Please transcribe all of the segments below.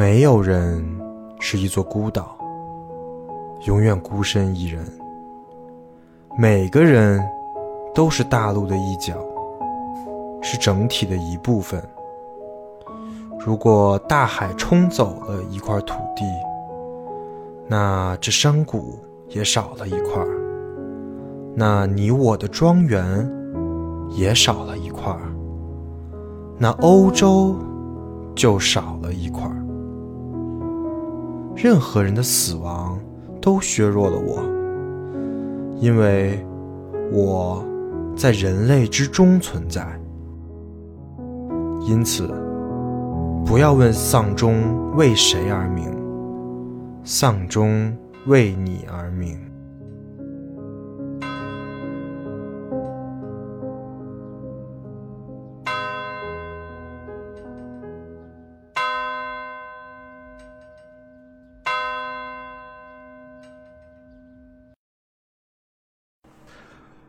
没有人是一座孤岛，永远孤身一人。每个人都是大陆的一角，是整体的一部分。如果大海冲走了一块土地，那这山谷也少了一块，那你我的庄园也少了一块，那欧洲就少了一块。任何人的死亡都削弱了我，因为我在人类之中存在。因此，不要问丧钟为谁而鸣，丧钟为你而鸣。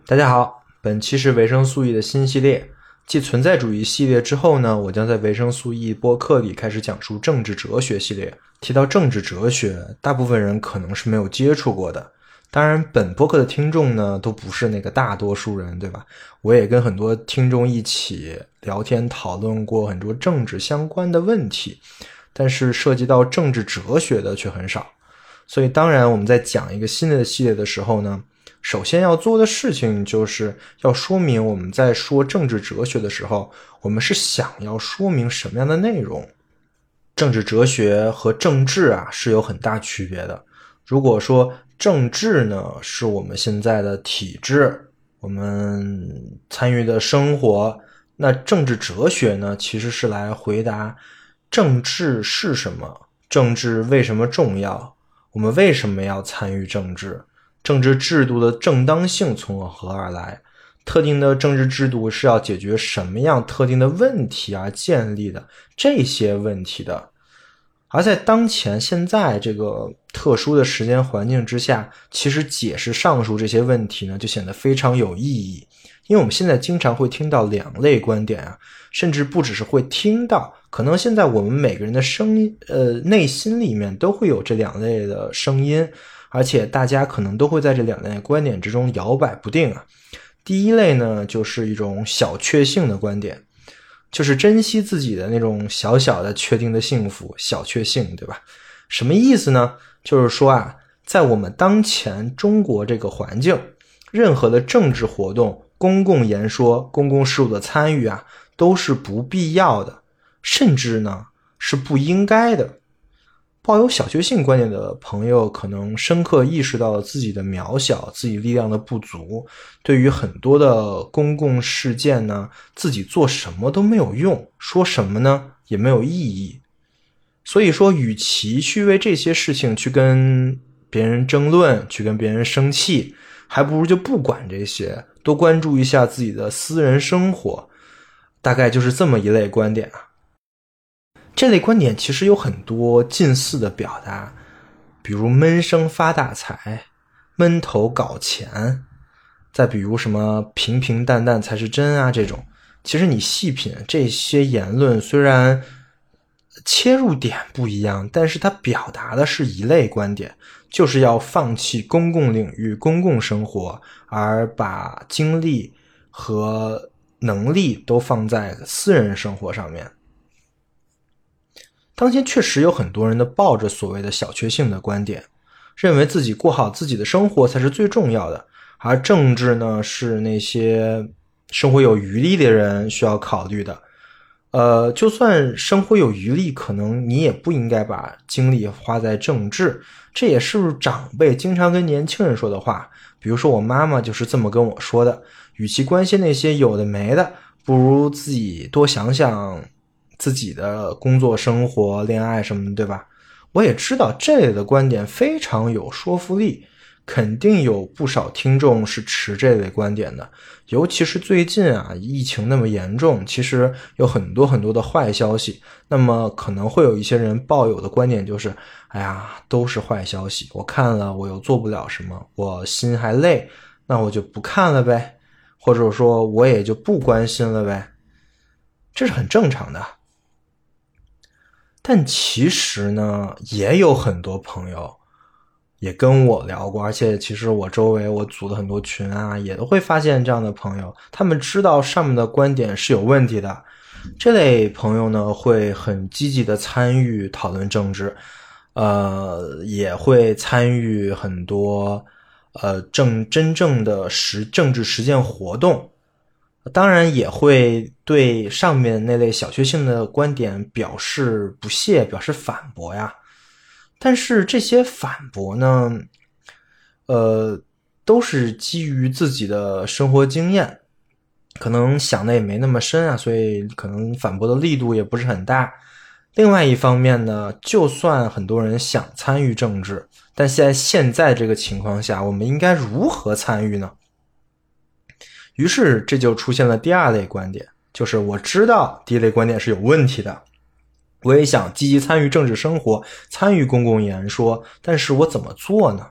大家好，本期是维生素 E 的新系列，继存在主义系列之后呢，我将在维生素 E 播客里开始讲述政治哲学系列。提到政治哲学，大部分人可能是没有接触过的。当然，本播客的听众呢，都不是那个大多数人，对吧？我也跟很多听众一起聊天讨论过很多政治相关的问题，但是涉及到政治哲学的却很少。所以，当然我们在讲一个新的系列的时候呢。首先要做的事情，就是要说明我们在说政治哲学的时候，我们是想要说明什么样的内容。政治哲学和政治啊是有很大区别的。如果说政治呢是我们现在的体制，我们参与的生活，那政治哲学呢其实是来回答政治是什么，政治为什么重要，我们为什么要参与政治。政治制度的正当性从何而来？特定的政治制度是要解决什么样特定的问题而建立的？这些问题的。而在当前现在这个特殊的时间环境之下，其实解释上述这些问题呢，就显得非常有意义。因为我们现在经常会听到两类观点啊，甚至不只是会听到，可能现在我们每个人的声音，呃，内心里面都会有这两类的声音。而且大家可能都会在这两类观点之中摇摆不定啊。第一类呢，就是一种小确幸的观点，就是珍惜自己的那种小小的确定的幸福，小确幸，对吧？什么意思呢？就是说啊，在我们当前中国这个环境，任何的政治活动、公共言说、公共事务的参与啊，都是不必要的，甚至呢是不应该的。抱有小确幸观念的朋友，可能深刻意识到了自己的渺小，自己力量的不足。对于很多的公共事件呢，自己做什么都没有用，说什么呢也没有意义。所以说，与其去为这些事情去跟别人争论，去跟别人生气，还不如就不管这些，多关注一下自己的私人生活。大概就是这么一类观点啊。这类观点其实有很多近似的表达，比如闷声发大财、闷头搞钱，再比如什么平平淡淡才是真啊这种。其实你细品这些言论，虽然切入点不一样，但是它表达的是一类观点，就是要放弃公共领域、公共生活，而把精力和能力都放在私人生活上面。当前确实有很多人都抱着所谓的小确幸的观点，认为自己过好自己的生活才是最重要的，而政治呢是那些生活有余力的人需要考虑的。呃，就算生活有余力，可能你也不应该把精力花在政治。这也是长辈经常跟年轻人说的话。比如说，我妈妈就是这么跟我说的：，与其关心那些有的没的，不如自己多想想自己的工作、生活、恋爱什么的，对吧？我也知道这类的观点非常有说服力。肯定有不少听众是持这类观点的，尤其是最近啊，疫情那么严重，其实有很多很多的坏消息。那么可能会有一些人抱有的观点就是：哎呀，都是坏消息，我看了我又做不了什么，我心还累，那我就不看了呗，或者说我也就不关心了呗，这是很正常的。但其实呢，也有很多朋友。也跟我聊过，而且其实我周围我组的很多群啊，也都会发现这样的朋友，他们知道上面的观点是有问题的。这类朋友呢，会很积极的参与讨论政治，呃，也会参与很多呃正真正的实政治实践活动，当然也会对上面那类小确幸的观点表示不屑，表示反驳呀。但是这些反驳呢，呃，都是基于自己的生活经验，可能想的也没那么深啊，所以可能反驳的力度也不是很大。另外一方面呢，就算很多人想参与政治，但现在现在这个情况下，我们应该如何参与呢？于是这就出现了第二类观点，就是我知道第一类观点是有问题的。我也想积极参与政治生活，参与公共演说，但是我怎么做呢？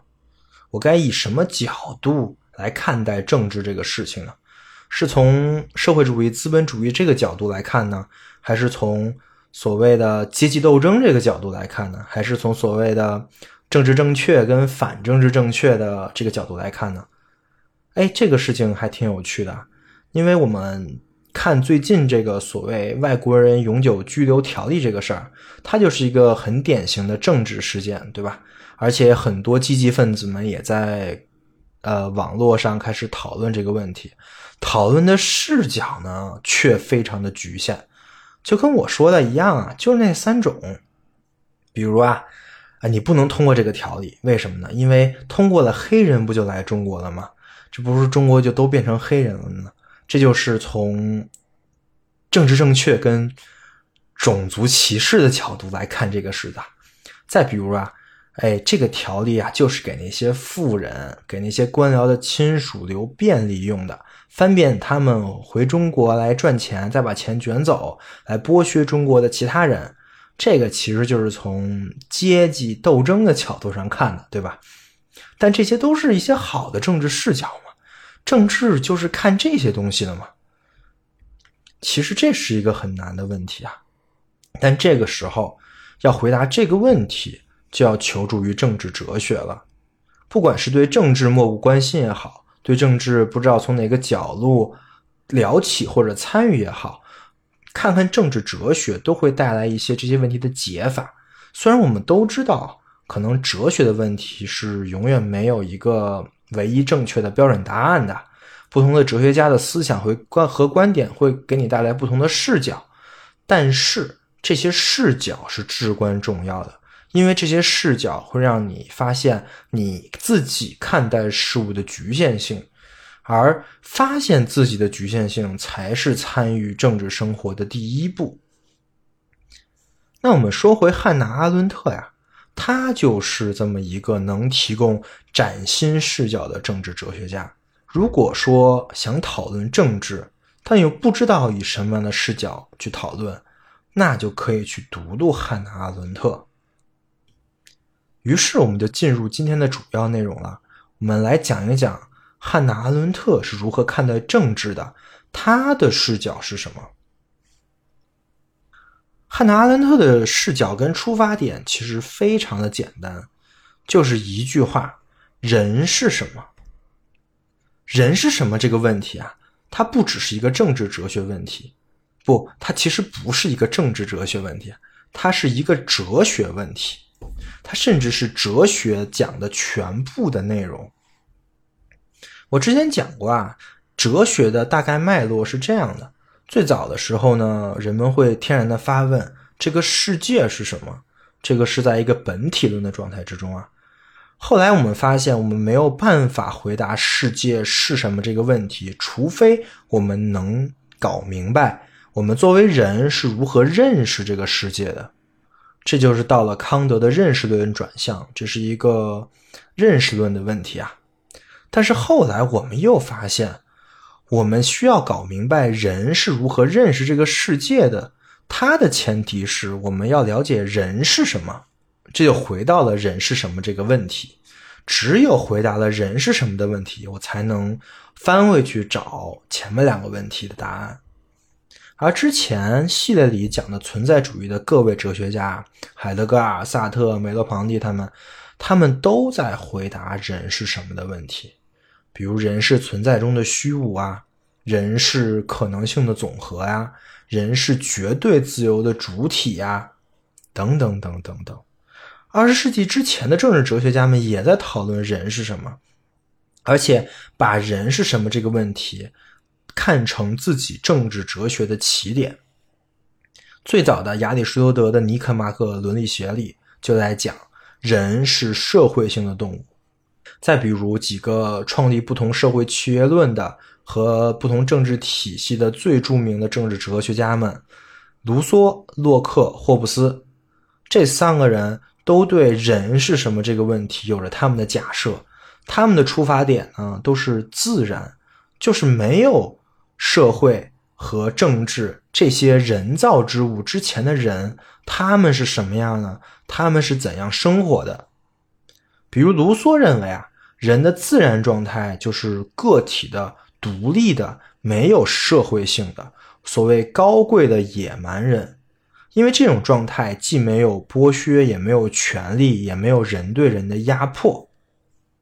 我该以什么角度来看待政治这个事情呢？是从社会主义、资本主义这个角度来看呢，还是从所谓的阶级斗争这个角度来看呢？还是从所谓的政治正确跟反政治正确的这个角度来看呢？哎，这个事情还挺有趣的，因为我们。看最近这个所谓外国人永久居留条例这个事儿，它就是一个很典型的政治事件，对吧？而且很多积极分子们也在呃网络上开始讨论这个问题，讨论的视角呢却非常的局限，就跟我说的一样啊，就是那三种，比如啊啊，你不能通过这个条例，为什么呢？因为通过了黑人不就来中国了吗？不是中国就都变成黑人了呢？这就是从政治正确跟种族歧视的角度来看这个事的。再比如啊，哎，这个条例啊，就是给那些富人、给那些官僚的亲属留便利用的，方便他们回中国来赚钱，再把钱卷走，来剥削中国的其他人。这个其实就是从阶级斗争的角度上看的，对吧？但这些都是一些好的政治视角嘛。政治就是看这些东西的嘛？其实这是一个很难的问题啊。但这个时候要回答这个问题，就要求助于政治哲学了。不管是对政治漠不关心也好，对政治不知道从哪个角度聊起或者参与也好，看看政治哲学都会带来一些这些问题的解法。虽然我们都知道，可能哲学的问题是永远没有一个。唯一正确的标准答案的，不同的哲学家的思想会观和观点会给你带来不同的视角，但是这些视角是至关重要的，因为这些视角会让你发现你自己看待事物的局限性，而发现自己的局限性才是参与政治生活的第一步。那我们说回汉娜·阿伦特呀。他就是这么一个能提供崭新视角的政治哲学家。如果说想讨论政治，但又不知道以什么样的视角去讨论，那就可以去读读汉娜·阿伦特。于是，我们就进入今天的主要内容了。我们来讲一讲汉娜·阿伦特是如何看待政治的，他的视角是什么。汉娜·阿伦特的视角跟出发点其实非常的简单，就是一句话：人是什么？人是什么？这个问题啊，它不只是一个政治哲学问题，不，它其实不是一个政治哲学问题，它是一个哲学问题，它甚至是哲学讲的全部的内容。我之前讲过啊，哲学的大概脉络是这样的。最早的时候呢，人们会天然的发问：这个世界是什么？这个是在一个本体论的状态之中啊。后来我们发现，我们没有办法回答世界是什么这个问题，除非我们能搞明白我们作为人是如何认识这个世界的。这就是到了康德的认识论转向，这是一个认识论的问题啊。但是后来我们又发现。我们需要搞明白人是如何认识这个世界的，它的前提是我们要了解人是什么，这就回到了人是什么这个问题。只有回答了人是什么的问题，我才能翻回去找前面两个问题的答案。而之前系列里讲的存在主义的各位哲学家，海德格尔、萨特、梅洛庞蒂他们，他们都在回答人是什么的问题。比如人是存在中的虚无啊，人是可能性的总和呀，人是绝对自由的主体呀，等等等等等。二十世纪之前的政治哲学家们也在讨论人是什么，而且把人是什么这个问题看成自己政治哲学的起点。最早的亚里士多德的《尼克马可伦理学》里就在讲，人是社会性的动物。再比如几个创立不同社会契约论的和不同政治体系的最著名的政治哲学家们，卢梭、洛克、霍布斯，这三个人都对人是什么这个问题有着他们的假设。他们的出发点呢，都是自然，就是没有社会和政治这些人造之物之前的人，他们是什么样呢？他们是怎样生活的？比如卢梭认为啊。人的自然状态就是个体的、独立的、没有社会性的，所谓高贵的野蛮人。因为这种状态既没有剥削，也没有权利，也没有人对人的压迫，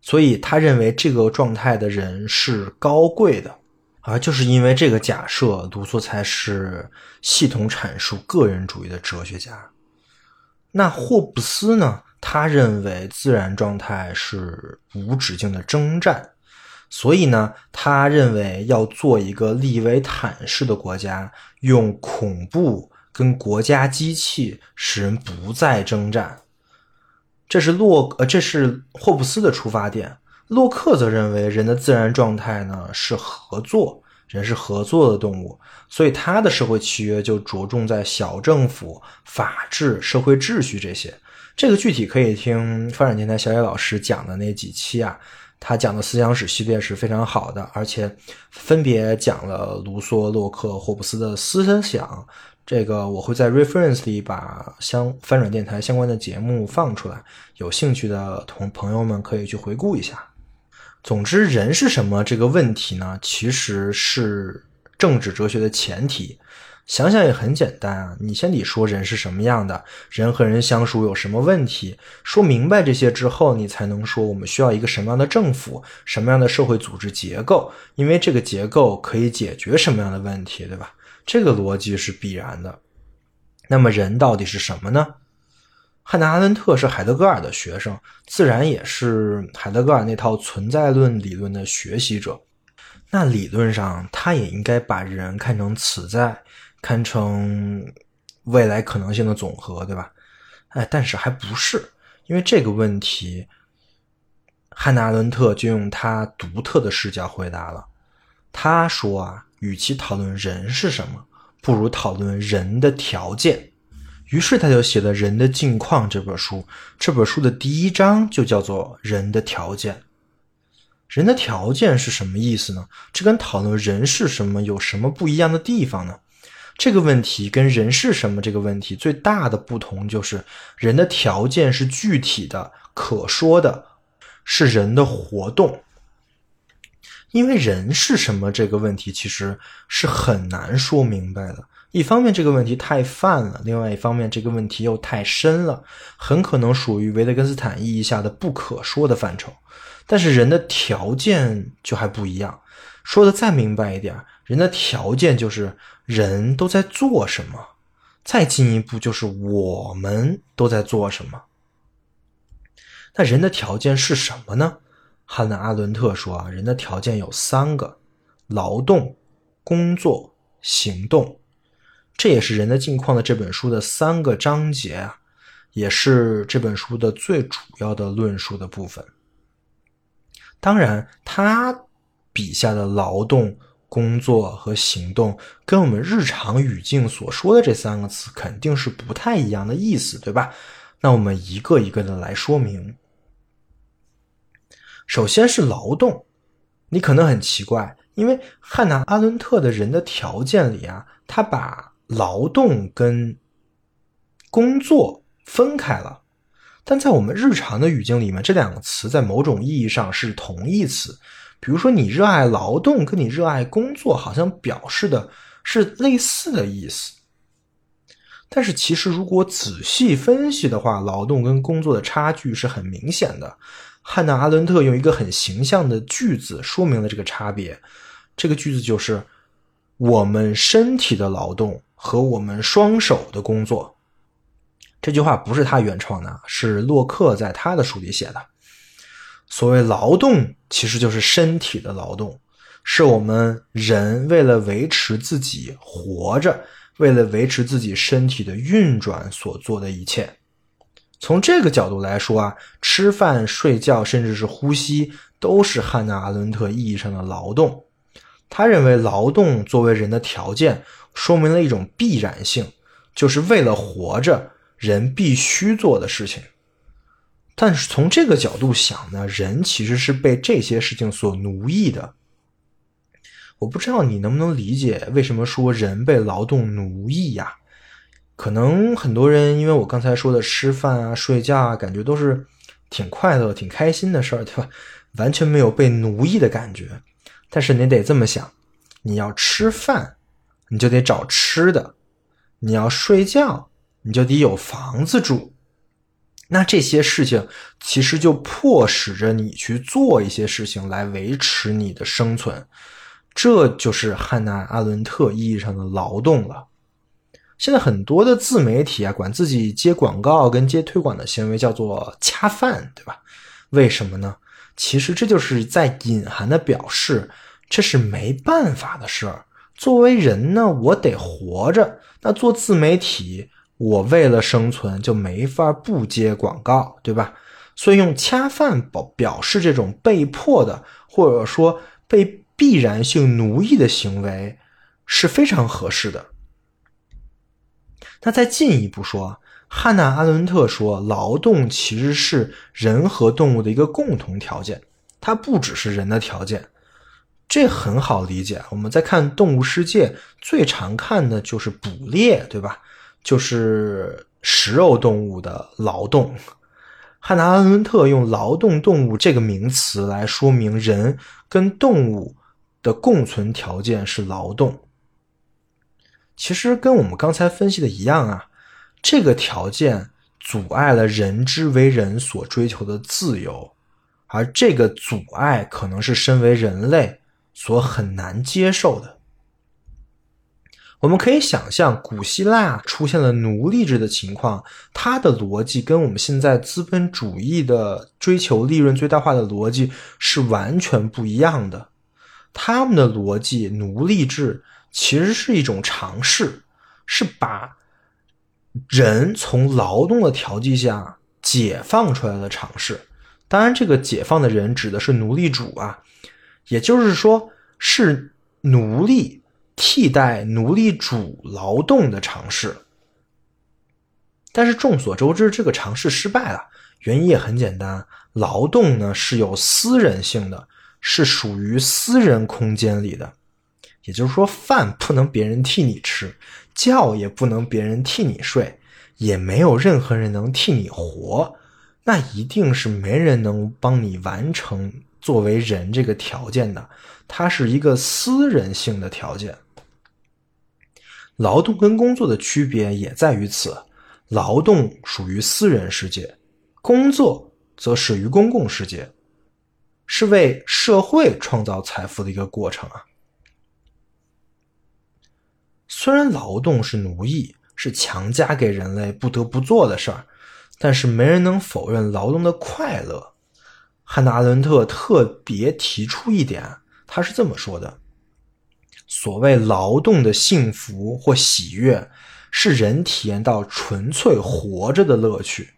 所以他认为这个状态的人是高贵的。而就是因为这个假设，卢梭才是系统阐述个人主义的哲学家。那霍布斯呢？他认为自然状态是无止境的征战，所以呢，他认为要做一个利维坦式的国家，用恐怖跟国家机器使人不再征战。这是洛呃，这是霍布斯的出发点。洛克则认为人的自然状态呢是合作，人是合作的动物，所以他的社会契约就着重在小政府、法治、社会秩序这些。这个具体可以听发展电台小野老师讲的那几期啊，他讲的思想史系列是非常好的，而且分别讲了卢梭、洛克、霍布斯的思想。这个我会在 reference 里把相翻转电台相关的节目放出来，有兴趣的同朋友们可以去回顾一下。总之，人是什么这个问题呢，其实是政治哲学的前提。想想也很简单啊，你先得说人是什么样的，人和人相处有什么问题，说明白这些之后，你才能说我们需要一个什么样的政府，什么样的社会组织结构，因为这个结构可以解决什么样的问题，对吧？这个逻辑是必然的。那么人到底是什么呢？汉娜·阿伦特是海德格尔的学生，自然也是海德格尔那套存在论理论的学习者。那理论上，他也应该把人看成此在。堪称未来可能性的总和，对吧？哎，但是还不是，因为这个问题，汉娜·阿伦特就用他独特的视角回答了。他说啊，与其讨论人是什么，不如讨论人的条件。于是他就写了《人的境况》这本书。这本书的第一章就叫做“人的条件”。人的条件是什么意思呢？这跟讨论人是什么有什么不一样的地方呢？这个问题跟人是什么这个问题最大的不同就是，人的条件是具体的、可说的，是人的活动。因为人是什么这个问题其实是很难说明白的。一方面这个问题太泛了，另外一方面这个问题又太深了，很可能属于维特根斯坦意义下的不可说的范畴。但是人的条件就还不一样。说的再明白一点，人的条件就是人都在做什么，再进一步就是我们都在做什么。那人的条件是什么呢？汉娜·阿伦特说啊，人的条件有三个：劳动、工作、行动。这也是《人的境况》的这本书的三个章节啊，也是这本书的最主要的论述的部分。当然，他笔下的劳动、工作和行动，跟我们日常语境所说的这三个词肯定是不太一样的意思，对吧？那我们一个一个的来说明。首先是劳动，你可能很奇怪，因为汉娜·阿伦特的人的条件里啊，他把劳动跟工作分开了，但在我们日常的语境里面，这两个词在某种意义上是同义词。比如说，你热爱劳动跟你热爱工作，好像表示的是类似的意思。但是，其实如果仔细分析的话，劳动跟工作的差距是很明显的。汉娜·阿伦特用一个很形象的句子说明了这个差别。这个句子就是：“我们身体的劳动。”和我们双手的工作，这句话不是他原创的，是洛克在他的书里写的。所谓劳动，其实就是身体的劳动，是我们人为了维持自己活着，为了维持自己身体的运转所做的一切。从这个角度来说啊，吃饭、睡觉，甚至是呼吸，都是汉娜·阿伦特意义上的劳动。他认为，劳动作为人的条件。说明了一种必然性，就是为了活着，人必须做的事情。但是从这个角度想呢，人其实是被这些事情所奴役的。我不知道你能不能理解为什么说人被劳动奴役呀？可能很多人因为我刚才说的吃饭啊、睡觉啊，感觉都是挺快乐、挺开心的事儿，对吧？完全没有被奴役的感觉。但是你得这么想，你要吃饭。你就得找吃的，你要睡觉，你就得有房子住。那这些事情其实就迫使着你去做一些事情来维持你的生存，这就是汉娜·阿伦特意义上的劳动了。现在很多的自媒体啊，管自己接广告跟接推广的行为叫做恰饭，对吧？为什么呢？其实这就是在隐含的表示，这是没办法的事儿。作为人呢，我得活着。那做自媒体，我为了生存就没法不接广告，对吧？所以用恰饭表表示这种被迫的，或者说被必然性奴役的行为是非常合适的。那再进一步说，汉娜·阿伦特说，劳动其实是人和动物的一个共同条件，它不只是人的条件。这很好理解，我们在看动物世界，最常看的就是捕猎，对吧？就是食肉动物的劳动。汉娜·阿伦特用“劳动动物”这个名词来说明人跟动物的共存条件是劳动。其实跟我们刚才分析的一样啊，这个条件阻碍了人之为人所追求的自由，而这个阻碍可能是身为人类。所很难接受的。我们可以想象，古希腊出现了奴隶制的情况，它的逻辑跟我们现在资本主义的追求利润最大化的逻辑是完全不一样的。他们的逻辑，奴隶制其实是一种尝试，是把人从劳动的调剂下解放出来的尝试。当然，这个解放的人指的是奴隶主啊。也就是说，是奴隶替代奴隶主劳动的尝试。但是众所周知，这个尝试失败了。原因也很简单，劳动呢是有私人性的，是属于私人空间里的。也就是说，饭不能别人替你吃，觉也不能别人替你睡，也没有任何人能替你活。那一定是没人能帮你完成。作为人这个条件的，它是一个私人性的条件。劳动跟工作的区别也在于此：劳动属于私人世界，工作则始于公共世界，是为社会创造财富的一个过程啊。虽然劳动是奴役，是强加给人类不得不做的事儿，但是没人能否认劳动的快乐。汉娜·阿伦特特别提出一点，他是这么说的：所谓劳动的幸福或喜悦，是人体验到纯粹活着的乐趣，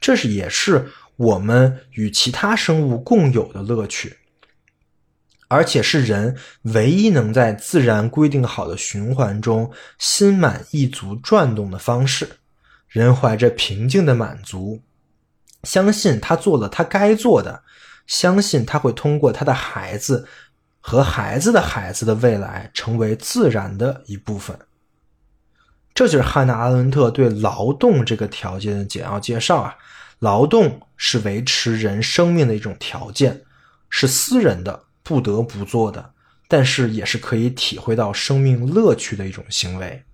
这是也是我们与其他生物共有的乐趣，而且是人唯一能在自然规定好的循环中心满意足转动的方式。人怀着平静的满足，相信他做了他该做的，相信他会通过他的孩子。和孩子的孩子的未来成为自然的一部分，这就是汉娜·阿伦特对劳动这个条件的简要介绍啊。劳动是维持人生命的一种条件，是私人的、不得不做的，但是也是可以体会到生命乐趣的一种行为。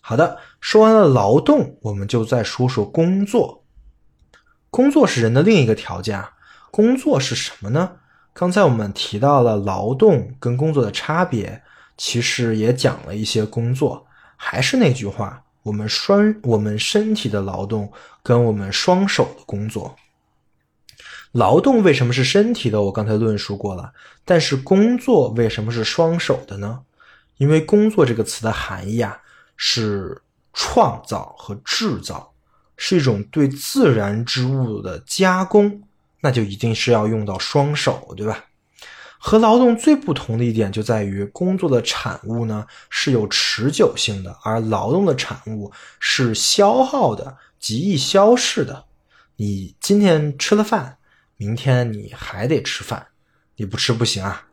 好的，说完了劳动，我们就再说说工作。工作是人的另一个条件啊。工作是什么呢？刚才我们提到了劳动跟工作的差别，其实也讲了一些工作。还是那句话，我们双我们身体的劳动跟我们双手的工作，劳动为什么是身体的？我刚才论述过了。但是工作为什么是双手的呢？因为工作这个词的含义啊，是创造和制造，是一种对自然之物的加工。那就一定是要用到双手，对吧？和劳动最不同的一点就在于，工作的产物呢是有持久性的，而劳动的产物是消耗的、极易消逝的。你今天吃了饭，明天你还得吃饭，你不吃不行啊。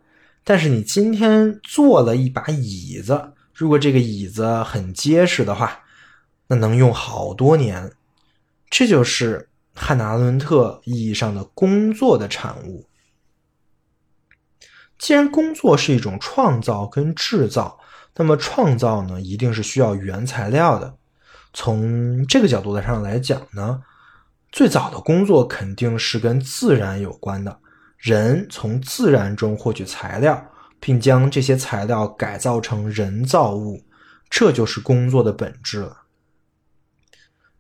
但是你今天做了一把椅子，如果这个椅子很结实的话，那能用好多年。这就是。汉娜·阿伦特意义上的工作的产物。既然工作是一种创造跟制造，那么创造呢，一定是需要原材料的。从这个角度上来讲呢，最早的工作肯定是跟自然有关的，人从自然中获取材料，并将这些材料改造成人造物，这就是工作的本质了。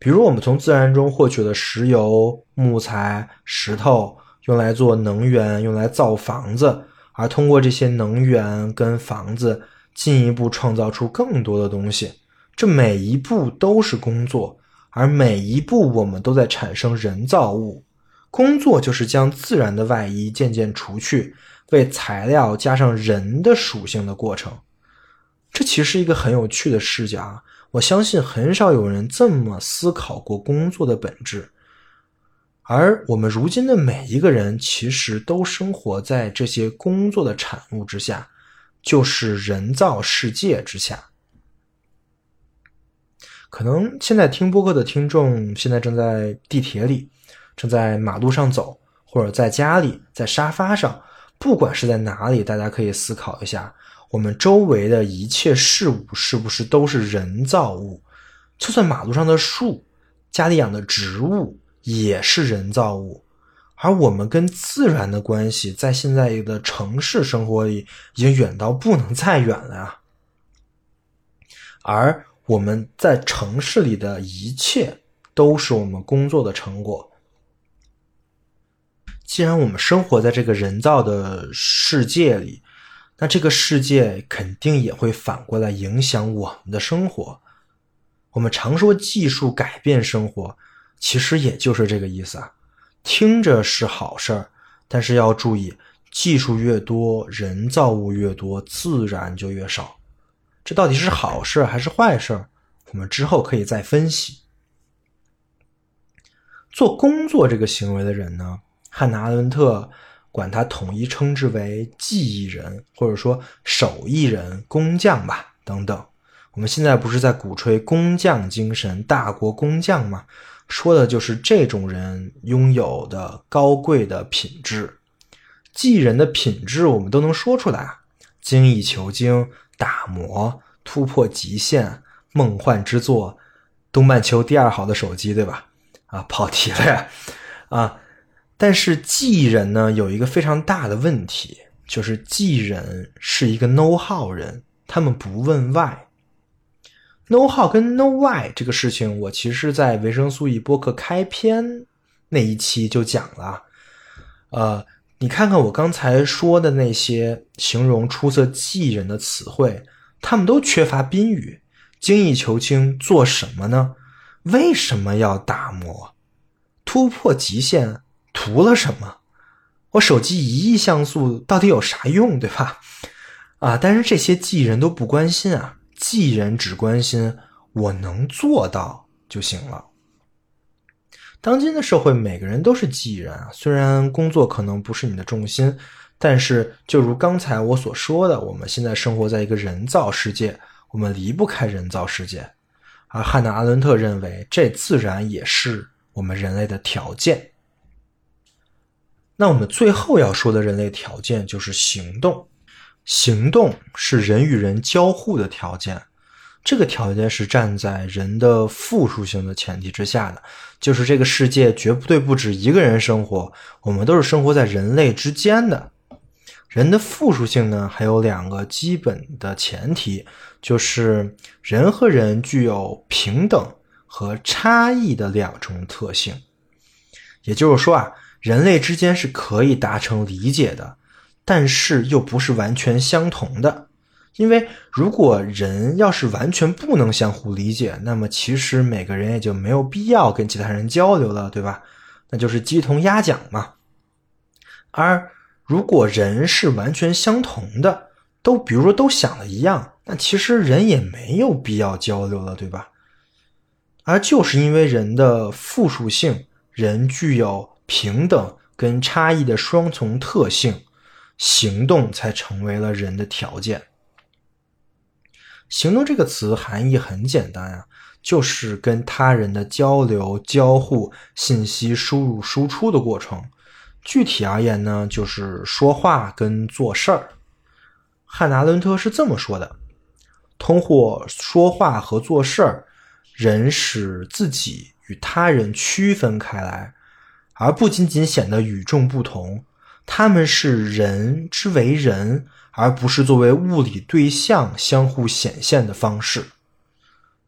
比如，我们从自然中获取了石油、木材、石头，用来做能源，用来造房子，而通过这些能源跟房子，进一步创造出更多的东西。这每一步都是工作，而每一步我们都在产生人造物。工作就是将自然的外衣渐渐除去，为材料加上人的属性的过程。这其实是一个很有趣的视角。我相信很少有人这么思考过工作的本质，而我们如今的每一个人其实都生活在这些工作的产物之下，就是人造世界之下。可能现在听播客的听众现在正在地铁里，正在马路上走，或者在家里，在沙发上，不管是在哪里，大家可以思考一下。我们周围的一切事物是不是都是人造物？就算马路上的树、家里养的植物也是人造物。而我们跟自然的关系，在现在的城市生活里已经远到不能再远了呀。而我们在城市里的一切，都是我们工作的成果。既然我们生活在这个人造的世界里，那这个世界肯定也会反过来影响我们的生活。我们常说技术改变生活，其实也就是这个意思啊。听着是好事儿，但是要注意，技术越多，人造物越多，自然就越少。这到底是好事还是坏事？我们之后可以再分析。做工作这个行为的人呢，汉娜·阿伦特。管它统一称之为技艺人，或者说手艺人、工匠吧，等等。我们现在不是在鼓吹工匠精神、大国工匠吗？说的就是这种人拥有的高贵的品质。技人的品质我们都能说出来啊：精益求精、打磨、突破极限、梦幻之作、东半球第二好的手机，对吧？啊，跑题了呀！啊。但是技人呢，有一个非常大的问题，就是技人是一个 know how 人，他们不问 why。know how 跟 know why 这个事情，我其实，在维生素 E 播客开篇那一期就讲了。呃，你看看我刚才说的那些形容出色技人的词汇，他们都缺乏宾语。精益求精做什么呢？为什么要打磨？突破极限图了什么？我手机一亿像素到底有啥用，对吧？啊！但是这些技人都不关心啊，技人只关心我能做到就行了。当今的社会，每个人都是技人啊。虽然工作可能不是你的重心，但是就如刚才我所说的，我们现在生活在一个人造世界，我们离不开人造世界。而汉娜·阿伦特认为，这自然也是我们人类的条件。那我们最后要说的人类条件就是行动。行动是人与人交互的条件，这个条件是站在人的复数性的前提之下的，就是这个世界绝不对不止一个人生活，我们都是生活在人类之间的。人的复数性呢，还有两个基本的前提，就是人和人具有平等和差异的两种特性，也就是说啊，人类之间是可以达成理解的。但是又不是完全相同的，因为如果人要是完全不能相互理解，那么其实每个人也就没有必要跟其他人交流了，对吧？那就是鸡同鸭讲嘛。而如果人是完全相同的，都比如说都想的一样，那其实人也没有必要交流了，对吧？而就是因为人的复数性，人具有平等跟差异的双重特性。行动才成为了人的条件。行动这个词含义很简单啊，就是跟他人的交流、交互、信息输入、输出的过程。具体而言呢，就是说话跟做事儿。汉娜·伦特是这么说的：通过说话和做事儿，人使自己与他人区分开来，而不仅仅显得与众不同。他们是人之为人，而不是作为物理对象相互显现的方式。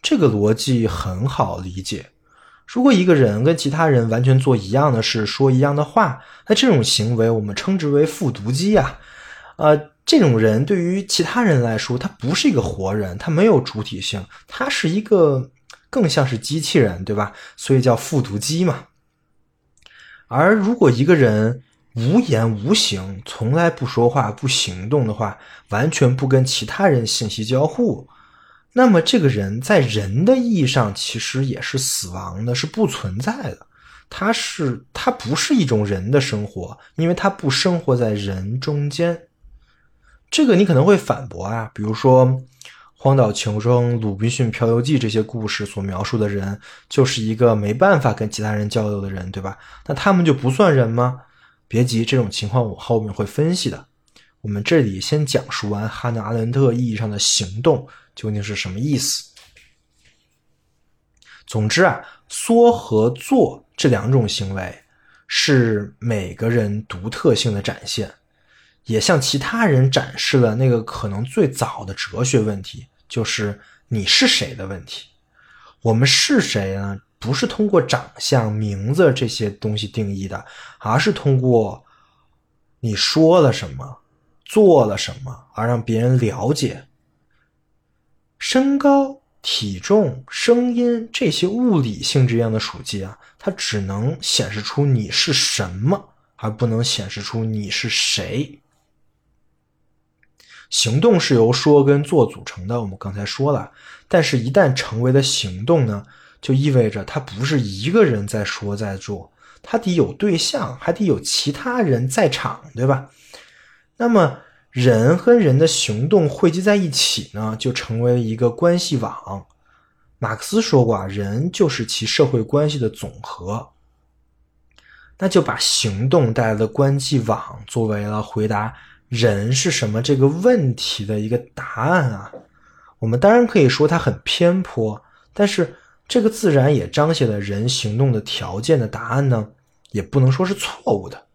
这个逻辑很好理解。如果一个人跟其他人完全做一样的事，说一样的话，那这种行为我们称之为复读机啊。呃，这种人对于其他人来说，他不是一个活人，他没有主体性，他是一个更像是机器人，对吧？所以叫复读机嘛。而如果一个人，无言无形，从来不说话、不行动的话，完全不跟其他人信息交互，那么这个人在人的意义上其实也是死亡的，是不存在的。他是他不是一种人的生活，因为他不生活在人中间。这个你可能会反驳啊，比如说《荒岛求生》《鲁滨逊漂流记》这些故事所描述的人，就是一个没办法跟其他人交流的人，对吧？那他们就不算人吗？别急，这种情况我后面会分析的。我们这里先讲述完哈纳·阿伦特意义上的行动究竟是什么意思。总之啊，说和做这两种行为是每个人独特性的展现，也向其他人展示了那个可能最早的哲学问题，就是你是谁的问题。我们是谁呢？不是通过长相、名字这些东西定义的，而是通过你说了什么、做了什么而让别人了解。身高、体重、声音这些物理性质一样的属性啊，它只能显示出你是什么，而不能显示出你是谁。行动是由说跟做组成的，我们刚才说了，但是一旦成为了行动呢？就意味着他不是一个人在说在做，他得有对象，还得有其他人在场，对吧？那么人和人的行动汇集在一起呢，就成为一个关系网。马克思说过啊，人就是其社会关系的总和。那就把行动带来的关系网作为了回答“人是什么”这个问题的一个答案啊。我们当然可以说它很偏颇，但是。这个自然也彰显了人行动的条件的答案呢，也不能说是错误的。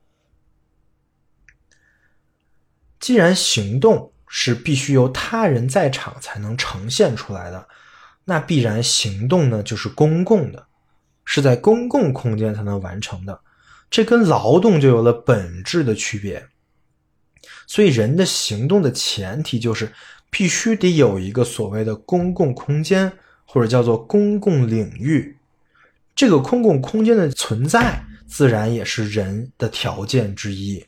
既然行动是必须由他人在场才能呈现出来的，那必然行动呢就是公共的，是在公共空间才能完成的。这跟劳动就有了本质的区别。所以，人的行动的前提就是必须得有一个所谓的公共空间，或者叫做公共领域。这个公共空间的存在，自然也是人的条件之一。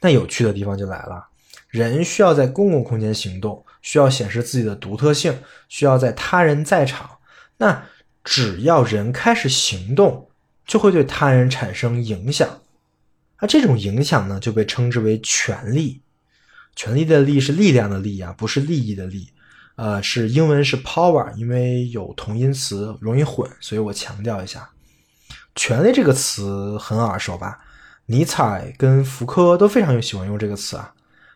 那有趣的地方就来了，人需要在公共空间行动，需要显示自己的独特性，需要在他人在场。那只要人开始行动，就会对他人产生影响，而这种影响呢，就被称之为权力。权力的“力”是力量的“力”啊，不是利益的“利”。呃，是英文是 power，因为有同音词容易混，所以我强调一下。权力这个词很耳熟吧？尼采跟福柯都非常喜欢用这个词啊。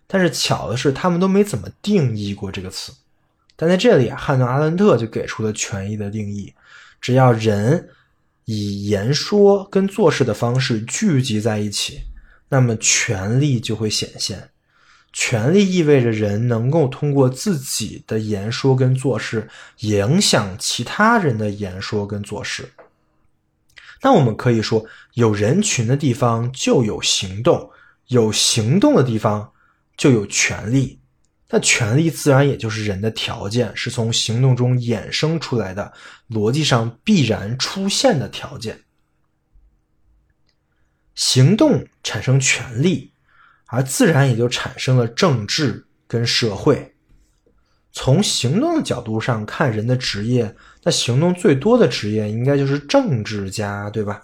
但是巧的是，他们都没怎么定义过这个词。但在这里啊，汉诺阿伦特就给出了权益的定义：只要人。以言说跟做事的方式聚集在一起，那么权力就会显现。权力意味着人能够通过自己的言说跟做事影响其他人的言说跟做事。那我们可以说，有人群的地方就有行动，有行动的地方就有权利。那权力自然也就是人的条件，是从行动中衍生出来的，逻辑上必然出现的条件。行动产生权力，而自然也就产生了政治跟社会。从行动的角度上看，人的职业，那行动最多的职业应该就是政治家，对吧？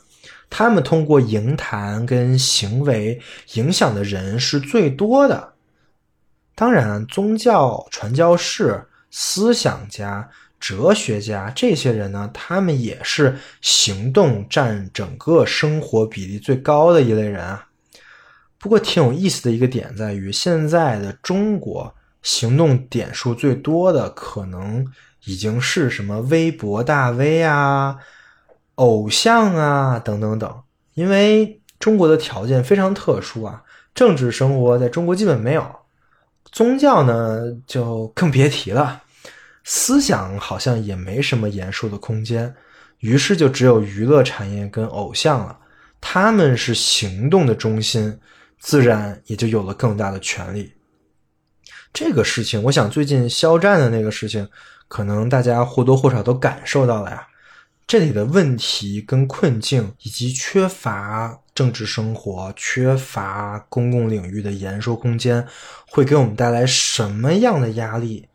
他们通过言谈跟行为影响的人是最多的。当然，宗教传教士、思想家、哲学家这些人呢，他们也是行动占整个生活比例最高的一类人啊。不过，挺有意思的一个点在于，现在的中国行动点数最多的，可能已经是什么微博大 V 啊、偶像啊等等等。因为中国的条件非常特殊啊，政治生活在中国基本没有。宗教呢，就更别提了，思想好像也没什么言说的空间，于是就只有娱乐产业跟偶像了，他们是行动的中心，自然也就有了更大的权利。这个事情，我想最近肖战的那个事情，可能大家或多或少都感受到了呀。这里的问题跟困境，以及缺乏政治生活、缺乏公共领域的言说空间，会给我们带来什么样的压力？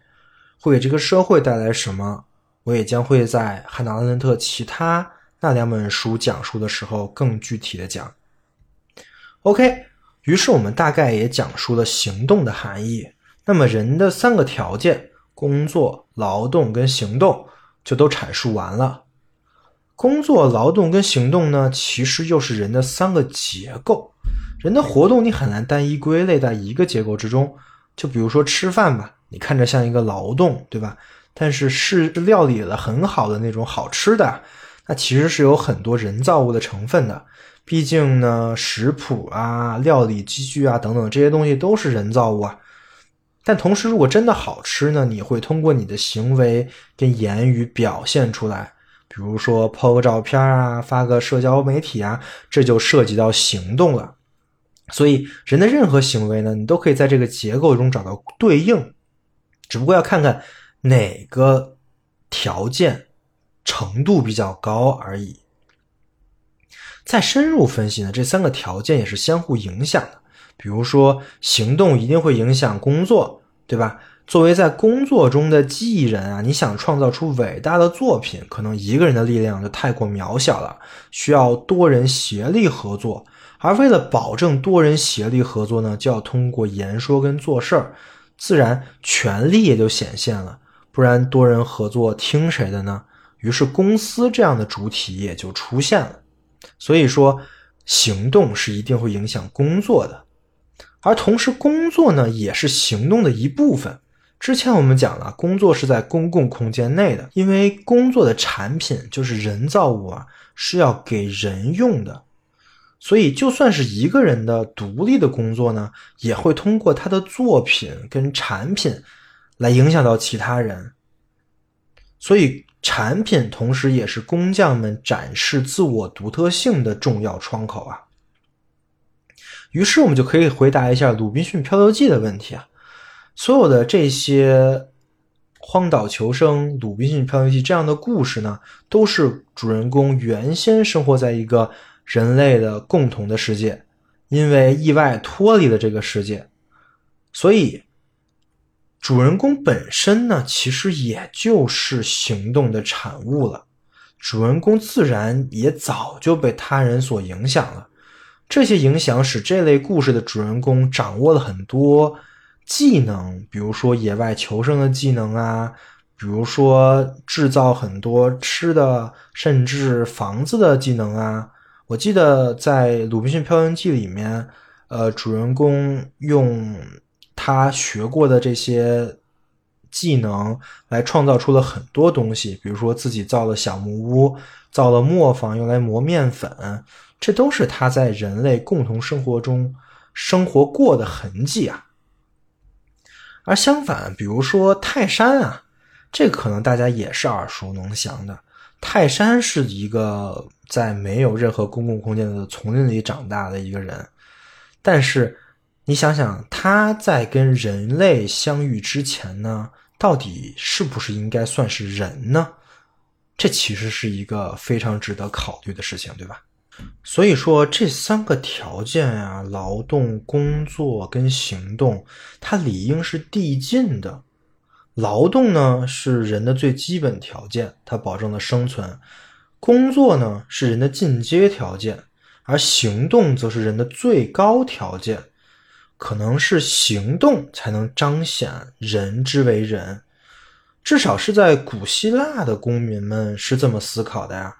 会给这个社会带来什么？我也将会在汉娜·阿伦特其他那两本书讲述的时候更具体的讲。OK，于是我们大概也讲述了行动的含义。那么人的三个条件：工作、劳动跟行动，就都阐述完了。工作、劳动跟行动呢，其实又是人的三个结构。人的活动你很难单一归类在一个结构之中。就比如说吃饭吧，你看着像一个劳动，对吧？但是是料理的很好的那种好吃的，那其实是有很多人造物的成分的。毕竟呢，食谱啊、料理机具啊等等这些东西都是人造物啊。但同时，如果真的好吃呢，你会通过你的行为跟言语表现出来。比如说抛个照片啊，发个社交媒体啊，这就涉及到行动了。所以，人的任何行为呢，你都可以在这个结构中找到对应，只不过要看看哪个条件程度比较高而已。再深入分析呢，这三个条件也是相互影响的。比如说，行动一定会影响工作，对吧？作为在工作中的技人啊，你想创造出伟大的作品，可能一个人的力量就太过渺小了，需要多人协力合作。而为了保证多人协力合作呢，就要通过言说跟做事儿，自然权力也就显现了。不然多人合作听谁的呢？于是公司这样的主体也就出现了。所以说，行动是一定会影响工作的，而同时工作呢，也是行动的一部分。之前我们讲了，工作是在公共空间内的，因为工作的产品就是人造物啊，是要给人用的，所以就算是一个人的独立的工作呢，也会通过他的作品跟产品来影响到其他人。所以产品同时也是工匠们展示自我独特性的重要窗口啊。于是我们就可以回答一下《鲁滨逊漂流记》的问题啊。所有的这些荒岛求生、《鲁滨逊漂流记》这样的故事呢，都是主人公原先生活在一个人类的共同的世界，因为意外脱离了这个世界，所以主人公本身呢，其实也就是行动的产物了。主人公自然也早就被他人所影响了，这些影响使这类故事的主人公掌握了很多。技能，比如说野外求生的技能啊，比如说制造很多吃的，甚至房子的技能啊。我记得在《鲁滨逊漂流记》里面，呃，主人公用他学过的这些技能来创造出了很多东西，比如说自己造了小木屋，造了磨坊用来磨面粉，这都是他在人类共同生活中生活过的痕迹啊。而相反，比如说泰山啊，这可能大家也是耳熟能详的。泰山是一个在没有任何公共空间的丛林里长大的一个人，但是你想想，他在跟人类相遇之前呢，到底是不是应该算是人呢？这其实是一个非常值得考虑的事情，对吧？所以说，这三个条件呀，劳动、工作跟行动，它理应是递进的。劳动呢是人的最基本条件，它保证了生存；工作呢是人的进阶条件，而行动则是人的最高条件。可能是行动才能彰显人之为人，至少是在古希腊的公民们是这么思考的呀。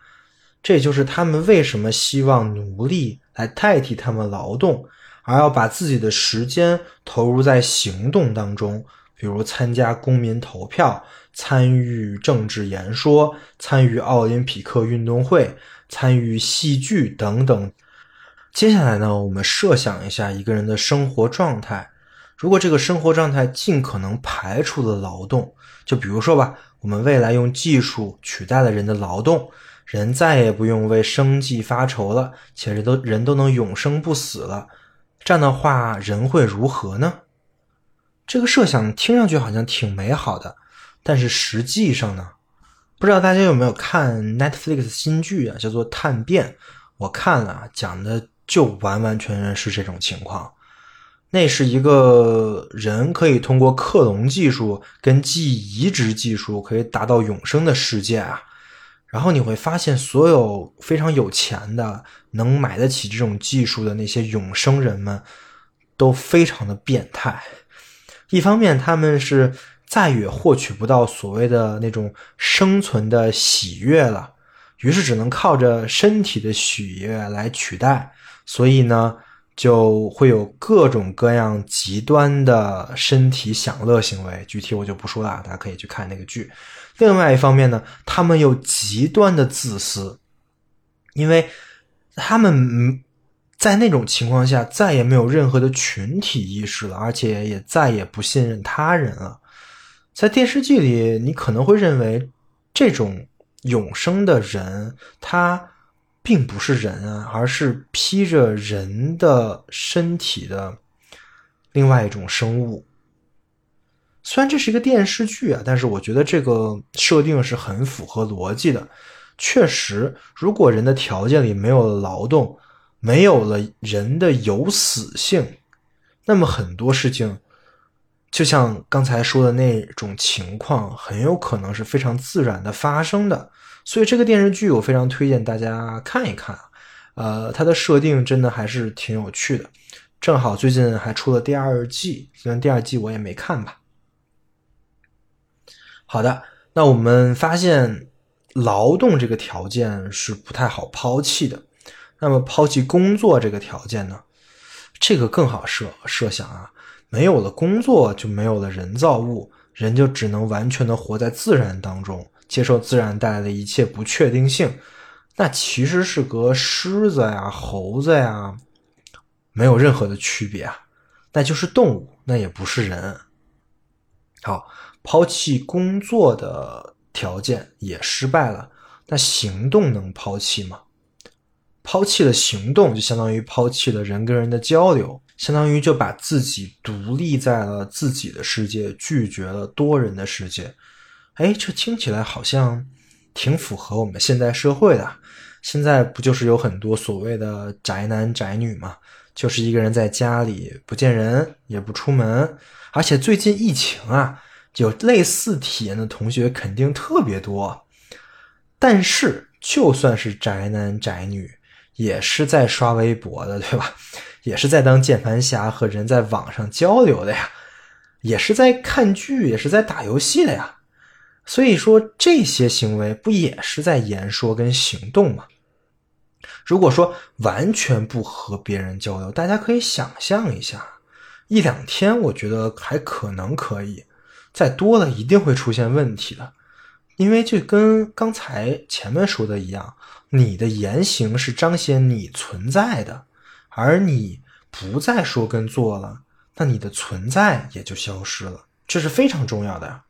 这就是他们为什么希望奴隶来代替他们劳动，而要把自己的时间投入在行动当中，比如参加公民投票、参与政治演说、参与奥林匹克运动会、参与戏剧等等。接下来呢，我们设想一下一个人的生活状态，如果这个生活状态尽可能排除了劳动，就比如说吧，我们未来用技术取代了人的劳动。人再也不用为生计发愁了，且人都人都能永生不死了，这样的话，人会如何呢？这个设想听上去好像挺美好的，但是实际上呢，不知道大家有没有看 Netflix 新剧啊，叫做《探变》，我看了，讲的就完完全全是这种情况。那是一个人可以通过克隆技术跟记忆移植技术，可以达到永生的世界啊。然后你会发现，所有非常有钱的、能买得起这种技术的那些永生人们，都非常的变态。一方面，他们是再也获取不到所谓的那种生存的喜悦了，于是只能靠着身体的喜悦来取代。所以呢，就会有各种各样极端的身体享乐行为。具体我就不说了，大家可以去看那个剧。另外一方面呢，他们又极端的自私，因为他们在那种情况下再也没有任何的群体意识了，而且也再也不信任他人了。在电视剧里，你可能会认为这种永生的人，他并不是人啊，而是披着人的身体的另外一种生物。虽然这是一个电视剧啊，但是我觉得这个设定是很符合逻辑的。确实，如果人的条件里没有了劳动，没有了人的有死性，那么很多事情，就像刚才说的那种情况，很有可能是非常自然的发生的。所以这个电视剧我非常推荐大家看一看。呃，它的设定真的还是挺有趣的。正好最近还出了第二季，虽然第二季我也没看吧。好的，那我们发现劳动这个条件是不太好抛弃的。那么抛弃工作这个条件呢？这个更好设设想啊，没有了工作就没有了人造物，人就只能完全的活在自然当中，接受自然带来的一切不确定性。那其实是和狮子呀、猴子呀没有任何的区别啊，那就是动物，那也不是人。好。抛弃工作的条件也失败了，那行动能抛弃吗？抛弃了行动，就相当于抛弃了人跟人的交流，相当于就把自己独立在了自己的世界，拒绝了多人的世界。哎，这听起来好像挺符合我们现代社会的。现在不就是有很多所谓的宅男宅女吗？就是一个人在家里不见人，也不出门。而且最近疫情啊，有类似体验的同学肯定特别多。但是，就算是宅男宅女。也是在刷微博的，对吧？也是在当键盘侠和人在网上交流的呀，也是在看剧，也是在打游戏的呀。所以说这些行为不也是在言说跟行动吗？如果说完全不和别人交流，大家可以想象一下，一两天我觉得还可能可以，再多了一定会出现问题的，因为就跟刚才前面说的一样。你的言行是彰显你存在的，而你不再说跟做了，那你的存在也就消失了，这是非常重要的。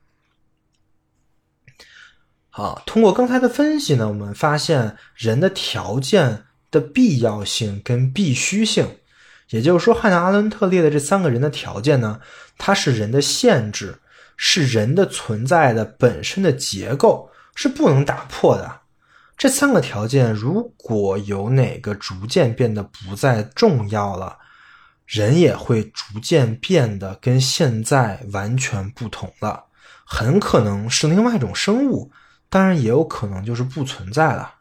好，通过刚才的分析呢，我们发现人的条件的必要性跟必须性，也就是说，汉娜·阿伦特列的这三个人的条件呢，它是人的限制，是人的存在的本身的结构，是不能打破的。这三个条件，如果有哪个逐渐变得不再重要了，人也会逐渐变得跟现在完全不同了，很可能是另外一种生物，当然也有可能就是不存在了。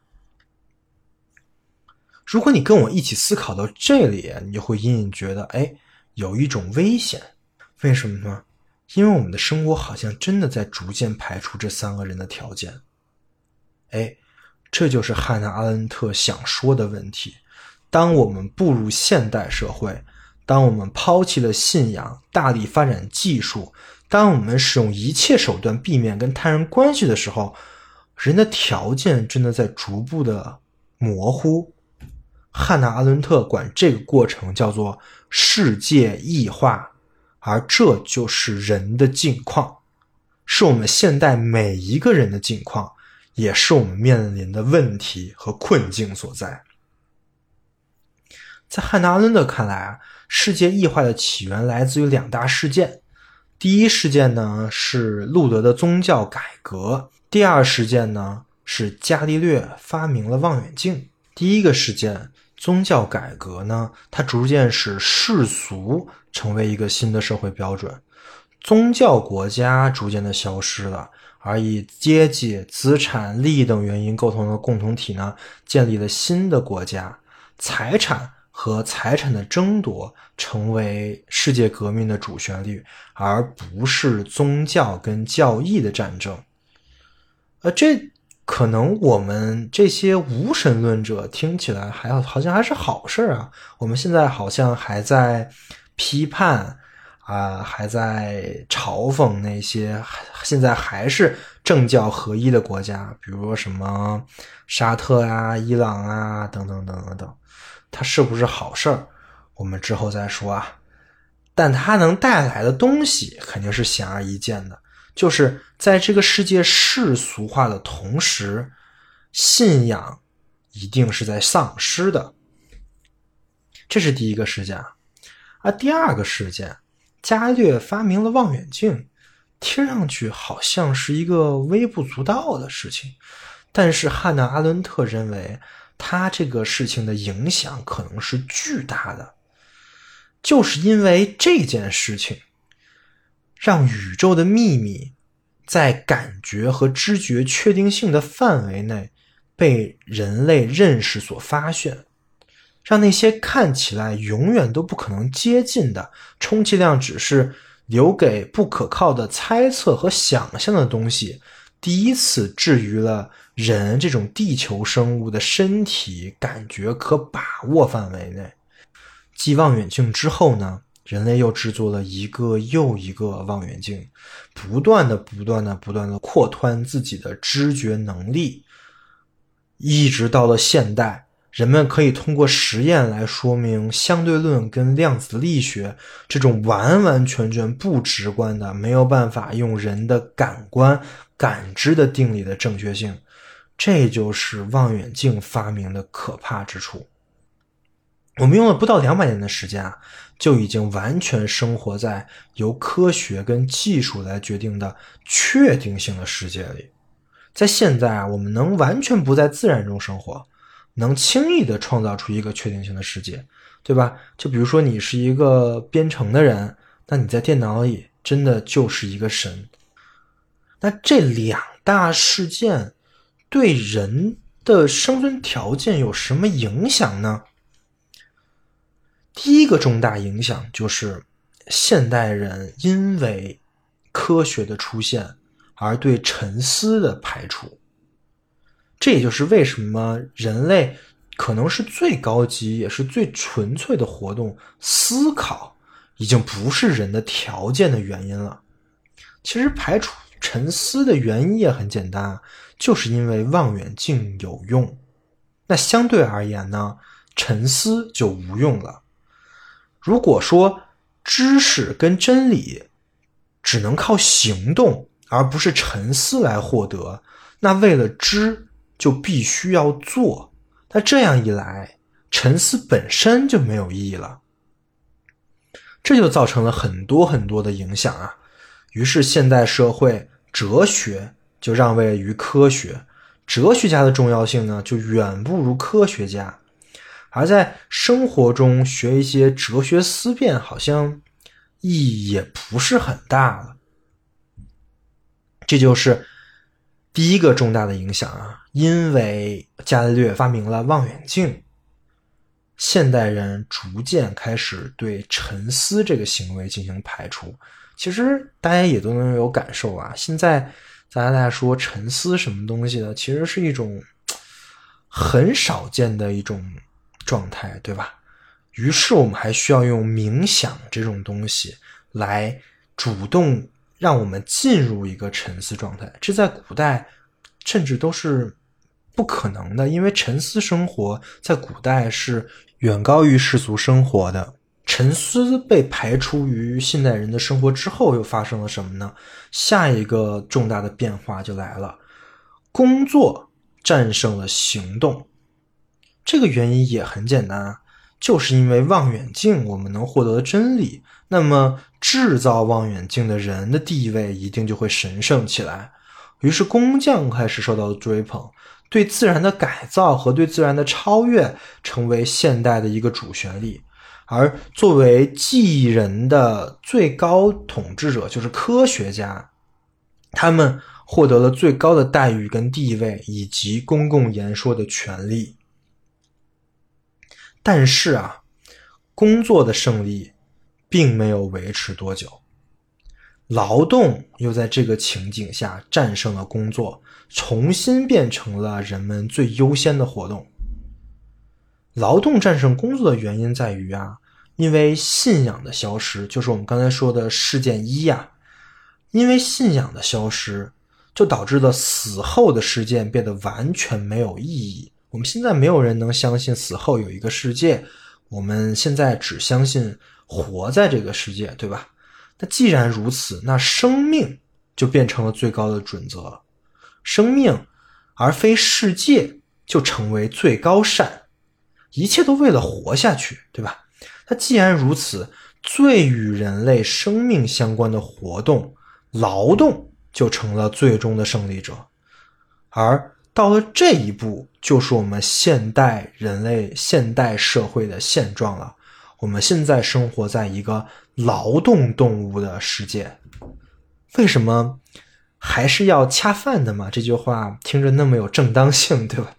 如果你跟我一起思考到这里，你就会隐隐觉得，哎，有一种危险。为什么呢？因为我们的生活好像真的在逐渐排除这三个人的条件。哎。这就是汉娜·阿伦特想说的问题：当我们步入现代社会，当我们抛弃了信仰，大力发展技术，当我们使用一切手段避免跟他人关系的时候，人的条件真的在逐步的模糊。汉娜·阿伦特管这个过程叫做世界异化，而这就是人的境况，是我们现代每一个人的境况。也是我们面临的问题和困境所在。在汉娜·阿伦特看来啊，世界异化的起源来自于两大事件。第一事件呢是路德的宗教改革，第二事件呢是伽利略发明了望远镜。第一个事件，宗教改革呢，它逐渐使世俗成为一个新的社会标准，宗教国家逐渐的消失了。而以阶级、资产、利益等原因构成的共同体呢，建立了新的国家，财产和财产的争夺成为世界革命的主旋律，而不是宗教跟教义的战争。呃，这可能我们这些无神论者听起来还要好像还是好事啊。我们现在好像还在批判。啊，还在嘲讽那些现在还是政教合一的国家，比如说什么沙特啊、伊朗啊等等等等等，它是不是好事儿？我们之后再说啊。但它能带来的东西肯定是显而易见的，就是在这个世界世俗化的同时，信仰一定是在丧失的。这是第一个事件啊，第二个事件。伽利略发明了望远镜，听上去好像是一个微不足道的事情，但是汉娜·阿伦特认为，他这个事情的影响可能是巨大的，就是因为这件事情，让宇宙的秘密在感觉和知觉确定性的范围内被人类认识所发现。让那些看起来永远都不可能接近的，充其量只是留给不可靠的猜测和想象的东西，第一次置于了人这种地球生物的身体感觉可把握范围内。继望远镜之后呢，人类又制作了一个又一个望远镜，不断的、不断的、不断的扩宽自己的知觉能力，一直到了现代。人们可以通过实验来说明相对论跟量子力学这种完完全全不直观的、没有办法用人的感官感知的定理的正确性。这就是望远镜发明的可怕之处。我们用了不到两百年的时间啊，就已经完全生活在由科学跟技术来决定的确定性的世界里。在现在啊，我们能完全不在自然中生活。能轻易的创造出一个确定性的世界，对吧？就比如说你是一个编程的人，那你在电脑里真的就是一个神。那这两大事件对人的生存条件有什么影响呢？第一个重大影响就是现代人因为科学的出现而对沉思的排除。这也就是为什么人类可能是最高级也是最纯粹的活动——思考，已经不是人的条件的原因了。其实排除沉思的原因也很简单，就是因为望远镜有用。那相对而言呢，沉思就无用了。如果说知识跟真理只能靠行动而不是沉思来获得，那为了知。就必须要做，那这样一来，沉思本身就没有意义了，这就造成了很多很多的影响啊。于是现代社会哲学就让位于科学，哲学家的重要性呢就远不如科学家，而在生活中学一些哲学思辨，好像意义也不是很大了。这就是。第一个重大的影响啊，因为伽利略发明了望远镜，现代人逐渐开始对沉思这个行为进行排除。其实大家也都能有感受啊，现在大家说沉思什么东西的，其实是一种很少见的一种状态，对吧？于是我们还需要用冥想这种东西来主动。让我们进入一个沉思状态，这在古代甚至都是不可能的，因为沉思生活在古代是远高于世俗生活的。沉思被排除于现代人的生活之后，又发生了什么呢？下一个重大的变化就来了，工作战胜了行动。这个原因也很简单，就是因为望远镜，我们能获得真理。那么，制造望远镜的人的地位一定就会神圣起来。于是，工匠开始受到追捧，对自然的改造和对自然的超越成为现代的一个主旋律。而作为记忆人的最高统治者，就是科学家，他们获得了最高的待遇跟地位，以及公共言说的权利。但是啊，工作的胜利。并没有维持多久，劳动又在这个情景下战胜了工作，重新变成了人们最优先的活动。劳动战胜工作的原因在于啊，因为信仰的消失，就是我们刚才说的事件一呀。因为信仰的消失，就导致了死后的事件变得完全没有意义。我们现在没有人能相信死后有一个世界，我们现在只相信。活在这个世界，对吧？那既然如此，那生命就变成了最高的准则，生命而非世界就成为最高善，一切都为了活下去，对吧？那既然如此，最与人类生命相关的活动——劳动，就成了最终的胜利者。而到了这一步，就是我们现代人类现代社会的现状了。我们现在生活在一个劳动动物的世界，为什么还是要恰饭的嘛？这句话听着那么有正当性，对吧？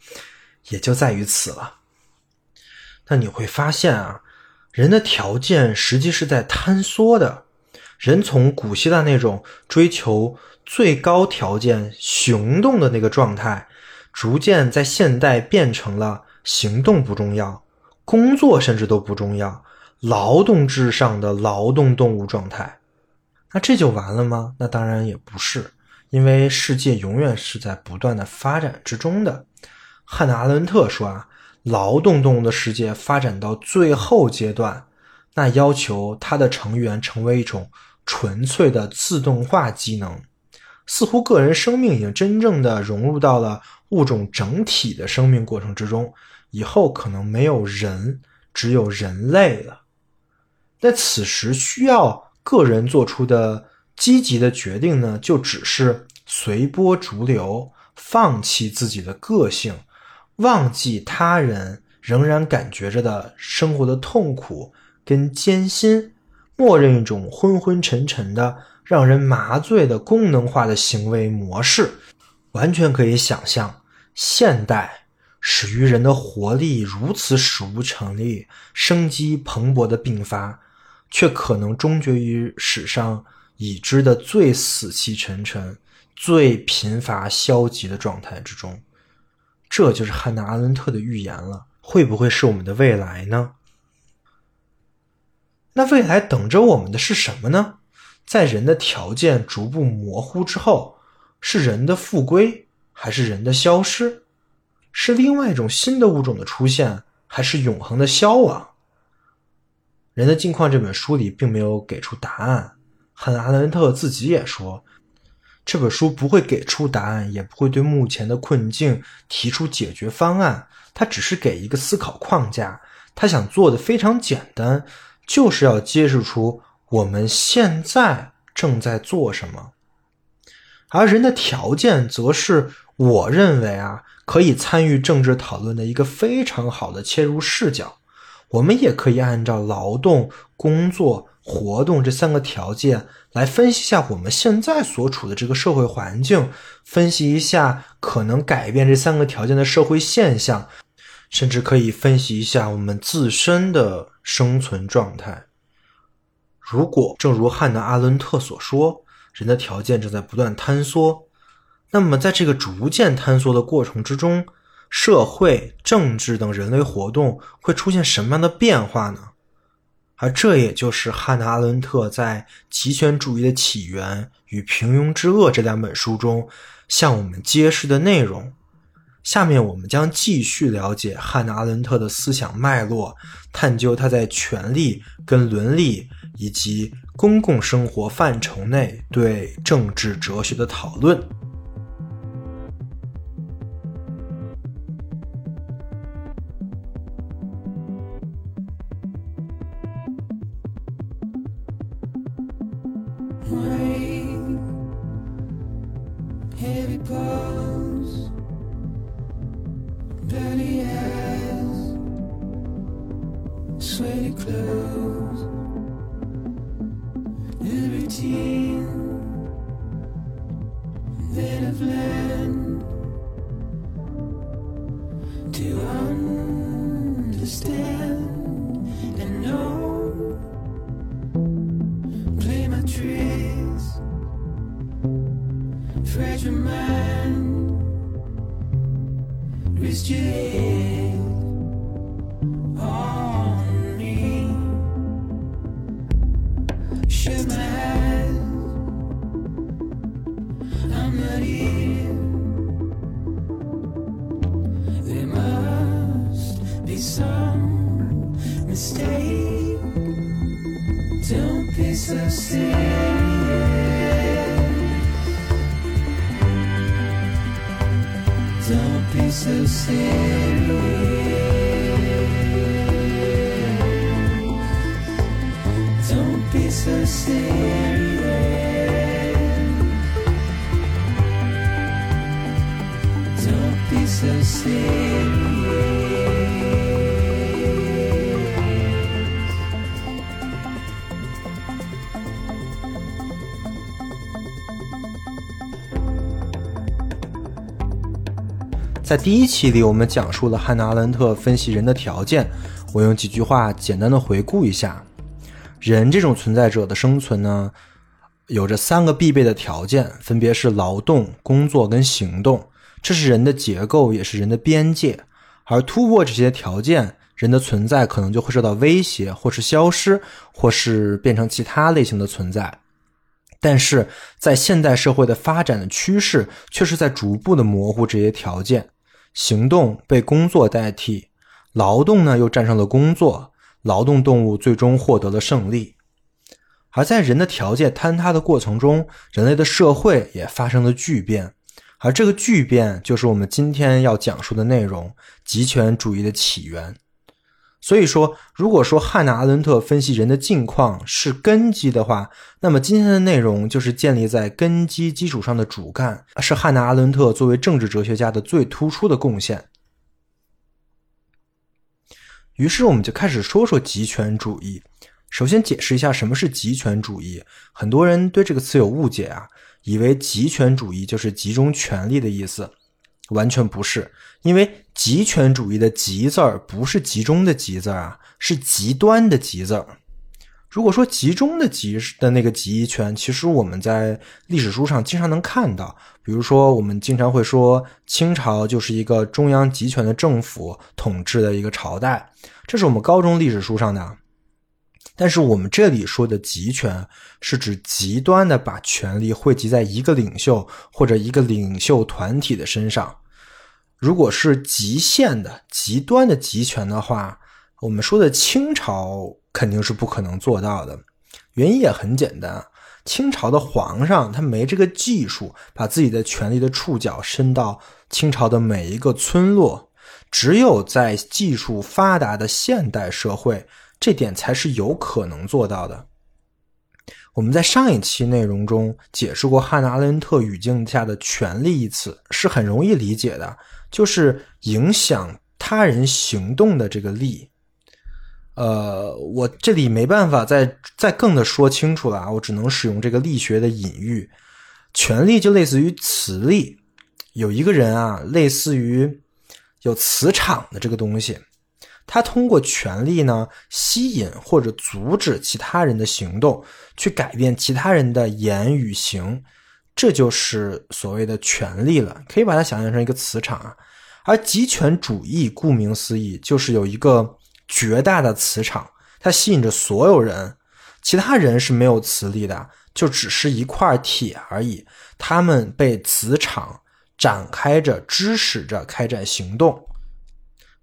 也就在于此了。那你会发现啊，人的条件实际是在坍缩的。人从古希腊那种追求最高条件、行动的那个状态，逐渐在现代变成了行动不重要，工作甚至都不重要。劳动至上的劳动动物状态，那这就完了吗？那当然也不是，因为世界永远是在不断的发展之中的。汉娜·阿伦特说啊，劳动动物的世界发展到最后阶段，那要求它的成员成为一种纯粹的自动化机能。似乎个人生命已经真正的融入到了物种整体的生命过程之中，以后可能没有人，只有人类了。那此时，需要个人做出的积极的决定呢，就只是随波逐流，放弃自己的个性，忘记他人仍然感觉着的生活的痛苦跟艰辛，默认一种昏昏沉沉的、让人麻醉的功能化的行为模式。完全可以想象，现代始于人的活力如此史无前例、生机蓬勃的并发。却可能终结于史上已知的最死气沉沉、最贫乏消极的状态之中。这就是汉娜·阿伦特的预言了。会不会是我们的未来呢？那未来等着我们的是什么呢？在人的条件逐步模糊之后，是人的复归，还是人的消失？是另外一种新的物种的出现，还是永恒的消亡？《人的境况》这本书里并没有给出答案，汉·阿伦特自己也说，这本书不会给出答案，也不会对目前的困境提出解决方案，他只是给一个思考框架。他想做的非常简单，就是要揭示出我们现在正在做什么。而人的条件，则是我认为啊，可以参与政治讨论的一个非常好的切入视角。我们也可以按照劳动、工作、活动这三个条件来分析一下我们现在所处的这个社会环境，分析一下可能改变这三个条件的社会现象，甚至可以分析一下我们自身的生存状态。如果正如汉娜·阿伦特所说，人的条件正在不断坍缩，那么在这个逐渐坍缩的过程之中，社会、政治等人类活动会出现什么样的变化呢？而这也就是汉娜·阿伦特在《极权主义的起源与平庸之恶》这两本书中向我们揭示的内容。下面我们将继续了解汉娜·阿伦特的思想脉络，探究他在权力、跟伦理以及公共生活范畴内对政治哲学的讨论。在第一期里，我们讲述了汉娜·阿伦特分析人的条件。我用几句话简单的回顾一下：人这种存在者的生存呢，有着三个必备的条件，分别是劳动、工作跟行动。这是人的结构，也是人的边界。而突破这些条件，人的存在可能就会受到威胁，或是消失，或是变成其他类型的存在。但是在现代社会的发展的趋势，却是在逐步的模糊这些条件。行动被工作代替，劳动呢又战胜了工作，劳动动物最终获得了胜利。而在人的条件坍塌的过程中，人类的社会也发生了巨变，而这个巨变就是我们今天要讲述的内容——极权主义的起源。所以说，如果说汉娜·阿伦特分析人的境况是根基的话，那么今天的内容就是建立在根基基础上的主干，是汉娜·阿伦特作为政治哲学家的最突出的贡献。于是，我们就开始说说极权主义。首先解释一下什么是极权主义。很多人对这个词有误解啊，以为极权主义就是集中权力的意思，完全不是。因为极权主义的“极”字儿不是集中的“极”字啊，是极端的“极”字儿。如果说集中的“集”的那个集权，其实我们在历史书上经常能看到，比如说我们经常会说清朝就是一个中央集权的政府统治的一个朝代，这是我们高中历史书上的。但是我们这里说的集权，是指极端的把权力汇集在一个领袖或者一个领袖团体的身上。如果是极限的、极端的集权的话，我们说的清朝肯定是不可能做到的。原因也很简单，清朝的皇上他没这个技术，把自己的权力的触角伸到清朝的每一个村落。只有在技术发达的现代社会。这点才是有可能做到的。我们在上一期内容中解释过汉娜·阿伦特语境下的“权力”一词，是很容易理解的，就是影响他人行动的这个力。呃，我这里没办法再再更的说清楚了啊，我只能使用这个力学的隐喻，权力就类似于磁力，有一个人啊，类似于有磁场的这个东西。他通过权力呢，吸引或者阻止其他人的行动，去改变其他人的言语行，这就是所谓的权力了。可以把它想象成一个磁场啊。而极权主义顾名思义，就是有一个绝大的磁场，它吸引着所有人，其他人是没有磁力的，就只是一块铁而已。他们被磁场展开着，支持着开展行动。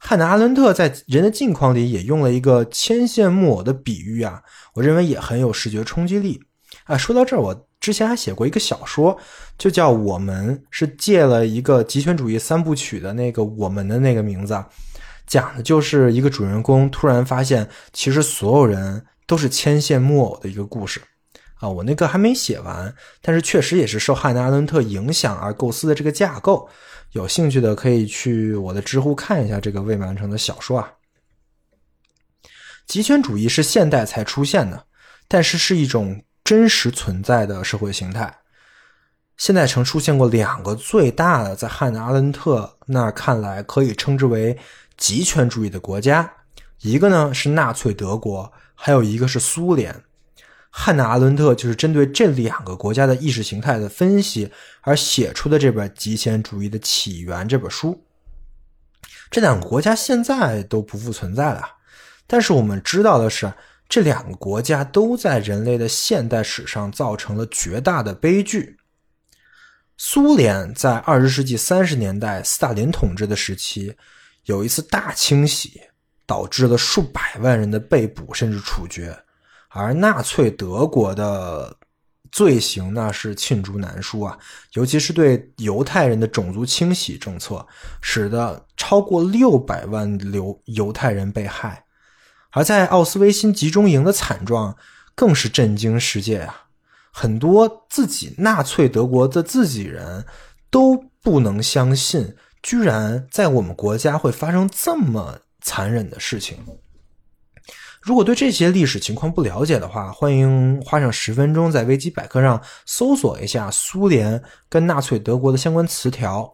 汉娜·阿伦特在《人的境况》里也用了一个牵线木偶的比喻啊，我认为也很有视觉冲击力啊。说到这儿，我之前还写过一个小说，就叫《我们》，是借了一个极权主义三部曲的那个“我们”的那个名字，讲的就是一个主人公突然发现，其实所有人都是牵线木偶的一个故事啊。我那个还没写完，但是确实也是受汉娜·阿伦特影响而构思的这个架构。有兴趣的可以去我的知乎看一下这个未完成的小说啊。极权主义是现代才出现的，但是是一种真实存在的社会形态。现在曾出现过两个最大的，在汉娜·阿伦特那儿看来可以称之为极权主义的国家，一个呢是纳粹德国，还有一个是苏联。汉娜·阿伦特就是针对这两个国家的意识形态的分析而写出的这本《极权主义的起源》这本书。这两个国家现在都不复存在了，但是我们知道的是，这两个国家都在人类的现代史上造成了绝大的悲剧。苏联在二十世纪三十年代斯大林统治的时期，有一次大清洗，导致了数百万人的被捕甚至处决。而纳粹德国的罪行那是罄竹难书啊，尤其是对犹太人的种族清洗政策，使得超过六百万犹犹太人被害。而在奥斯维辛集中营的惨状更是震惊世界啊！很多自己纳粹德国的自己人都不能相信，居然在我们国家会发生这么残忍的事情。如果对这些历史情况不了解的话，欢迎花上十分钟在维基百科上搜索一下苏联跟纳粹德国的相关词条。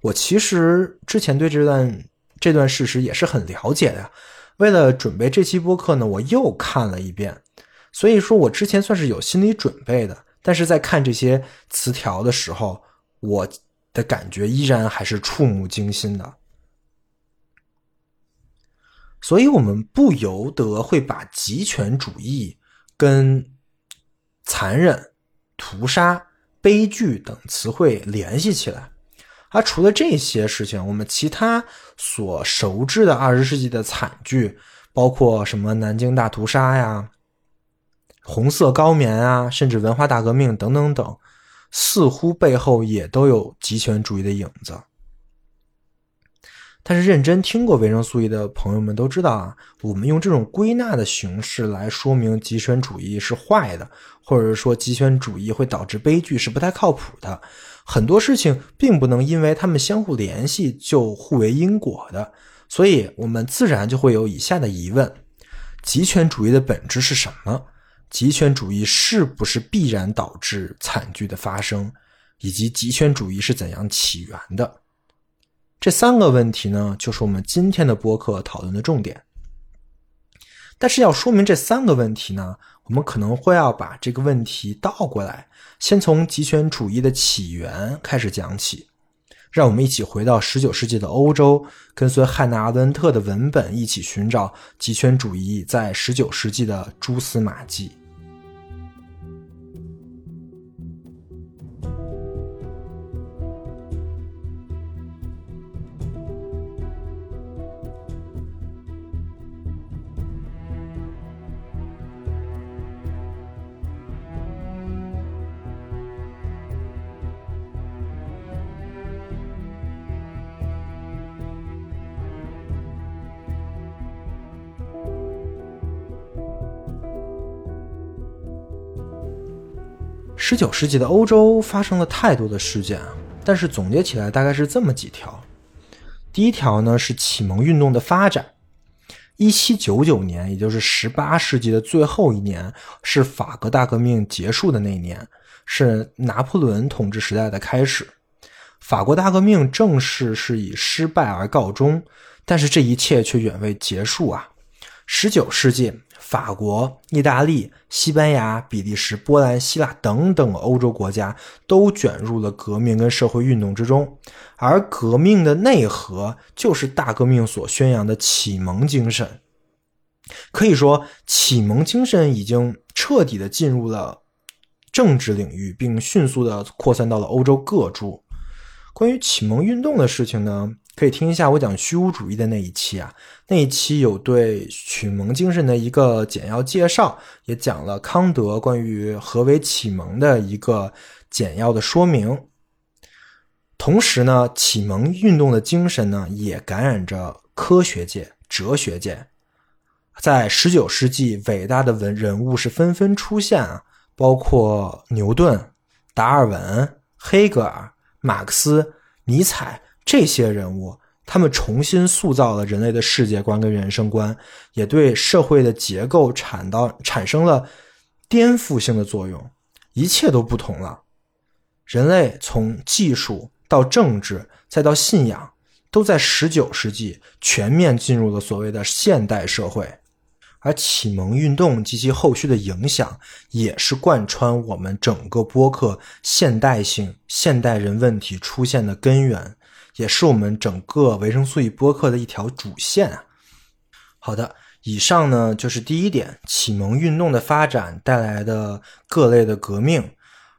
我其实之前对这段这段事实也是很了解的，为了准备这期播客呢，我又看了一遍。所以说我之前算是有心理准备的，但是在看这些词条的时候，我的感觉依然还是触目惊心的。所以，我们不由得会把极权主义跟残忍、屠杀、悲剧等词汇联系起来。而除了这些事情，我们其他所熟知的二十世纪的惨剧，包括什么南京大屠杀呀、红色高棉啊，甚至文化大革命等等等，似乎背后也都有极权主义的影子。但是认真听过维生素 E 的朋友们都知道啊，我们用这种归纳的形式来说明极权主义是坏的，或者说极权主义会导致悲剧是不太靠谱的。很多事情并不能因为它们相互联系就互为因果的，所以我们自然就会有以下的疑问：极权主义的本质是什么？极权主义是不是必然导致惨剧的发生？以及极权主义是怎样起源的？这三个问题呢，就是我们今天的播客讨论的重点。但是要说明这三个问题呢，我们可能会要把这个问题倒过来，先从极权主义的起源开始讲起。让我们一起回到十九世纪的欧洲，跟随汉娜·阿伦特的文本，一起寻找极权主义在十九世纪的蛛丝马迹。十九世纪的欧洲发生了太多的事件啊，但是总结起来大概是这么几条。第一条呢是启蒙运动的发展。一七九九年，也就是十八世纪的最后一年，是法国大革命结束的那一年，是拿破仑统治时代的开始。法国大革命正式是以失败而告终，但是这一切却远未结束啊！十九世纪。法国、意大利、西班牙、比利时、波兰、希腊等等欧洲国家都卷入了革命跟社会运动之中，而革命的内核就是大革命所宣扬的启蒙精神。可以说，启蒙精神已经彻底的进入了政治领域，并迅速的扩散到了欧洲各处。关于启蒙运动的事情呢？可以听一下我讲虚无主义的那一期啊，那一期有对启蒙精神的一个简要介绍，也讲了康德关于何为启蒙的一个简要的说明。同时呢，启蒙运动的精神呢，也感染着科学界、哲学界。在十九世纪，伟大的文人物是纷纷出现啊，包括牛顿、达尔文、黑格尔、马克思、尼采。这些人物，他们重新塑造了人类的世界观跟人生观，也对社会的结构产到产生了颠覆性的作用，一切都不同了。人类从技术到政治再到信仰，都在十九世纪全面进入了所谓的现代社会。而启蒙运动及其后续的影响，也是贯穿我们整个播客现代性、现代人问题出现的根源。也是我们整个维生素 E 播客的一条主线啊。好的，以上呢就是第一点，启蒙运动的发展带来的各类的革命。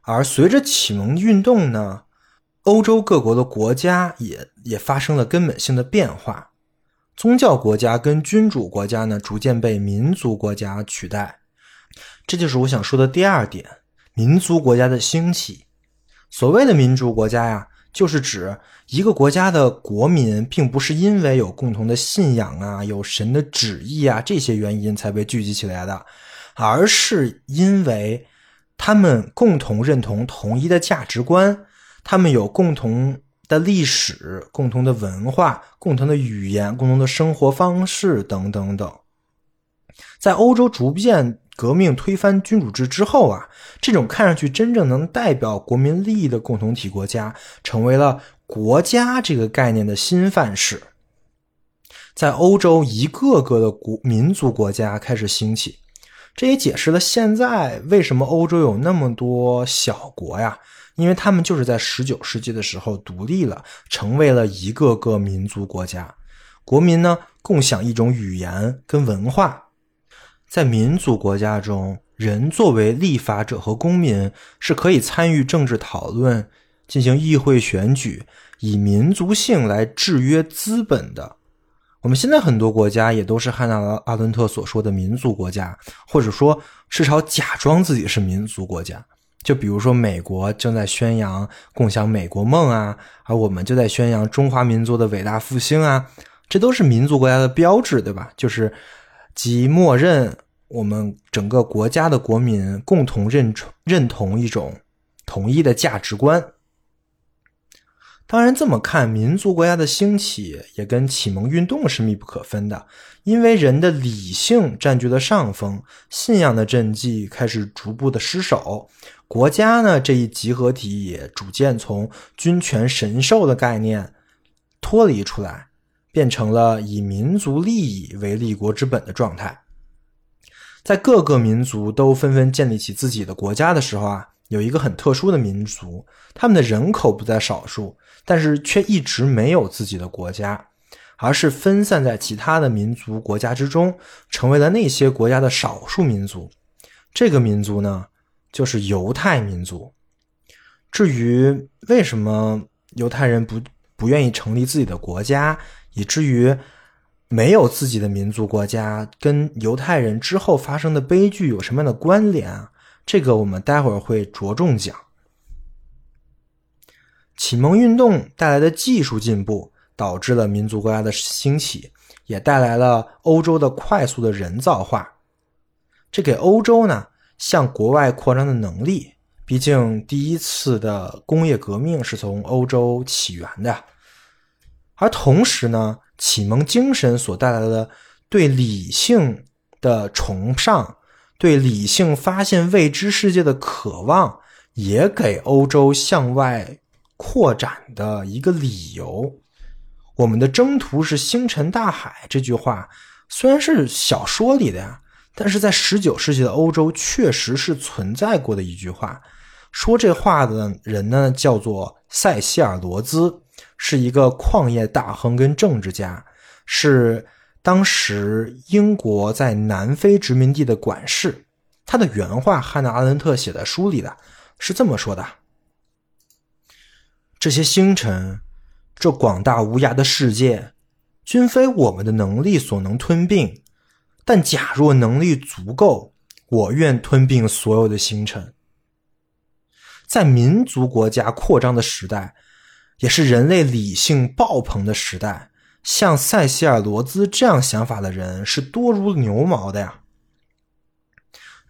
而随着启蒙运动呢，欧洲各国的国家也也发生了根本性的变化，宗教国家跟君主国家呢逐渐被民族国家取代。这就是我想说的第二点，民族国家的兴起。所谓的民族国家呀。就是指一个国家的国民，并不是因为有共同的信仰啊、有神的旨意啊这些原因才被聚集起来的，而是因为他们共同认同同一的价值观，他们有共同的历史、共同的文化、共同的语言、共同的生活方式等等等。在欧洲逐渐。革命推翻君主制之后啊，这种看上去真正能代表国民利益的共同体国家，成为了国家这个概念的新范式。在欧洲，一个个的国民族国家开始兴起，这也解释了现在为什么欧洲有那么多小国呀，因为他们就是在十九世纪的时候独立了，成为了一个个民族国家，国民呢共享一种语言跟文化。在民族国家中，人作为立法者和公民是可以参与政治讨论、进行议会选举，以民族性来制约资本的。我们现在很多国家也都是汉娜·阿伦特所说的民族国家，或者说至少假装自己是民族国家。就比如说，美国正在宣扬共享美国梦啊，而我们就在宣扬中华民族的伟大复兴啊，这都是民族国家的标志，对吧？就是即默认我们整个国家的国民共同认认同一种统一的价值观。当然，这么看，民族国家的兴起也跟启蒙运动是密不可分的。因为人的理性占据了上风，信仰的阵地开始逐步的失守，国家呢这一集合体也逐渐从君权神授的概念脱离出来，变成了以民族利益为立国之本的状态。在各个民族都纷纷建立起自己的国家的时候啊。有一个很特殊的民族，他们的人口不在少数，但是却一直没有自己的国家，而是分散在其他的民族国家之中，成为了那些国家的少数民族。这个民族呢，就是犹太民族。至于为什么犹太人不不愿意成立自己的国家，以至于没有自己的民族国家，跟犹太人之后发生的悲剧有什么样的关联啊？这个我们待会儿会着重讲。启蒙运动带来的技术进步，导致了民族国家的兴起，也带来了欧洲的快速的人造化。这给欧洲呢向国外扩张的能力。毕竟第一次的工业革命是从欧洲起源的，而同时呢，启蒙精神所带来的对理性的崇尚。对理性发现未知世界的渴望，也给欧洲向外扩展的一个理由。我们的征途是星辰大海这句话，虽然是小说里的呀，但是在十九世纪的欧洲确实是存在过的一句话。说这话的人呢，叫做塞西尔罗兹，是一个矿业大亨跟政治家，是。当时英国在南非殖民地的管事，他的原话，汉娜·阿伦特写在书里的，是这么说的：“这些星辰，这广大无涯的世界，均非我们的能力所能吞并。但假若能力足够，我愿吞并所有的星辰。在民族国家扩张的时代，也是人类理性爆棚的时代。”像塞西尔罗兹这样想法的人是多如牛毛的呀。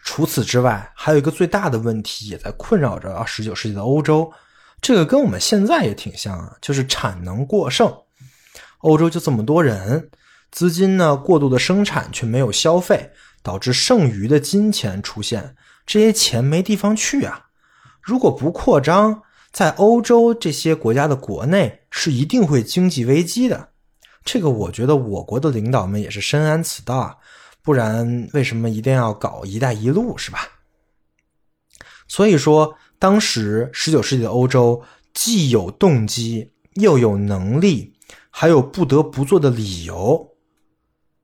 除此之外，还有一个最大的问题也在困扰着啊，十九世纪的欧洲，这个跟我们现在也挺像啊，就是产能过剩。欧洲就这么多人，资金呢过度的生产却没有消费，导致剩余的金钱出现，这些钱没地方去啊。如果不扩张，在欧洲这些国家的国内是一定会经济危机的。这个我觉得我国的领导们也是深谙此道啊，不然为什么一定要搞“一带一路”是吧？所以说，当时十九世纪的欧洲既有动机，又有能力，还有不得不做的理由，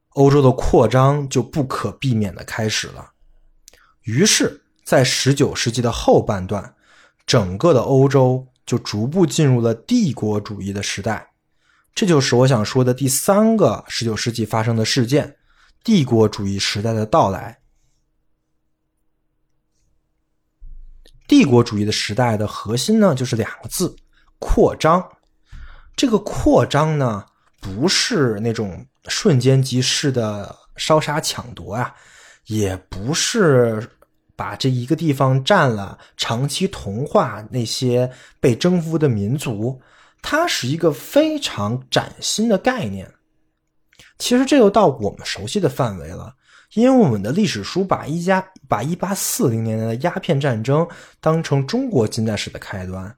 欧洲的扩张就不可避免的开始了。于是，在十九世纪的后半段，整个的欧洲就逐步进入了帝国主义的时代。这就是我想说的第三个十九世纪发生的事件——帝国主义时代的到来。帝国主义的时代的核心呢，就是两个字：扩张。这个扩张呢，不是那种瞬间即逝的烧杀抢夺啊，也不是把这一个地方占了，长期同化那些被征服的民族。它是一个非常崭新的概念，其实这就到我们熟悉的范围了，因为我们的历史书把一加把一八四零年的鸦片战争当成中国近代史的开端，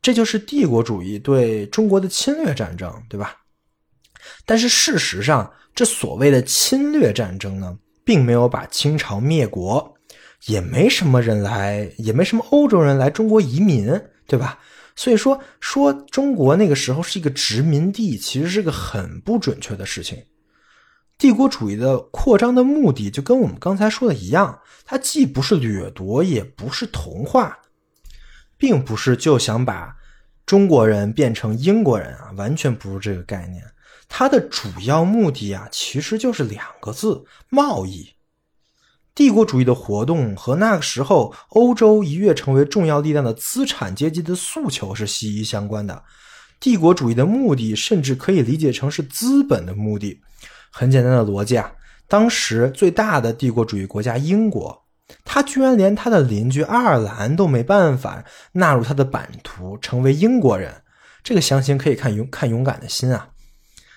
这就是帝国主义对中国的侵略战争，对吧？但是事实上，这所谓的侵略战争呢，并没有把清朝灭国，也没什么人来，也没什么欧洲人来中国移民，对吧？所以说，说中国那个时候是一个殖民地，其实是个很不准确的事情。帝国主义的扩张的目的，就跟我们刚才说的一样，它既不是掠夺，也不是同化，并不是就想把中国人变成英国人啊，完全不是这个概念。它的主要目的啊，其实就是两个字：贸易。帝国主义的活动和那个时候欧洲一跃成为重要力量的资产阶级的诉求是息息相关的。帝国主义的目的甚至可以理解成是资本的目的。很简单的逻辑啊，当时最大的帝国主义国家英国，他居然连他的邻居爱尔兰都没办法纳入他的版图，成为英国人。这个详情可以看勇看勇敢的心啊。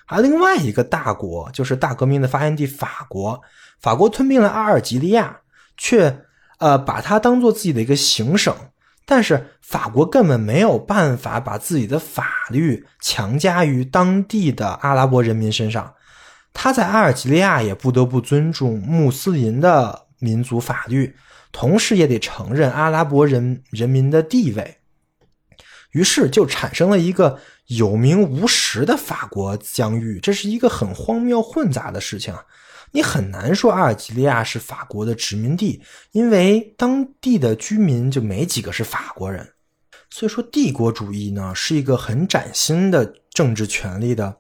而另外一个大国就是大革命的发源地法国，法国吞并了阿尔及利亚，却呃把它当做自己的一个行省，但是法国根本没有办法把自己的法律强加于当地的阿拉伯人民身上，他在阿尔及利亚也不得不尊重穆斯林的民族法律，同时也得承认阿拉伯人人民的地位，于是就产生了一个。有名无实的法国疆域，这是一个很荒谬混杂的事情！你很难说阿尔及利亚是法国的殖民地，因为当地的居民就没几个是法国人。所以说，帝国主义呢是一个很崭新的政治权力的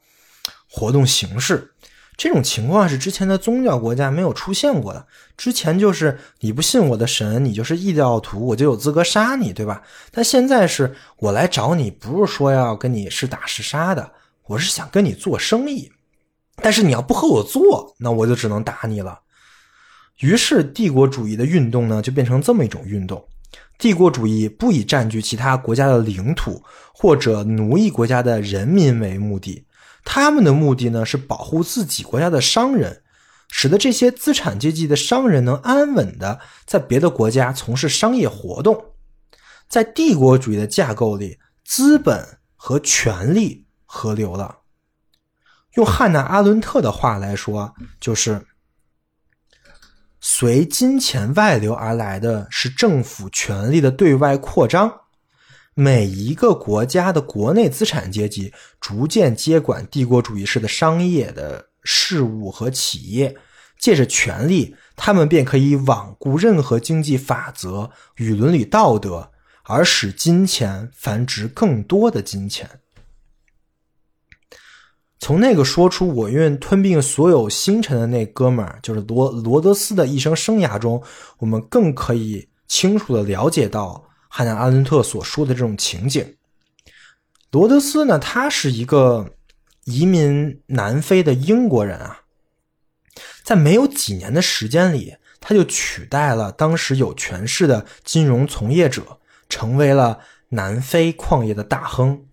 活动形式。这种情况是之前的宗教国家没有出现过的。之前就是你不信我的神，你就是异教徒，我就有资格杀你，对吧？但现在是我来找你，不是说要跟你是打是杀的，我是想跟你做生意。但是你要不和我做，那我就只能打你了。于是帝国主义的运动呢，就变成这么一种运动：帝国主义不以占据其他国家的领土或者奴役国家的人民为目的。他们的目的呢是保护自己国家的商人，使得这些资产阶级的商人能安稳的在别的国家从事商业活动。在帝国主义的架构里，资本和权力合流了。用汉娜·阿伦特的话来说，就是随金钱外流而来的是政府权力的对外扩张。每一个国家的国内资产阶级逐渐接管帝国主义式的商业的事务和企业，借着权力，他们便可以罔顾任何经济法则与伦理道德，而使金钱繁殖更多的金钱。从那个说出“我愿吞并所有星辰”的那哥们儿，就是罗罗德斯的一生生涯中，我们更可以清楚的了解到。汉娜·阿伦特所说的这种情景，罗德斯呢，他是一个移民南非的英国人啊，在没有几年的时间里，他就取代了当时有权势的金融从业者，成为了南非矿业的大亨。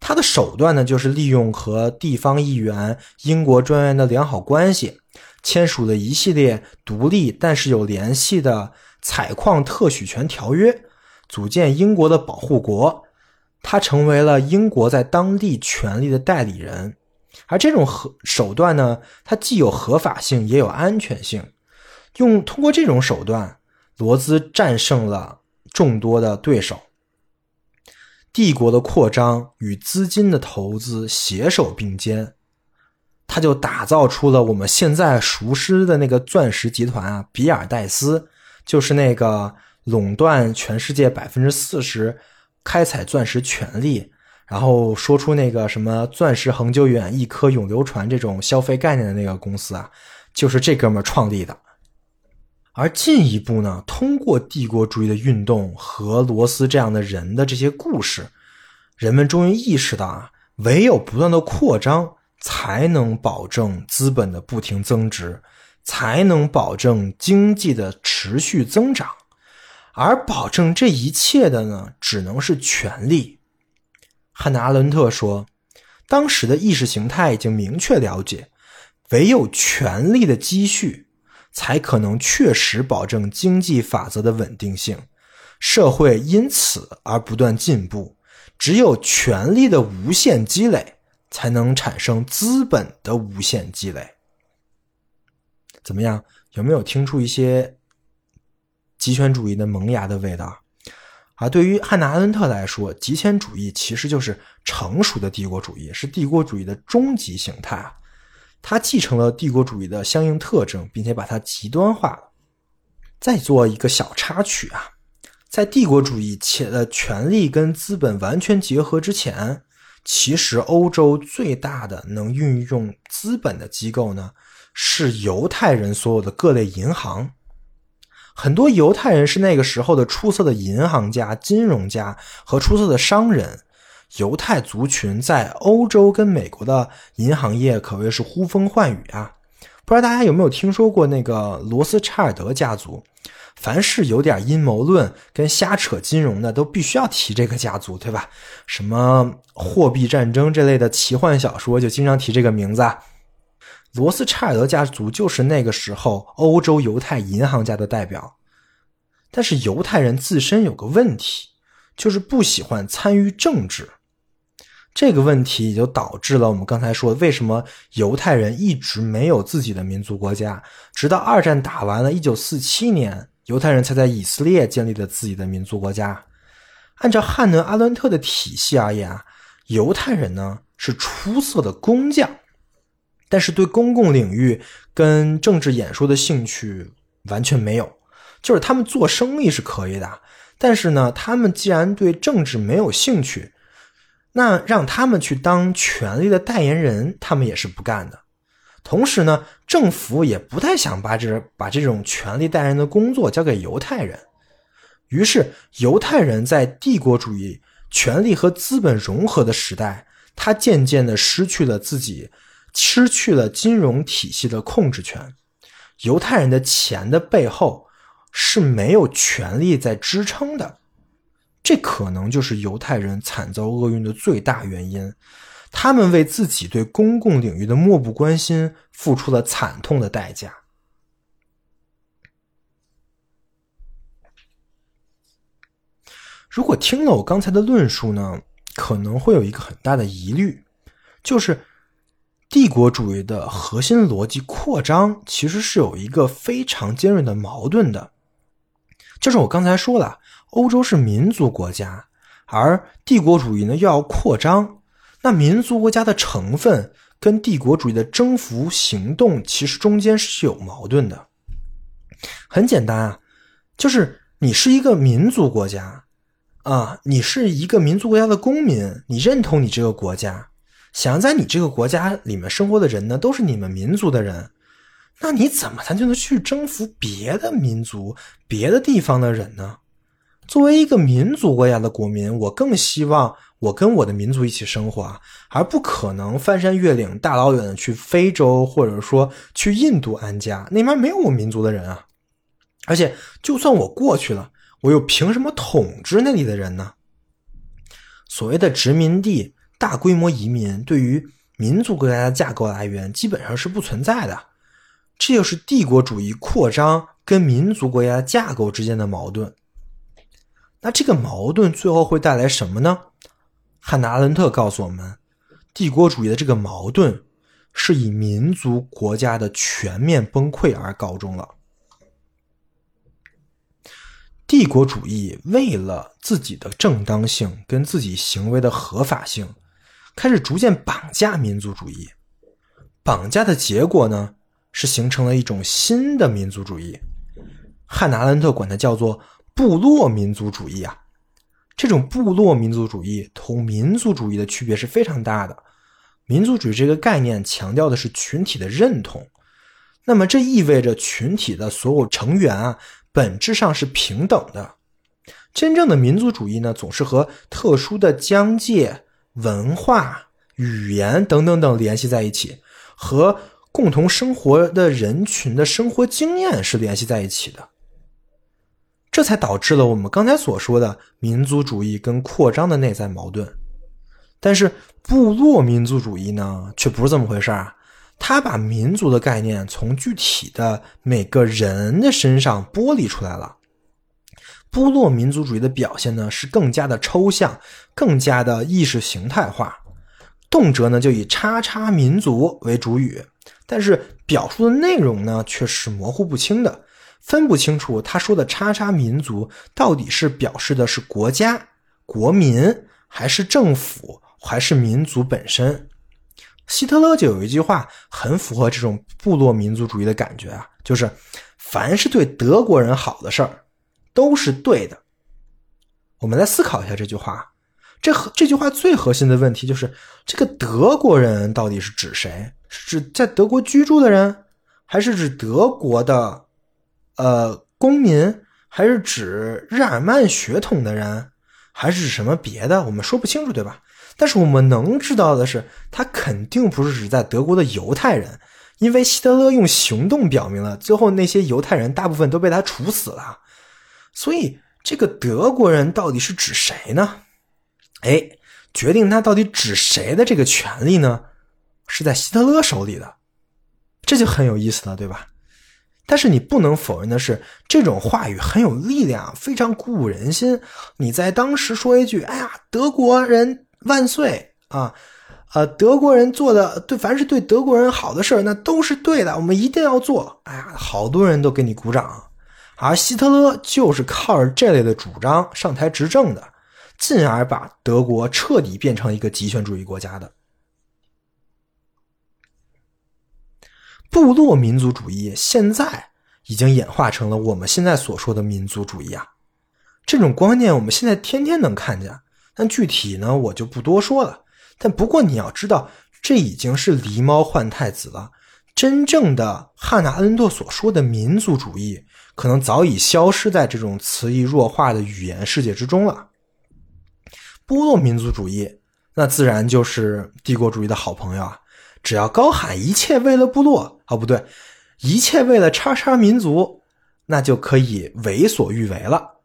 他的手段呢，就是利用和地方议员、英国专员的良好关系，签署了一系列独立但是有联系的采矿特许权条约。组建英国的保护国，他成为了英国在当地权力的代理人，而这种合手段呢，它既有合法性，也有安全性。用通过这种手段，罗兹战胜了众多的对手。帝国的扩张与资金的投资携手并肩，他就打造出了我们现在熟知的那个钻石集团啊，比尔戴斯，就是那个。垄断全世界百分之四十开采钻石权利，然后说出那个什么“钻石恒久远，一颗永流传”这种消费概念的那个公司啊，就是这哥们儿创立的。而进一步呢，通过帝国主义的运动和罗斯这样的人的这些故事，人们终于意识到啊，唯有不断的扩张，才能保证资本的不停增值，才能保证经济的持续增长。而保证这一切的呢，只能是权力。汉娜·阿伦特说：“当时的意识形态已经明确了解，唯有权力的积蓄，才可能确实保证经济法则的稳定性，社会因此而不断进步。只有权力的无限积累，才能产生资本的无限积累。”怎么样？有没有听出一些？极权主义的萌芽的味道，而对于汉娜·阿伦特来说，极权主义其实就是成熟的帝国主义，是帝国主义的终极形态。它继承了帝国主义的相应特征，并且把它极端化了。再做一个小插曲啊，在帝国主义且的权力跟资本完全结合之前，其实欧洲最大的能运用资本的机构呢，是犹太人所有的各类银行。很多犹太人是那个时候的出色的银行家、金融家和出色的商人。犹太族群在欧洲跟美国的银行业可谓是呼风唤雨啊！不知道大家有没有听说过那个罗斯柴尔德家族？凡是有点阴谋论跟瞎扯金融的，都必须要提这个家族，对吧？什么货币战争这类的奇幻小说就经常提这个名字。罗斯柴尔德家族就是那个时候欧洲犹太银行家的代表。但是犹太人自身有个问题，就是不喜欢参与政治。这个问题也就导致了我们刚才说，为什么犹太人一直没有自己的民族国家，直到二战打完了，一九四七年。犹太人才在以色列建立了自己的民族国家。按照汉能·阿伦特的体系而言啊，犹太人呢是出色的工匠，但是对公共领域跟政治演说的兴趣完全没有。就是他们做生意是可以的，但是呢，他们既然对政治没有兴趣，那让他们去当权力的代言人，他们也是不干的。同时呢，政府也不太想把这把这种权力代言人的工作交给犹太人，于是犹太人在帝国主义、权力和资本融合的时代，他渐渐的失去了自己，失去了金融体系的控制权。犹太人的钱的背后是没有权力在支撑的，这可能就是犹太人惨遭厄运的最大原因。他们为自己对公共领域的漠不关心付出了惨痛的代价。如果听了我刚才的论述呢，可能会有一个很大的疑虑，就是帝国主义的核心逻辑扩张其实是有一个非常尖锐的矛盾的，就是我刚才说了，欧洲是民族国家，而帝国主义呢又要扩张。那民族国家的成分跟帝国主义的征服行动，其实中间是有矛盾的。很简单啊，就是你是一个民族国家啊，你是一个民族国家的公民，你认同你这个国家，想在你这个国家里面生活的人呢，都是你们民族的人，那你怎么才能去征服别的民族、别的地方的人呢？作为一个民族国家的国民，我更希望。我跟我的民族一起生活啊，而不可能翻山越岭、大老远的去非洲，或者说去印度安家，那边没有我民族的人啊。而且，就算我过去了，我又凭什么统治那里的人呢？所谓的殖民地大规模移民，对于民族国家的架构来源基本上是不存在的。这就是帝国主义扩张跟民族国家架构之间的矛盾。那这个矛盾最后会带来什么呢？汉娜·阿伦特告诉我们，帝国主义的这个矛盾是以民族国家的全面崩溃而告终了。帝国主义为了自己的正当性跟自己行为的合法性，开始逐渐绑架民族主义。绑架的结果呢，是形成了一种新的民族主义。汉娜·阿伦特管它叫做部落民族主义啊。这种部落民族主义同民族主义的区别是非常大的。民族主义这个概念强调的是群体的认同，那么这意味着群体的所有成员啊，本质上是平等的。真正的民族主义呢，总是和特殊的疆界、文化、语言等等等联系在一起，和共同生活的人群的生活经验是联系在一起的。这才导致了我们刚才所说的民族主义跟扩张的内在矛盾，但是部落民族主义呢，却不是这么回事儿。他把民族的概念从具体的每个人的身上剥离出来了。部落民族主义的表现呢，是更加的抽象，更加的意识形态化，动辄呢就以“叉叉民族”为主语，但是表述的内容呢，却是模糊不清的。分不清楚他说的“叉叉民族”到底是表示的是国家、国民，还是政府，还是民族本身？希特勒就有一句话很符合这种部落民族主义的感觉啊，就是凡是对德国人好的事儿都是对的，我们来思考一下这句话。这这句话最核心的问题就是：这个德国人到底是指谁？是指在德国居住的人，还是指德国的呃公民，还是指日耳曼血统的人，还是什么别的？我们说不清楚，对吧？但是我们能知道的是，他肯定不是指在德国的犹太人，因为希特勒用行动表明了，最后那些犹太人大部分都被他处死了。所以，这个德国人到底是指谁呢？哎，决定他到底指谁的这个权利呢，是在希特勒手里的，这就很有意思了，对吧？但是你不能否认的是，这种话语很有力量，非常鼓舞人心。你在当时说一句：“哎呀，德国人万岁啊！”呃，德国人做的对，凡是对德国人好的事儿，那都是对的，我们一定要做。哎呀，好多人都给你鼓掌。而希特勒就是靠着这类的主张上台执政的。进而把德国彻底变成一个极权主义国家的部落民族主义，现在已经演化成了我们现在所说的民族主义啊！这种观念我们现在天天能看见，但具体呢，我就不多说了。但不过你要知道，这已经是狸猫换太子了。真正的汉娜·阿伦特所说的民族主义，可能早已消失在这种词义弱化的语言世界之中了。部落民族主义，那自然就是帝国主义的好朋友啊！只要高喊一切为了部落，哦不对，一切为了叉叉民族，那就可以为所欲为了。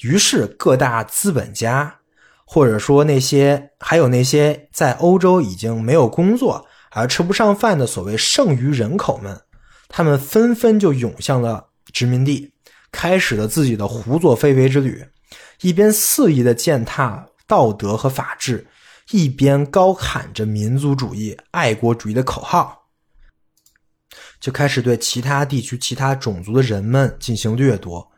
于是各大资本家，或者说那些还有那些在欧洲已经没有工作而吃不上饭的所谓剩余人口们，他们纷纷就涌向了殖民地，开始了自己的胡作非为之旅。一边肆意的践踏道德和法治，一边高喊着民族主义、爱国主义的口号，就开始对其他地区、其他种族的人们进行掠夺。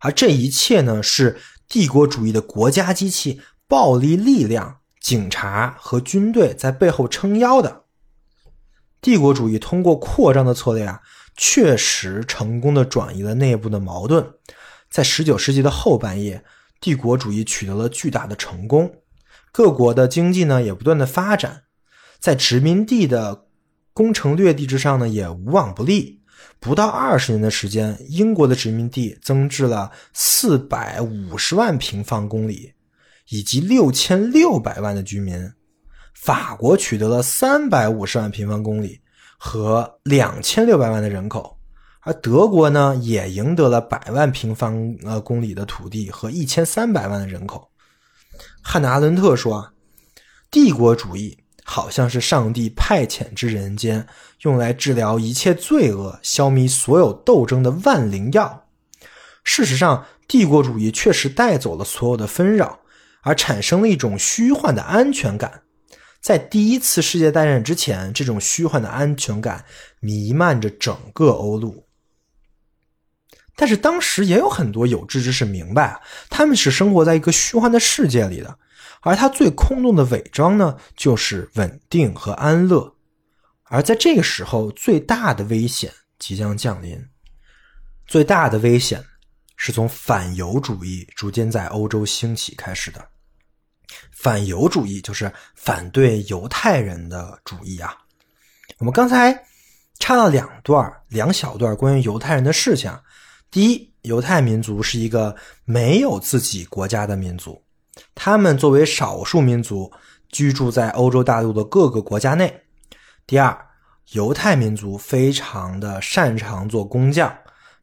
而这一切呢，是帝国主义的国家机器、暴力力量、警察和军队在背后撑腰的。帝国主义通过扩张的策略啊，确实成功的转移了内部的矛盾。在十九世纪的后半叶。帝国主义取得了巨大的成功，各国的经济呢也不断的发展，在殖民地的攻城略地之上呢也无往不利。不到二十年的时间，英国的殖民地增至了四百五十万平方公里，以及六千六百万的居民。法国取得了三百五十万平方公里和两千六百万的人口。而德国呢，也赢得了百万平方呃公里的土地和一千三百万的人口。汉娜·阿伦特说：“啊，帝国主义好像是上帝派遣至人间，用来治疗一切罪恶、消弭所有斗争的万灵药。事实上，帝国主义确实带走了所有的纷扰，而产生了一种虚幻的安全感。在第一次世界大战之前，这种虚幻的安全感弥漫着整个欧陆。”但是当时也有很多有志之士明白，他们是生活在一个虚幻的世界里的，而他最空洞的伪装呢，就是稳定和安乐。而在这个时候，最大的危险即将降临。最大的危险是从反犹主义逐渐在欧洲兴起开始的。反犹主义就是反对犹太人的主义啊。我们刚才插了两段两小段关于犹太人的事情。第一，犹太民族是一个没有自己国家的民族，他们作为少数民族居住在欧洲大陆的各个国家内。第二，犹太民族非常的擅长做工匠，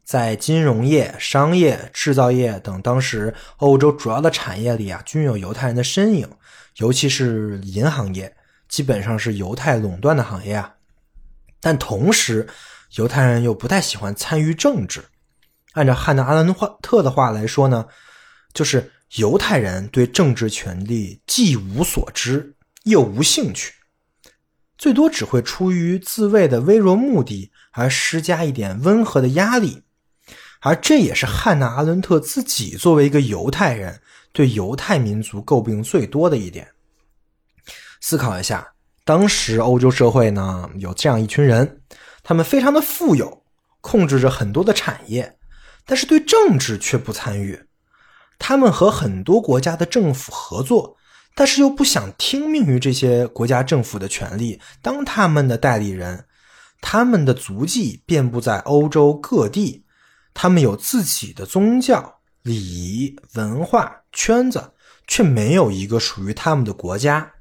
在金融业、商业、制造业等当时欧洲主要的产业里啊，均有犹太人的身影，尤其是银行业，基本上是犹太垄断的行业啊。但同时，犹太人又不太喜欢参与政治。按照汉娜·阿伦特的话来说呢，就是犹太人对政治权力既无所知又无兴趣，最多只会出于自卫的微弱目的而施加一点温和的压力，而这也是汉娜·阿伦特自己作为一个犹太人对犹太民族诟病最多的一点。思考一下，当时欧洲社会呢有这样一群人，他们非常的富有，控制着很多的产业。但是对政治却不参与，他们和很多国家的政府合作，但是又不想听命于这些国家政府的权利，当他们的代理人。他们的足迹遍布在欧洲各地，他们有自己的宗教、礼仪、文化圈子，却没有一个属于他们的国家。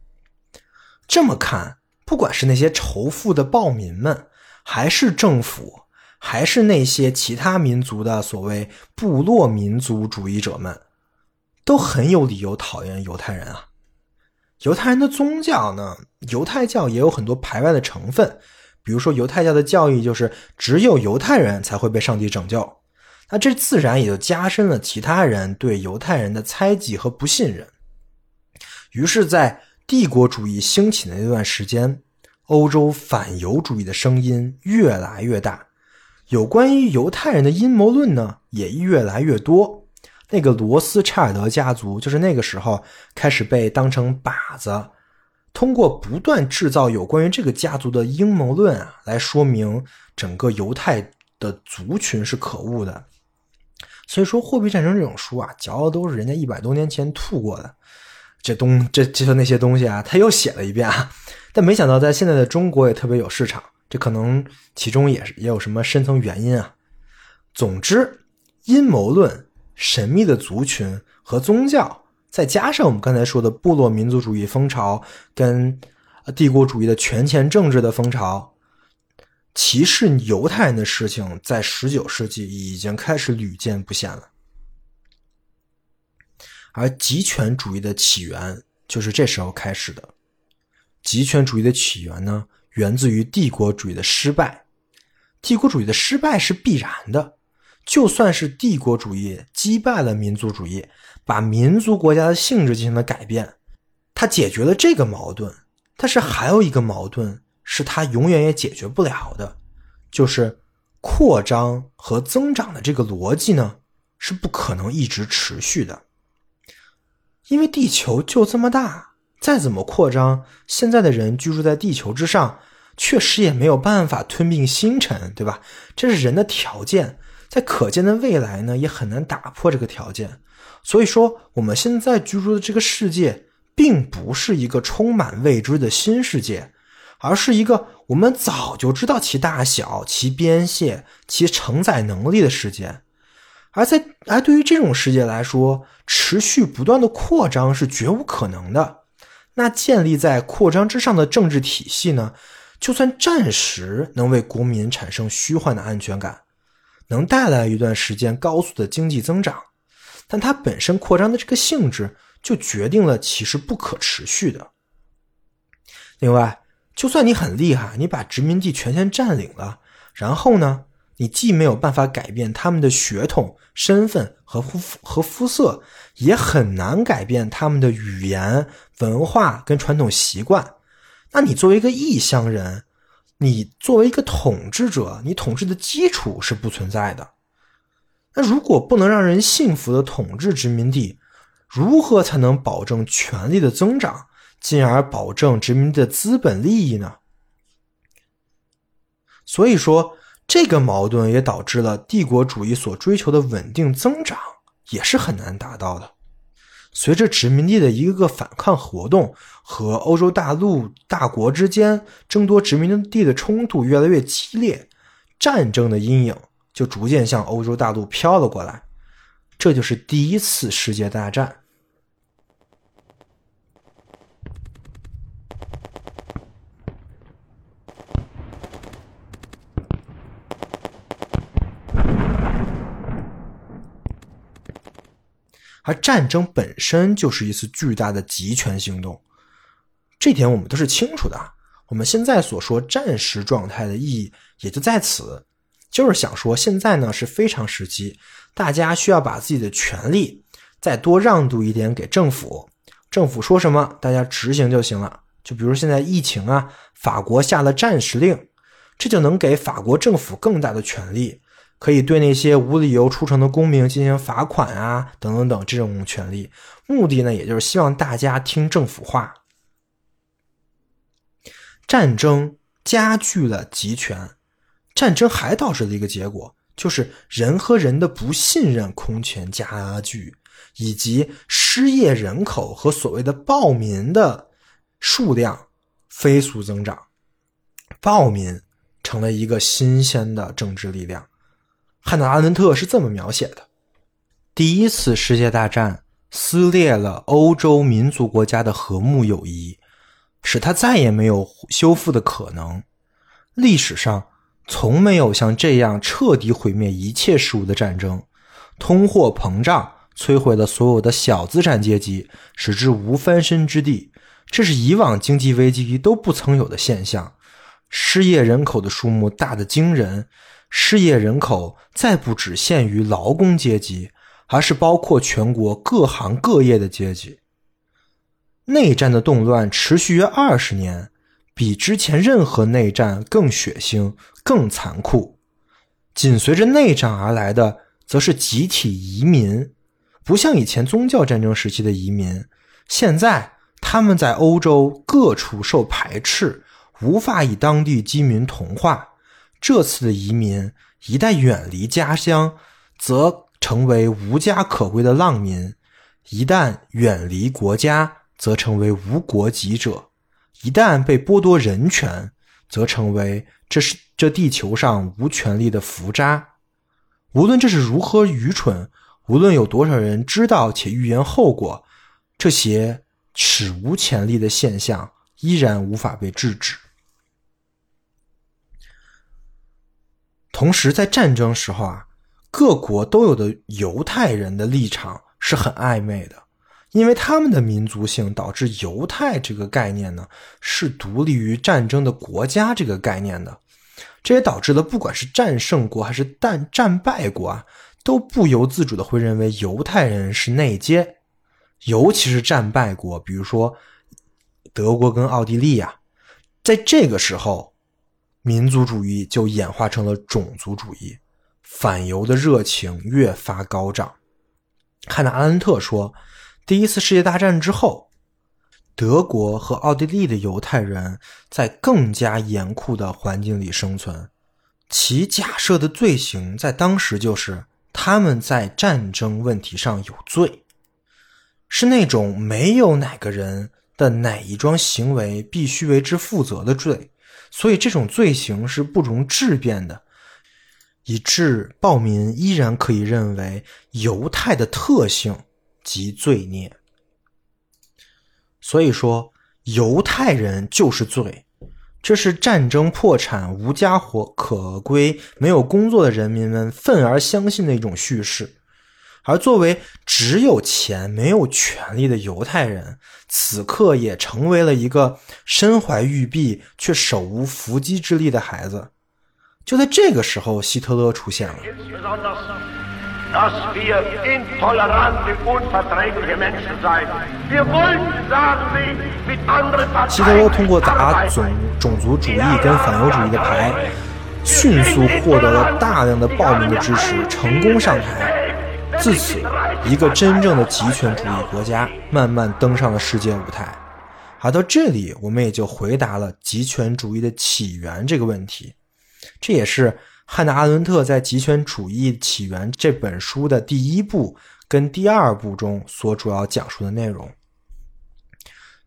这么看，不管是那些仇富的暴民们，还是政府。还是那些其他民族的所谓部落民族主义者们，都很有理由讨厌犹太人啊。犹太人的宗教呢，犹太教也有很多排外的成分，比如说犹太教的教义就是只有犹太人才会被上帝拯救，那这自然也就加深了其他人对犹太人的猜忌和不信任。于是，在帝国主义兴起的那段时间，欧洲反犹主义的声音越来越大。有关于犹太人的阴谋论呢，也越来越多。那个罗斯柴尔德家族就是那个时候开始被当成靶子，通过不断制造有关于这个家族的阴谋论啊，来说明整个犹太的族群是可恶的。所以说，《货币战争》这种书啊，嚼的都是人家一百多年前吐过的这东这这些那些东西啊，他又写了一遍啊。但没想到在现在的中国也特别有市场。这可能其中也是也有什么深层原因啊。总之，阴谋论、神秘的族群和宗教，再加上我们刚才说的部落民族主义风潮跟帝国主义的权钱政治的风潮，歧视犹太人的事情，在十九世纪已经开始屡见不鲜了。而极权主义的起源就是这时候开始的。极权主义的起源呢？源自于帝国主义的失败，帝国主义的失败是必然的。就算是帝国主义击败了民族主义，把民族国家的性质进行了改变，它解决了这个矛盾。但是还有一个矛盾是它永远也解决不了的，就是扩张和增长的这个逻辑呢是不可能一直持续的，因为地球就这么大。再怎么扩张，现在的人居住在地球之上，确实也没有办法吞并星辰，对吧？这是人的条件，在可见的未来呢，也很难打破这个条件。所以说，我们现在居住的这个世界，并不是一个充满未知的新世界，而是一个我们早就知道其大小、其边界、其承载能力的世界。而在而对于这种世界来说，持续不断的扩张是绝无可能的。那建立在扩张之上的政治体系呢？就算暂时能为国民产生虚幻的安全感，能带来一段时间高速的经济增长，但它本身扩张的这个性质就决定了其实不可持续的。另外，就算你很厉害，你把殖民地全线占领了，然后呢？你既没有办法改变他们的血统、身份和肤和肤色，也很难改变他们的语言、文化跟传统习惯。那你作为一个异乡人，你作为一个统治者，你统治的基础是不存在的。那如果不能让人信服的统治殖民地，如何才能保证权力的增长，进而保证殖民地的资本利益呢？所以说。这个矛盾也导致了帝国主义所追求的稳定增长也是很难达到的。随着殖民地的一个个反抗活动和欧洲大陆大国之间争夺殖民地的冲突越来越激烈，战争的阴影就逐渐向欧洲大陆飘了过来。这就是第一次世界大战。而战争本身就是一次巨大的集权行动，这点我们都是清楚的。我们现在所说战时状态的意义也就在此，就是想说现在呢是非常时期，大家需要把自己的权利再多让渡一点给政府，政府说什么大家执行就行了。就比如现在疫情啊，法国下了战时令，这就能给法国政府更大的权利。可以对那些无理由出城的公民进行罚款啊，等等等这种权利，目的呢，也就是希望大家听政府话。战争加剧了集权，战争还导致了一个结果，就是人和人的不信任空前加剧，以及失业人口和所谓的暴民的数量飞速增长，暴民成了一个新鲜的政治力量。汉娜·阿伦特是这么描写的：第一次世界大战撕裂了欧洲民族国家的和睦友谊，使它再也没有修复的可能。历史上从没有像这样彻底毁灭一切事物的战争。通货膨胀摧毁了所有的小资产阶级，使之无翻身之地。这是以往经济危机都不曾有的现象。失业人口的数目大得惊人。失业人口再不只限于劳工阶级，而是包括全国各行各业的阶级。内战的动乱持续约二十年，比之前任何内战更血腥、更残酷。紧随着内战而来的，则是集体移民。不像以前宗教战争时期的移民，现在他们在欧洲各处受排斥，无法与当地居民同化。这次的移民一旦远离家乡，则成为无家可归的浪民；一旦远离国家，则成为无国籍者；一旦被剥夺人权，则成为这是这地球上无权利的浮渣。无论这是如何愚蠢，无论有多少人知道且预言后果，这些史无前例的现象依然无法被制止。同时，在战争时候啊，各国都有的犹太人的立场是很暧昧的，因为他们的民族性导致犹太这个概念呢是独立于战争的国家这个概念的，这也导致了不管是战胜国还是战战败国啊，都不由自主的会认为犹太人是内奸，尤其是战败国，比如说德国跟奥地利呀，在这个时候。民族主义就演化成了种族主义，反犹的热情越发高涨。汉娜·阿伦特说：“第一次世界大战之后，德国和奥地利的犹太人在更加严酷的环境里生存，其假设的罪行在当时就是他们在战争问题上有罪，是那种没有哪个人的哪一桩行为必须为之负责的罪。”所以这种罪行是不容置辩的，以致暴民依然可以认为犹太的特性即罪孽。所以说，犹太人就是罪，这是战争破产、无家可归、没有工作的人民们愤而相信的一种叙事。而作为只有钱没有权利的犹太人，此刻也成为了一个身怀玉璧却手无缚鸡之力的孩子。就在这个时候，希特勒出现了。希特勒通过打种种族主义跟反犹主义的牌，迅速获得了大量的暴民的支持，成功上台。自此，一个真正的极权主义国家慢慢登上了世界舞台。好，到这里我们也就回答了极权主义的起源这个问题。这也是汉娜·阿伦特在《极权主义起源》这本书的第一部跟第二部中所主要讲述的内容。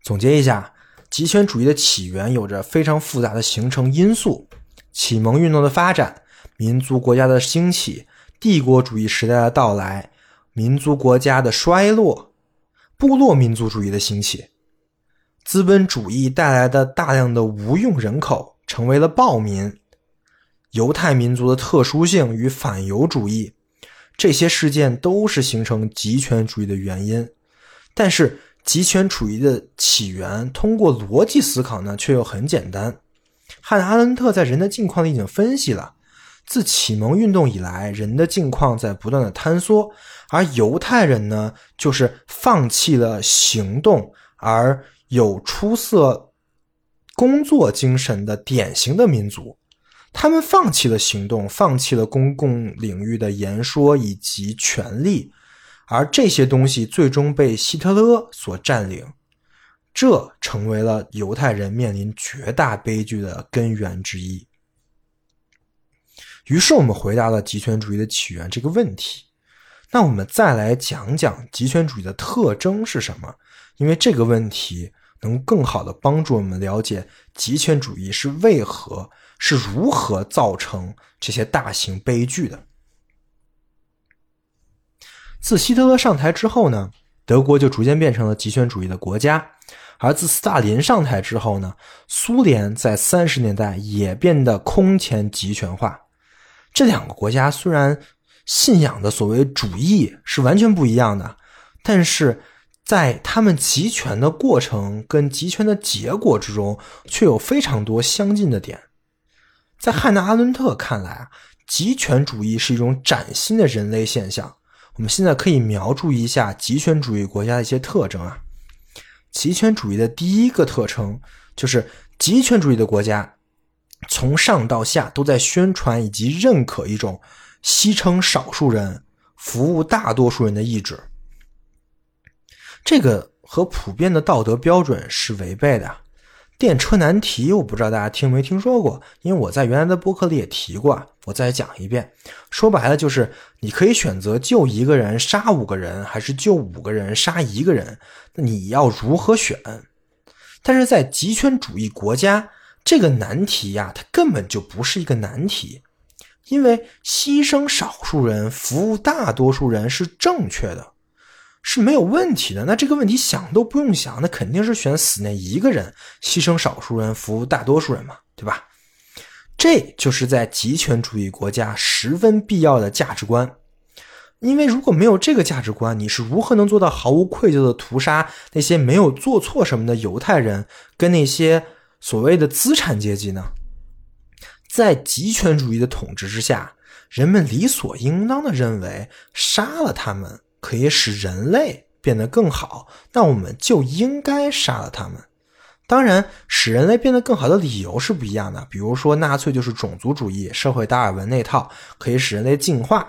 总结一下，极权主义的起源有着非常复杂的形成因素：启蒙运动的发展、民族国家的兴起。帝国主义时代的到来，民族国家的衰落，部落民族主义的兴起，资本主义带来的大量的无用人口成为了暴民，犹太民族的特殊性与反犹主义，这些事件都是形成极权主义的原因。但是，极权主义的起源通过逻辑思考呢，却又很简单。汉·阿伦特在《人的境况》里已经分析了。自启蒙运动以来，人的境况在不断的坍缩，而犹太人呢，就是放弃了行动而有出色工作精神的典型的民族。他们放弃了行动，放弃了公共领域的言说以及权利，而这些东西最终被希特勒所占领，这成为了犹太人面临绝大悲剧的根源之一。于是我们回答了极权主义的起源这个问题。那我们再来讲讲极权主义的特征是什么？因为这个问题能更好的帮助我们了解极权主义是为何、是如何造成这些大型悲剧的。自希特勒上台之后呢，德国就逐渐变成了极权主义的国家；而自斯大林上台之后呢，苏联在三十年代也变得空前极权化。这两个国家虽然信仰的所谓主义是完全不一样的，但是在他们集权的过程跟集权的结果之中，却有非常多相近的点。在汉娜·阿伦特看来啊，极权主义是一种崭新的人类现象。我们现在可以描述一下极权主义国家的一些特征啊。极权主义的第一个特征就是极权主义的国家从上到下都在宣传以及认可一种牺牲少数人、服务大多数人的意志。这个和普遍的道德标准是违背的。电车难题，我不知道大家听没听说过，因为我在原来的播客里也提过，我再讲一遍。说白了就是，你可以选择救一个人杀五个人，还是救五个人杀一个人，你要如何选？但是在极权主义国家，这个难题呀，它根本就不是一个难题，因为牺牲少数人，服务大多数人是正确的。是没有问题的。那这个问题想都不用想，那肯定是选死那一个人，牺牲少数人，服务大多数人嘛，对吧？这就是在极权主义国家十分必要的价值观。因为如果没有这个价值观，你是如何能做到毫无愧疚的屠杀那些没有做错什么的犹太人跟那些所谓的资产阶级呢？在极权主义的统治之下，人们理所应当的认为杀了他们。可以使人类变得更好，那我们就应该杀了他们。当然，使人类变得更好的理由是不一样的。比如说，纳粹就是种族主义、社会达尔文那套，可以使人类进化；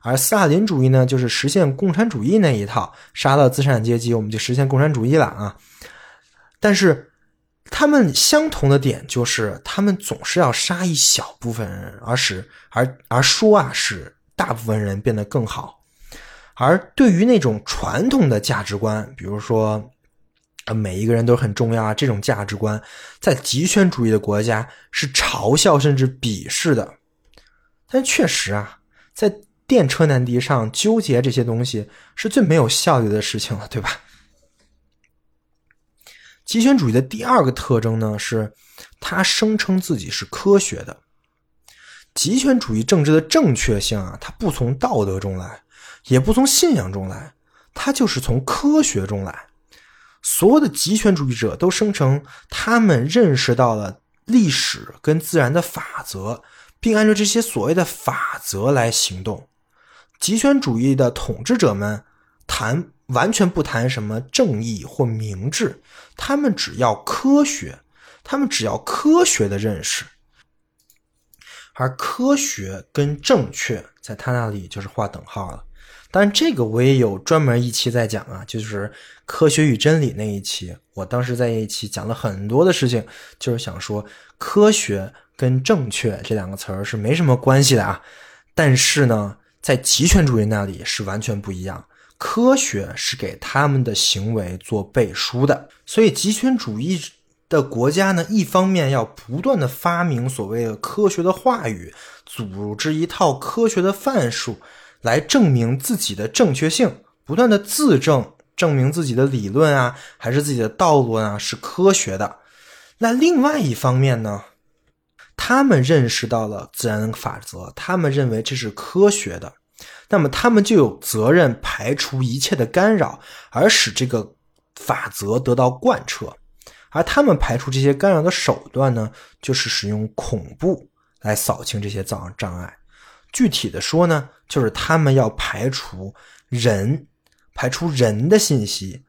而斯大林主义呢，就是实现共产主义那一套，杀了资产阶级，我们就实现共产主义了啊。但是，他们相同的点就是，他们总是要杀一小部分人，而使而而说啊，使大部分人变得更好。而对于那种传统的价值观，比如说，呃，每一个人都很重要啊，这种价值观，在极权主义的国家是嘲笑甚至鄙视的。但确实啊，在电车难题上纠结这些东西是最没有效率的事情了，对吧？极权主义的第二个特征呢，是他声称自己是科学的。极权主义政治的正确性啊，它不从道德中来。也不从信仰中来，它就是从科学中来。所有的极权主义者都声称他们认识到了历史跟自然的法则，并按照这些所谓的法则来行动。极权主义的统治者们谈完全不谈什么正义或明智，他们只要科学，他们只要科学的认识。而科学跟正确在他那里就是划等号了。但这个我也有专门一期在讲啊，就是科学与真理那一期，我当时在一期讲了很多的事情，就是想说科学跟正确这两个词儿是没什么关系的啊。但是呢，在极权主义那里是完全不一样，科学是给他们的行为做背书的。所以极权主义的国家呢，一方面要不断的发明所谓的科学的话语，组织一套科学的范数。来证明自己的正确性，不断的自证，证明自己的理论啊，还是自己的道路啊是科学的。那另外一方面呢，他们认识到了自然法则，他们认为这是科学的，那么他们就有责任排除一切的干扰，而使这个法则得到贯彻。而他们排除这些干扰的手段呢，就是使用恐怖来扫清这些障障碍。具体的说呢，就是他们要排除人，排除人的信息，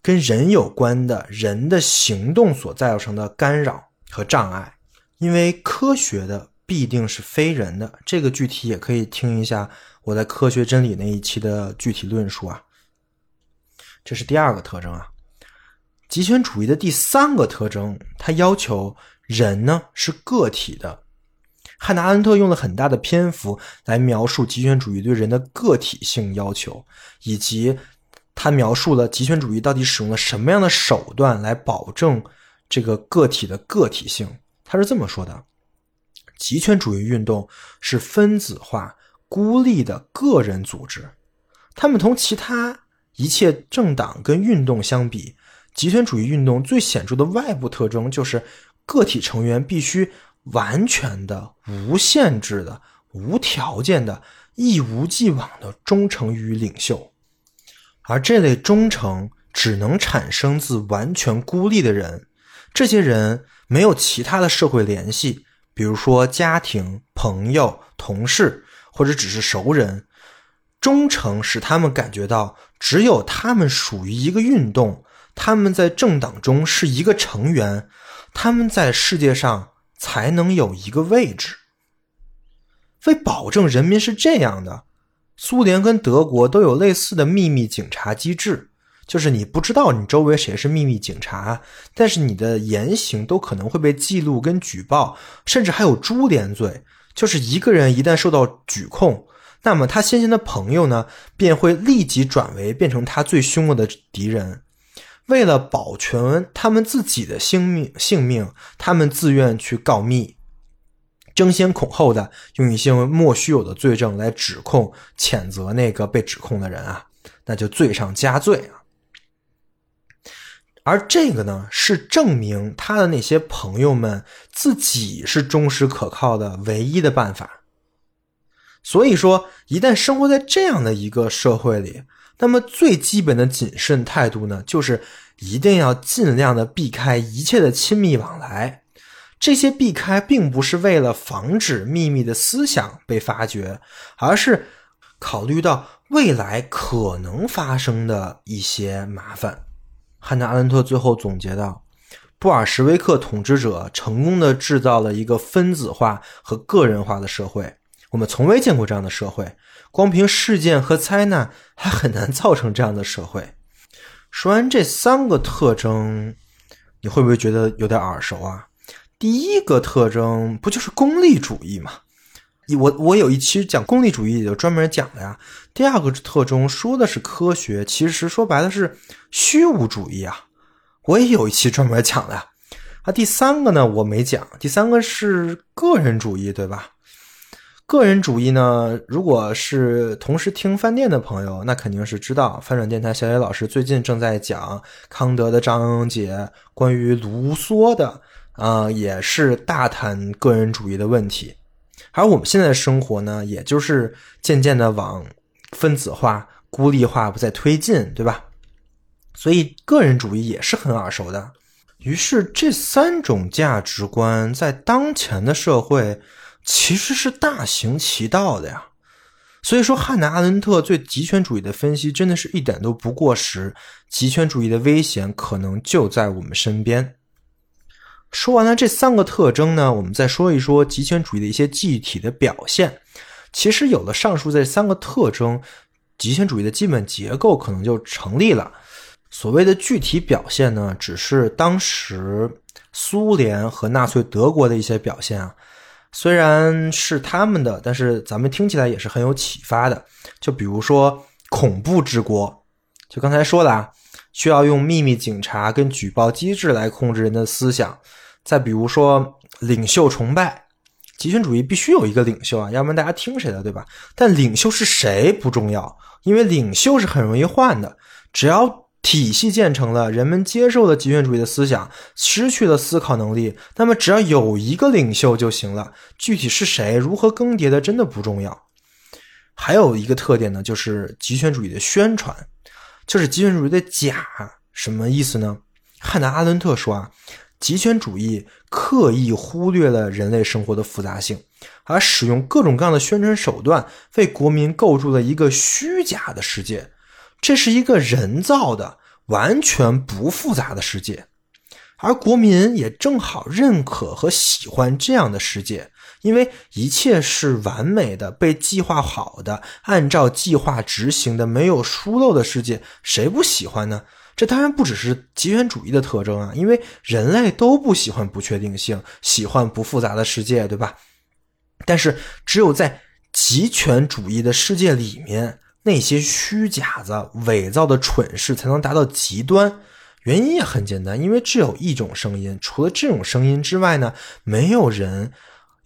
跟人有关的人的行动所造成的干扰和障碍。因为科学的必定是非人的，这个具体也可以听一下我在《科学真理》那一期的具体论述啊。这是第二个特征啊。极权主义的第三个特征，它要求人呢是个体的。汉娜·阿伦特用了很大的篇幅来描述极权主义对人的个体性要求，以及他描述了极权主义到底使用了什么样的手段来保证这个个体的个体性。他是这么说的：极权主义运动是分子化、孤立的个人组织，他们同其他一切政党跟运动相比，极权主义运动最显著的外部特征就是个体成员必须。完全的、无限制的、无条件的、一无既往的忠诚于领袖，而这类忠诚只能产生自完全孤立的人。这些人没有其他的社会联系，比如说家庭、朋友、同事，或者只是熟人。忠诚使他们感觉到，只有他们属于一个运动，他们在政党中是一个成员，他们在世界上。才能有一个位置。为保证人民是这样的，苏联跟德国都有类似的秘密警察机制，就是你不知道你周围谁是秘密警察，但是你的言行都可能会被记录跟举报，甚至还有株连罪。就是一个人一旦受到举控，那么他先前的朋友呢，便会立即转为变成他最凶恶的敌人。为了保全他们自己的性命，性命，他们自愿去告密，争先恐后的用一些莫须有的罪证来指控、谴责那个被指控的人啊，那就罪上加罪啊。而这个呢，是证明他的那些朋友们自己是忠实可靠的唯一的办法。所以说，一旦生活在这样的一个社会里。那么最基本的谨慎态度呢，就是一定要尽量的避开一切的亲密往来。这些避开并不是为了防止秘密的思想被发掘，而是考虑到未来可能发生的一些麻烦。汉娜·阿伦特最后总结道：“布尔什维克统治者成功的制造了一个分子化和个人化的社会，我们从未见过这样的社会。”光凭事件和灾难还很难造成这样的社会。说完这三个特征，你会不会觉得有点耳熟啊？第一个特征不就是功利主义吗？我我有一期讲功利主义就专门讲了呀。第二个特征说的是科学，其实说白了是虚无主义啊。我也有一期专门讲的。啊，第三个呢我没讲，第三个是个人主义，对吧？个人主义呢？如果是同时听饭店的朋友，那肯定是知道翻转电台小野老师最近正在讲康德的《张英杰》，关于卢梭的啊，也是大谈个人主义的问题。而我们现在的生活呢，也就是渐渐的往分子化、孤立化不再推进，对吧？所以个人主义也是很耳熟的。于是这三种价值观在当前的社会。其实是大行其道的呀，所以说汉娜·阿伦特对极权主义的分析真的是一点都不过时。极权主义的危险可能就在我们身边。说完了这三个特征呢，我们再说一说极权主义的一些具体的表现。其实有了上述这三个特征，极权主义的基本结构可能就成立了。所谓的具体表现呢，只是当时苏联和纳粹德国的一些表现啊。虽然是他们的，但是咱们听起来也是很有启发的。就比如说恐怖之国，就刚才说的啊，需要用秘密警察跟举报机制来控制人的思想。再比如说领袖崇拜，极权主义必须有一个领袖啊，要不然大家听谁的，对吧？但领袖是谁不重要，因为领袖是很容易换的，只要。体系建成了，人们接受了极权主义的思想，失去了思考能力。那么，只要有一个领袖就行了。具体是谁，如何更迭的，真的不重要。还有一个特点呢，就是极权主义的宣传，就是极权主义的假。什么意思呢？汉娜·阿伦特说啊，极权主义刻意忽略了人类生活的复杂性，而使用各种各样的宣传手段，为国民构筑了一个虚假的世界。这是一个人造的、完全不复杂的世界，而国民也正好认可和喜欢这样的世界，因为一切是完美的、被计划好的、按照计划执行的、没有疏漏的世界，谁不喜欢呢？这当然不只是极权主义的特征啊，因为人类都不喜欢不确定性，喜欢不复杂的世界，对吧？但是只有在极权主义的世界里面，那些虚假子、伪造的蠢事才能达到极端。原因也很简单，因为只有一种声音，除了这种声音之外呢，没有人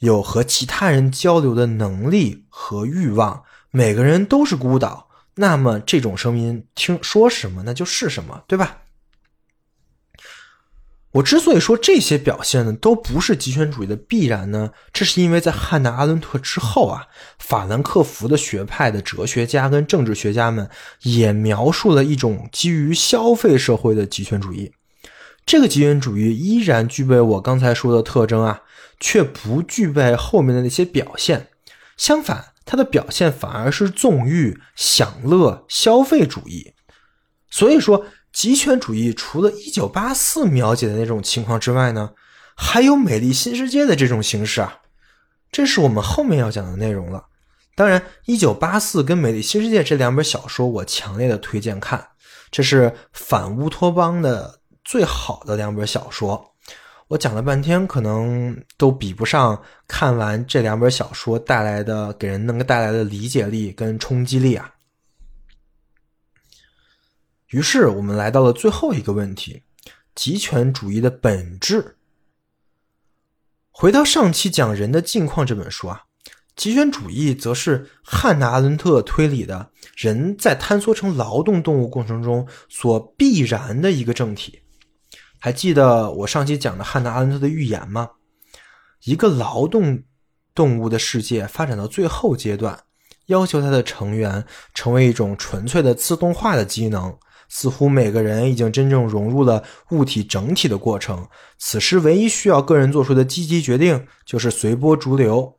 有和其他人交流的能力和欲望。每个人都是孤岛，那么这种声音听说什么，那就是什么，对吧？我之所以说这些表现呢，都不是极权主义的必然呢，这是因为在汉娜·阿伦特之后啊，法兰克福的学派的哲学家跟政治学家们也描述了一种基于消费社会的极权主义。这个极权主义依然具备我刚才说的特征啊，却不具备后面的那些表现。相反，他的表现反而是纵欲、享乐、消费主义。所以说。极权主义除了一九八四描写的那种情况之外呢，还有《美丽新世界》的这种形式啊，这是我们后面要讲的内容了。当然，《一九八四》跟《美丽新世界》这两本小说，我强烈的推荐看，这是反乌托邦的最好的两本小说。我讲了半天，可能都比不上看完这两本小说带来的给人能够带来的理解力跟冲击力啊。于是我们来到了最后一个问题：极权主义的本质。回到上期讲人的境况这本书啊，极权主义则是汉娜·阿伦特推理的人在坍缩成劳动动物过程中所必然的一个政体。还记得我上期讲的汉娜·阿伦特的预言吗？一个劳动动物的世界发展到最后阶段，要求它的成员成为一种纯粹的自动化的机能。似乎每个人已经真正融入了物体整体的过程。此时，唯一需要个人做出的积极决定就是随波逐流，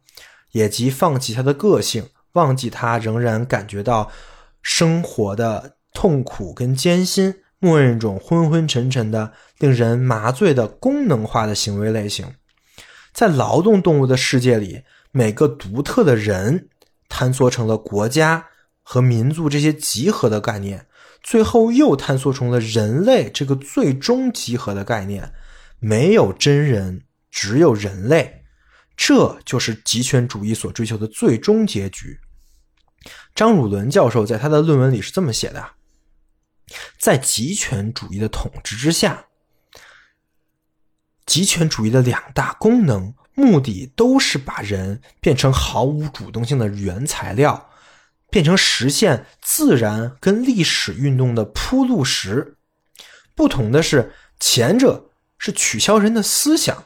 也即放弃他的个性，忘记他仍然感觉到生活的痛苦跟艰辛，默认一种昏昏沉沉的、令人麻醉的功能化的行为类型。在劳动动物的世界里，每个独特的人坍缩成了国家和民族这些集合的概念。最后又坍缩成了人类这个最终集合的概念，没有真人，只有人类，这就是极权主义所追求的最终结局。张汝伦教授在他的论文里是这么写的：在极权主义的统治之下，极权主义的两大功能目的都是把人变成毫无主动性的原材料。变成实现自然跟历史运动的铺路石。不同的是，前者是取消人的思想，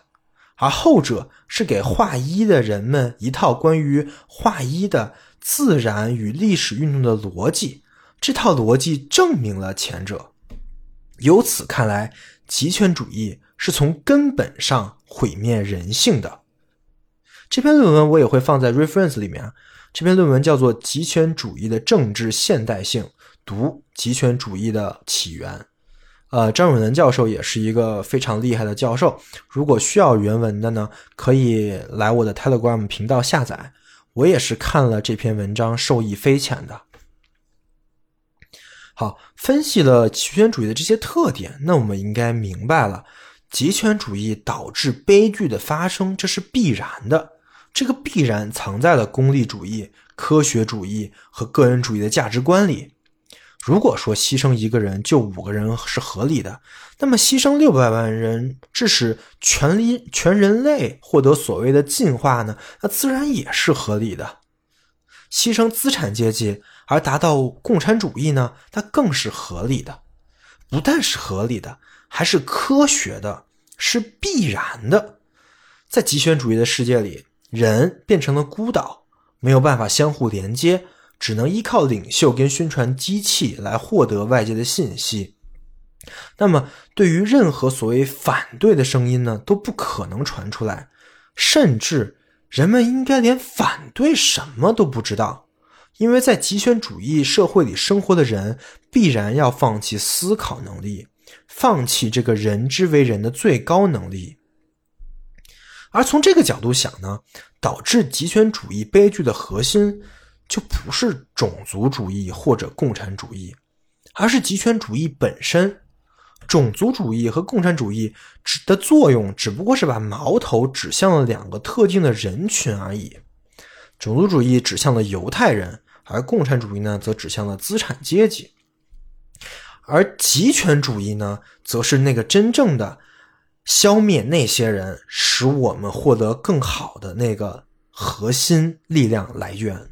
而后者是给画一的人们一套关于画一的自然与历史运动的逻辑。这套逻辑证明了前者。由此看来，极权主义是从根本上毁灭人性的。这篇论文我也会放在 reference 里面。这篇论文叫做《极权主义的政治现代性：读极权主义的起源》。呃，张永伦教授也是一个非常厉害的教授。如果需要原文的呢，可以来我的 Telegram 频道下载。我也是看了这篇文章，受益匪浅的。好，分析了极权主义的这些特点，那我们应该明白了，极权主义导致悲剧的发生，这是必然的。这个必然藏在了功利主义、科学主义和个人主义的价值观里。如果说牺牲一个人救五个人是合理的，那么牺牲六百万人致使全人全人类获得所谓的进化呢？那自然也是合理的。牺牲资产阶级而达到共产主义呢？它更是合理的。不但是合理的，还是科学的，是必然的。在极权主义的世界里。人变成了孤岛，没有办法相互连接，只能依靠领袖跟宣传机器来获得外界的信息。那么，对于任何所谓反对的声音呢，都不可能传出来，甚至人们应该连反对什么都不知道，因为在极权主义社会里生活的人必然要放弃思考能力，放弃这个人之为人的最高能力。而从这个角度想呢，导致极权主义悲剧的核心就不是种族主义或者共产主义，而是极权主义本身。种族主义和共产主义指的作用只不过是把矛头指向了两个特定的人群而已。种族主义指向了犹太人，而共产主义呢，则指向了资产阶级。而极权主义呢，则是那个真正的消灭那些人，使我们获得更好的那个核心力量来源。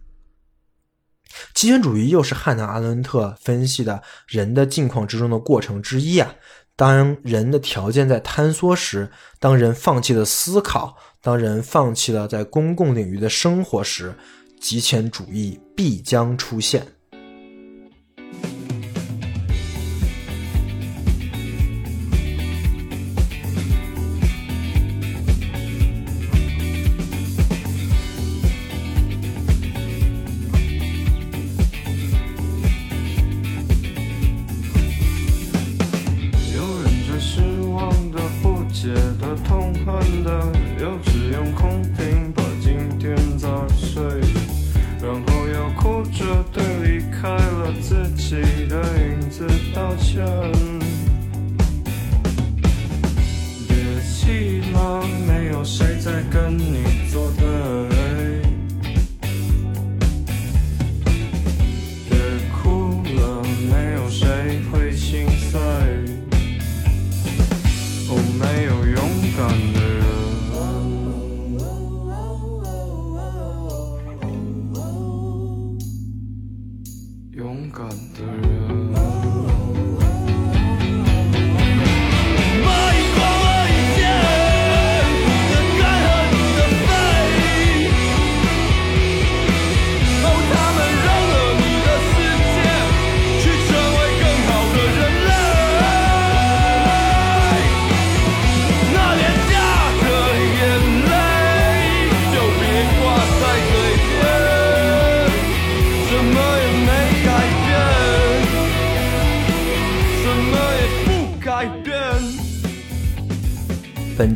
极权主义又是汉娜·阿伦特分析的人的境况之中的过程之一啊。当人的条件在坍缩时，当人放弃了思考，当人放弃了在公共领域的生活时，极权主义必将出现。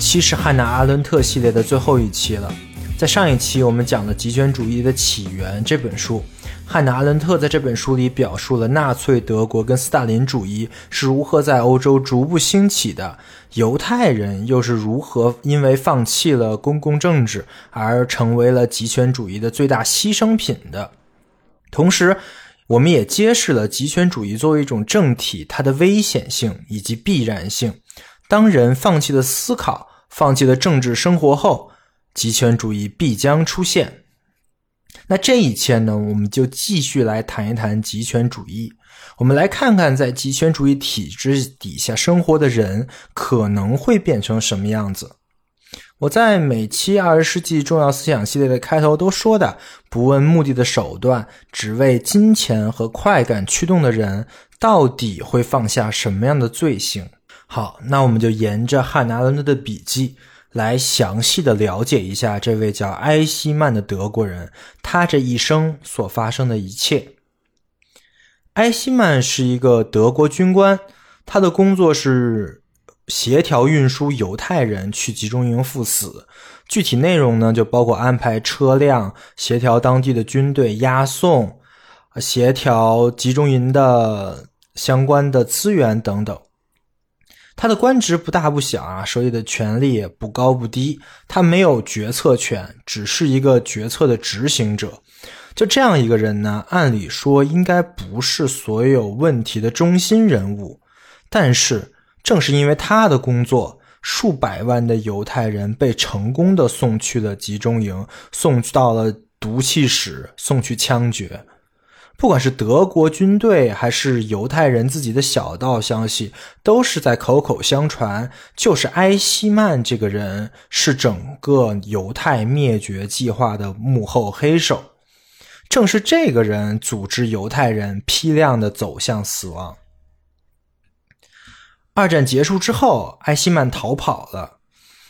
期是汉娜·阿伦特系列的最后一期了。在上一期我们讲了《极权主义的起源》这本书，汉娜·阿伦特在这本书里表述了纳粹德国跟斯大林主义是如何在欧洲逐步兴起的，犹太人又是如何因为放弃了公共政治而成为了极权主义的最大牺牲品的。同时，我们也揭示了极权主义作为一种政体它的危险性以及必然性。当人放弃了思考，放弃了政治生活后，极权主义必将出现。那这一切呢？我们就继续来谈一谈极权主义。我们来看看，在极权主义体制底下生活的人可能会变成什么样子。我在每期二十世纪重要思想系列的开头都说的：不问目的的手段，只为金钱和快感驱动的人，到底会放下什么样的罪行？好，那我们就沿着汉拿伦特的笔记来详细的了解一下这位叫埃希曼的德国人，他这一生所发生的一切。埃希曼是一个德国军官，他的工作是协调运输犹太人去集中营赴死，具体内容呢就包括安排车辆、协调当地的军队押送、协调集中营的相关的资源等等。他的官职不大不小啊，手里的权力也不高不低。他没有决策权，只是一个决策的执行者。就这样一个人呢，按理说应该不是所有问题的中心人物。但是正是因为他的工作，数百万的犹太人被成功的送去了集中营，送到了毒气室，送去枪决。不管是德国军队还是犹太人自己的小道消息，都是在口口相传，就是埃希曼这个人是整个犹太灭绝计划的幕后黑手。正是这个人组织犹太人批量的走向死亡。二战结束之后，埃希曼逃跑了，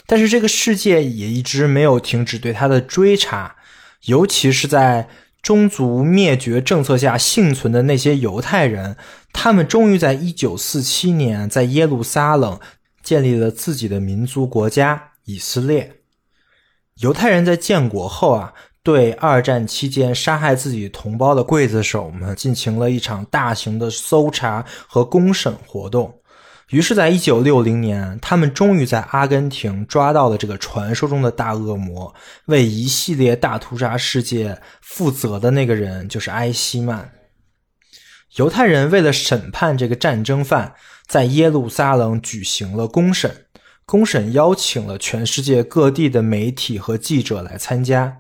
但是这个世界也一直没有停止对他的追查，尤其是在。宗族灭绝政策下幸存的那些犹太人，他们终于在一九四七年在耶路撒冷建立了自己的民族国家以色列。犹太人在建国后啊，对二战期间杀害自己同胞的刽子手们进行了一场大型的搜查和公审活动。于是，在一九六零年，他们终于在阿根廷抓到了这个传说中的大恶魔，为一系列大屠杀事件负责的那个人就是埃希曼。犹太人为了审判这个战争犯，在耶路撒冷举行了公审，公审邀请了全世界各地的媒体和记者来参加。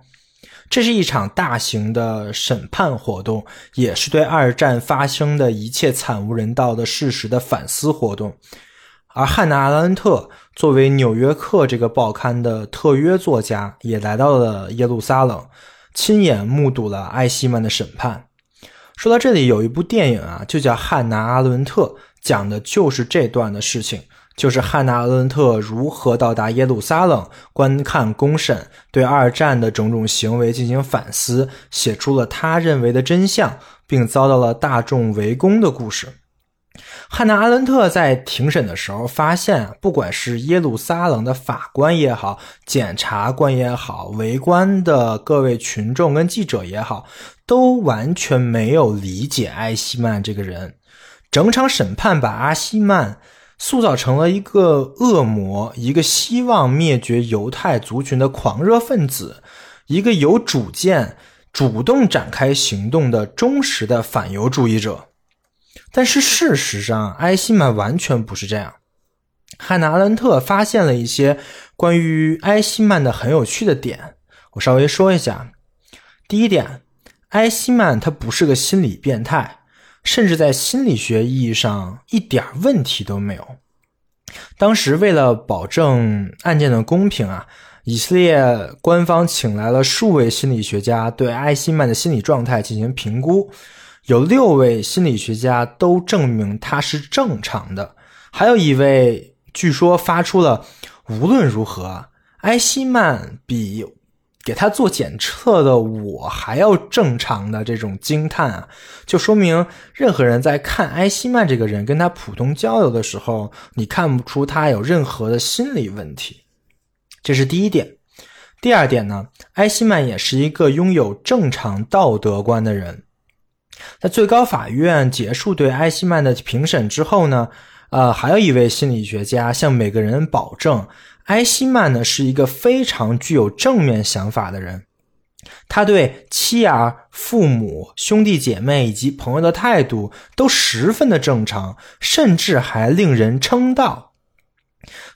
这是一场大型的审判活动，也是对二战发生的一切惨无人道的事实的反思活动。而汉娜·阿伦特作为《纽约客》这个报刊的特约作家，也来到了耶路撒冷，亲眼目睹了艾希曼的审判。说到这里，有一部电影啊，就叫《汉娜·阿伦特》，讲的就是这段的事情。就是汉娜·阿伦特如何到达耶路撒冷观看公审，对二战的种种行为进行反思，写出了他认为的真相，并遭到了大众围攻的故事。汉娜·阿伦特在庭审的时候发现，不管是耶路撒冷的法官也好，检察官也好，围观的各位群众跟记者也好，都完全没有理解埃希曼这个人。整场审判把阿希曼。塑造成了一个恶魔，一个希望灭绝犹太族群的狂热分子，一个有主见、主动展开行动的忠实的反犹主义者。但是事实上，埃希曼完全不是这样。汉娜·阿伦特发现了一些关于埃希曼的很有趣的点，我稍微说一下。第一点，埃希曼他不是个心理变态。甚至在心理学意义上一点问题都没有。当时为了保证案件的公平啊，以色列官方请来了数位心理学家对埃希曼的心理状态进行评估，有六位心理学家都证明他是正常的，还有一位据说发出了无论如何，埃希曼比。给他做检测的我还要正常的这种惊叹啊，就说明任何人在看埃希曼这个人跟他普通交流的时候，你看不出他有任何的心理问题，这是第一点。第二点呢，埃希曼也是一个拥有正常道德观的人。在最高法院结束对埃希曼的评审之后呢，呃，还有一位心理学家向每个人保证。埃希曼呢是一个非常具有正面想法的人，他对妻儿、父母、兄弟姐妹以及朋友的态度都十分的正常，甚至还令人称道。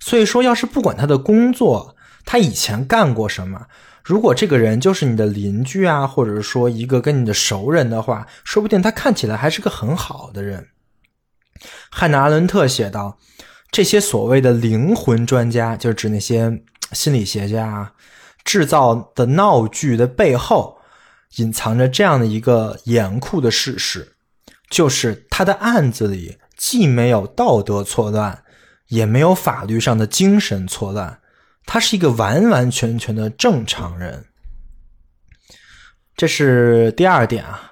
所以说，要是不管他的工作，他以前干过什么，如果这个人就是你的邻居啊，或者说一个跟你的熟人的话，说不定他看起来还是个很好的人。汉娜·阿伦特写道。这些所谓的灵魂专家，就是指那些心理学家制造的闹剧的背后，隐藏着这样的一个严酷的事实：，就是他的案子里既没有道德错乱，也没有法律上的精神错乱，他是一个完完全全的正常人。这是第二点啊，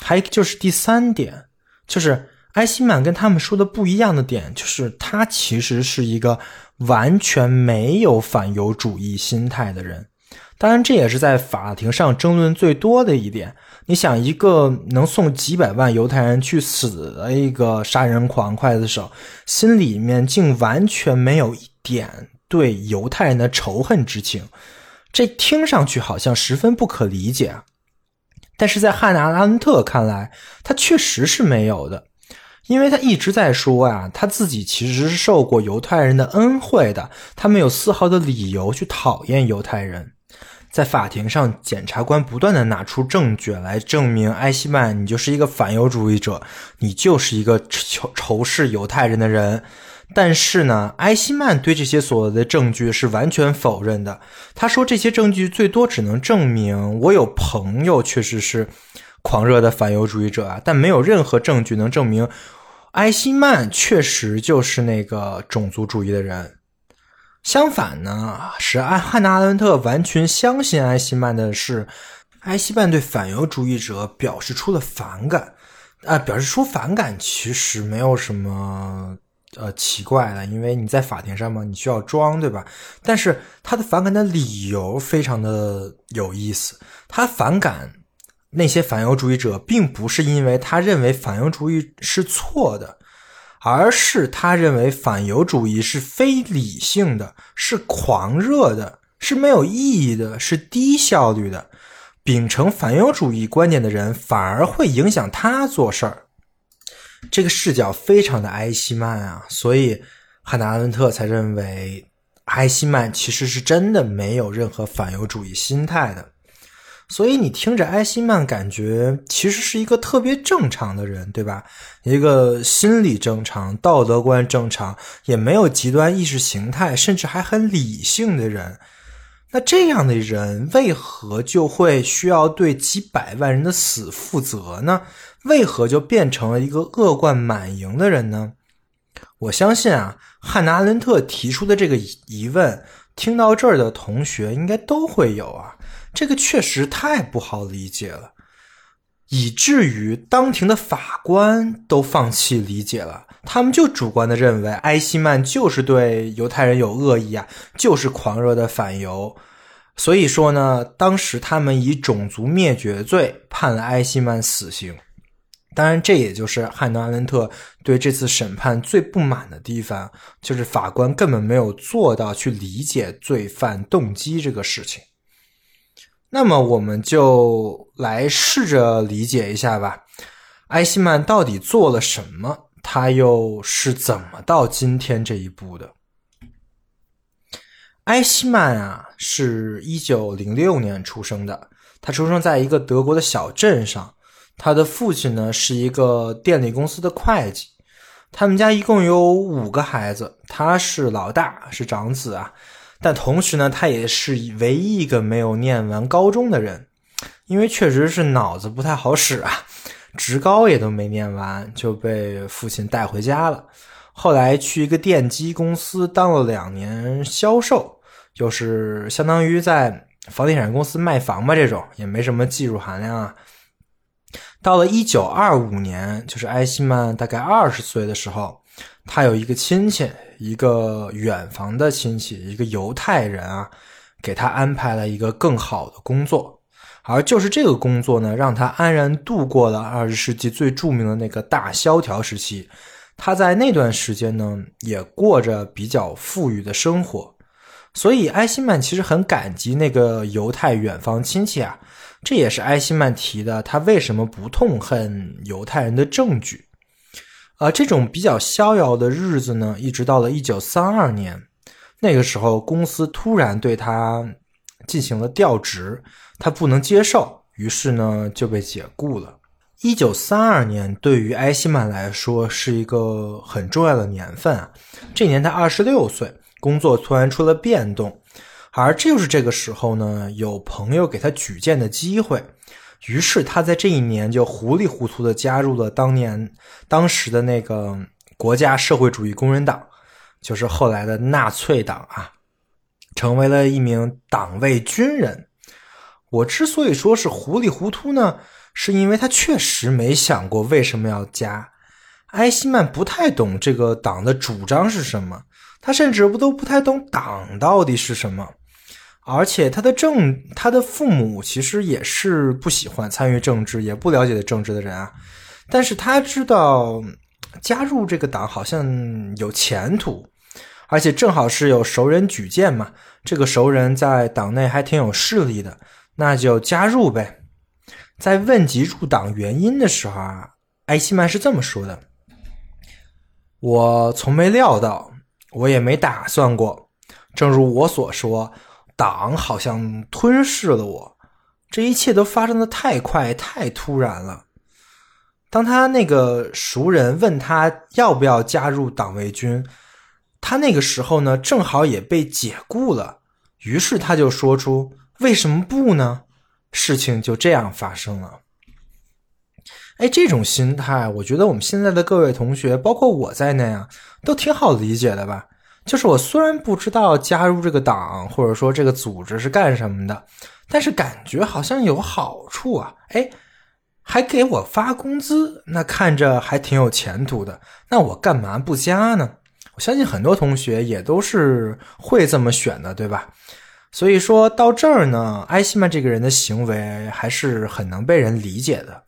还就是第三点，就是。埃希曼跟他们说的不一样的点，就是他其实是一个完全没有反犹主义心态的人。当然，这也是在法庭上争论最多的一点。你想，一个能送几百万犹太人去死的一个杀人狂刽子手，心里面竟完全没有一点对犹太人的仇恨之情，这听上去好像十分不可理解啊。但是在汉娜·拉恩特看来，他确实是没有的。因为他一直在说啊，他自己其实是受过犹太人的恩惠的，他没有丝毫的理由去讨厌犹太人。在法庭上，检察官不断的拿出证据来证明埃希曼，你就是一个反犹主义者，你就是一个仇仇视犹太人的人。但是呢，埃希曼对这些所谓的证据是完全否认的。他说这些证据最多只能证明我有朋友确实是狂热的反犹主义者啊，但没有任何证据能证明。埃希曼确实就是那个种族主义的人。相反呢，使安汉娜·阿伦特完全相信埃希曼的是，埃希曼对反犹主义者表示出了反感。啊，表示出反感其实没有什么呃奇怪的，因为你在法庭上嘛，你需要装，对吧？但是他的反感的理由非常的有意思，他反感。那些反犹主义者并不是因为他认为反犹主义是错的，而是他认为反犹主义是非理性的，是狂热的，是没有意义的，是低效率的。秉承反犹主义观点的人，反而会影响他做事儿。这个视角非常的埃希曼啊，所以汉娜·阿伦特才认为埃希曼其实是真的没有任何反犹主义心态的。所以你听着埃希曼，感觉其实是一个特别正常的人，对吧？一个心理正常、道德观正常，也没有极端意识形态，甚至还很理性的人。那这样的人为何就会需要对几百万人的死负责呢？为何就变成了一个恶贯满盈的人呢？我相信啊，汉娜·阿伦特提出的这个疑问，听到这儿的同学应该都会有啊。这个确实太不好理解了，以至于当庭的法官都放弃理解了。他们就主观的认为埃希曼就是对犹太人有恶意啊，就是狂热的反犹。所以说呢，当时他们以种族灭绝罪判了埃希曼死刑。当然，这也就是汉诺·阿伦特对这次审判最不满的地方，就是法官根本没有做到去理解罪犯动机这个事情。那么，我们就来试着理解一下吧，埃希曼到底做了什么？他又是怎么到今天这一步的？埃希曼啊，是一九零六年出生的。他出生在一个德国的小镇上。他的父亲呢是一个电力公司的会计。他们家一共有五个孩子，他是老大，是长子啊。但同时呢，他也是唯一一个没有念完高中的人，因为确实是脑子不太好使啊。职高也都没念完就被父亲带回家了。后来去一个电机公司当了两年销售，就是相当于在房地产公司卖房吧，这种也没什么技术含量啊。到了一九二五年，就是埃希曼大概二十岁的时候，他有一个亲戚，一个远房的亲戚，一个犹太人啊，给他安排了一个更好的工作。而就是这个工作呢，让他安然度过了二十世纪最著名的那个大萧条时期。他在那段时间呢，也过着比较富裕的生活。所以埃希曼其实很感激那个犹太远方亲戚啊。这也是埃希曼提的他为什么不痛恨犹太人的证据。啊，这种比较逍遥的日子呢，一直到了一九三二年，那个时候公司突然对他进行了调职。他不能接受，于是呢就被解雇了。一九三二年对于埃希曼来说是一个很重要的年份啊，这年他二十六岁，工作突然出了变动，而这就是这个时候呢，有朋友给他举荐的机会，于是他在这一年就糊里糊涂的加入了当年当时的那个国家社会主义工人党，就是后来的纳粹党啊，成为了一名党卫军人。我之所以说是糊里糊涂呢，是因为他确实没想过为什么要加。埃希曼不太懂这个党的主张是什么，他甚至不都不太懂党到底是什么。而且他的政，他的父母其实也是不喜欢参与政治，也不了解政治的人啊。但是他知道加入这个党好像有前途，而且正好是有熟人举荐嘛，这个熟人在党内还挺有势力的。那就加入呗。在问及入党原因的时候啊，埃希曼是这么说的：“我从没料到，我也没打算过。正如我所说，党好像吞噬了我。这一切都发生的太快、太突然了。”当他那个熟人问他要不要加入党卫军，他那个时候呢，正好也被解雇了。于是他就说出。为什么不呢？事情就这样发生了。哎，这种心态，我觉得我们现在的各位同学，包括我在内啊，都挺好理解的吧？就是我虽然不知道加入这个党或者说这个组织是干什么的，但是感觉好像有好处啊！哎，还给我发工资，那看着还挺有前途的，那我干嘛不加呢？我相信很多同学也都是会这么选的，对吧？所以说到这儿呢，埃希曼这个人的行为还是很能被人理解的。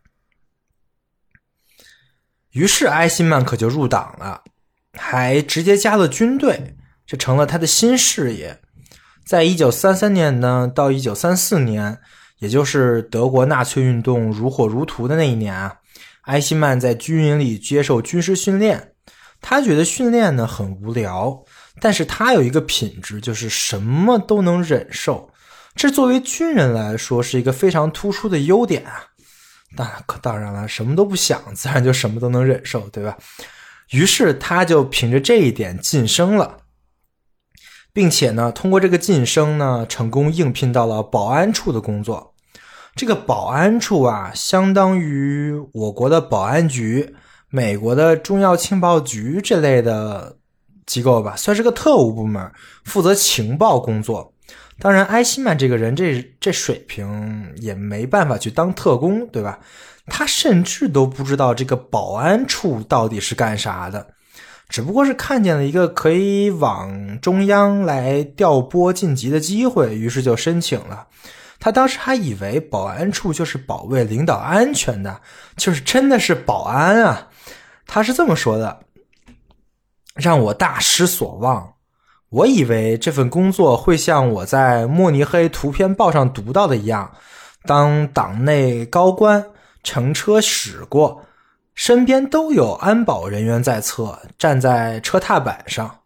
于是埃希曼可就入党了，还直接加了军队，这成了他的新事业。在一九三三年呢，到一九三四年，也就是德国纳粹运动如火如荼的那一年啊，埃希曼在军营里接受军事训练。他觉得训练呢很无聊，但是他有一个品质，就是什么都能忍受。这作为军人来说是一个非常突出的优点啊。当然，当然了，什么都不想，自然就什么都能忍受，对吧？于是他就凭着这一点晋升了，并且呢，通过这个晋升呢，成功应聘到了保安处的工作。这个保安处啊，相当于我国的保安局、美国的重要情报局这类的机构吧，算是个特务部门，负责情报工作。当然，埃希曼这个人，这这水平也没办法去当特工，对吧？他甚至都不知道这个保安处到底是干啥的，只不过是看见了一个可以往中央来调拨晋级的机会，于是就申请了。他当时还以为保安处就是保卫领导安全的，就是真的是保安啊。他是这么说的：“让我大失所望。”我以为这份工作会像我在慕尼黑图片报上读到的一样，当党内高官乘车驶过，身边都有安保人员在侧，站在车踏板上。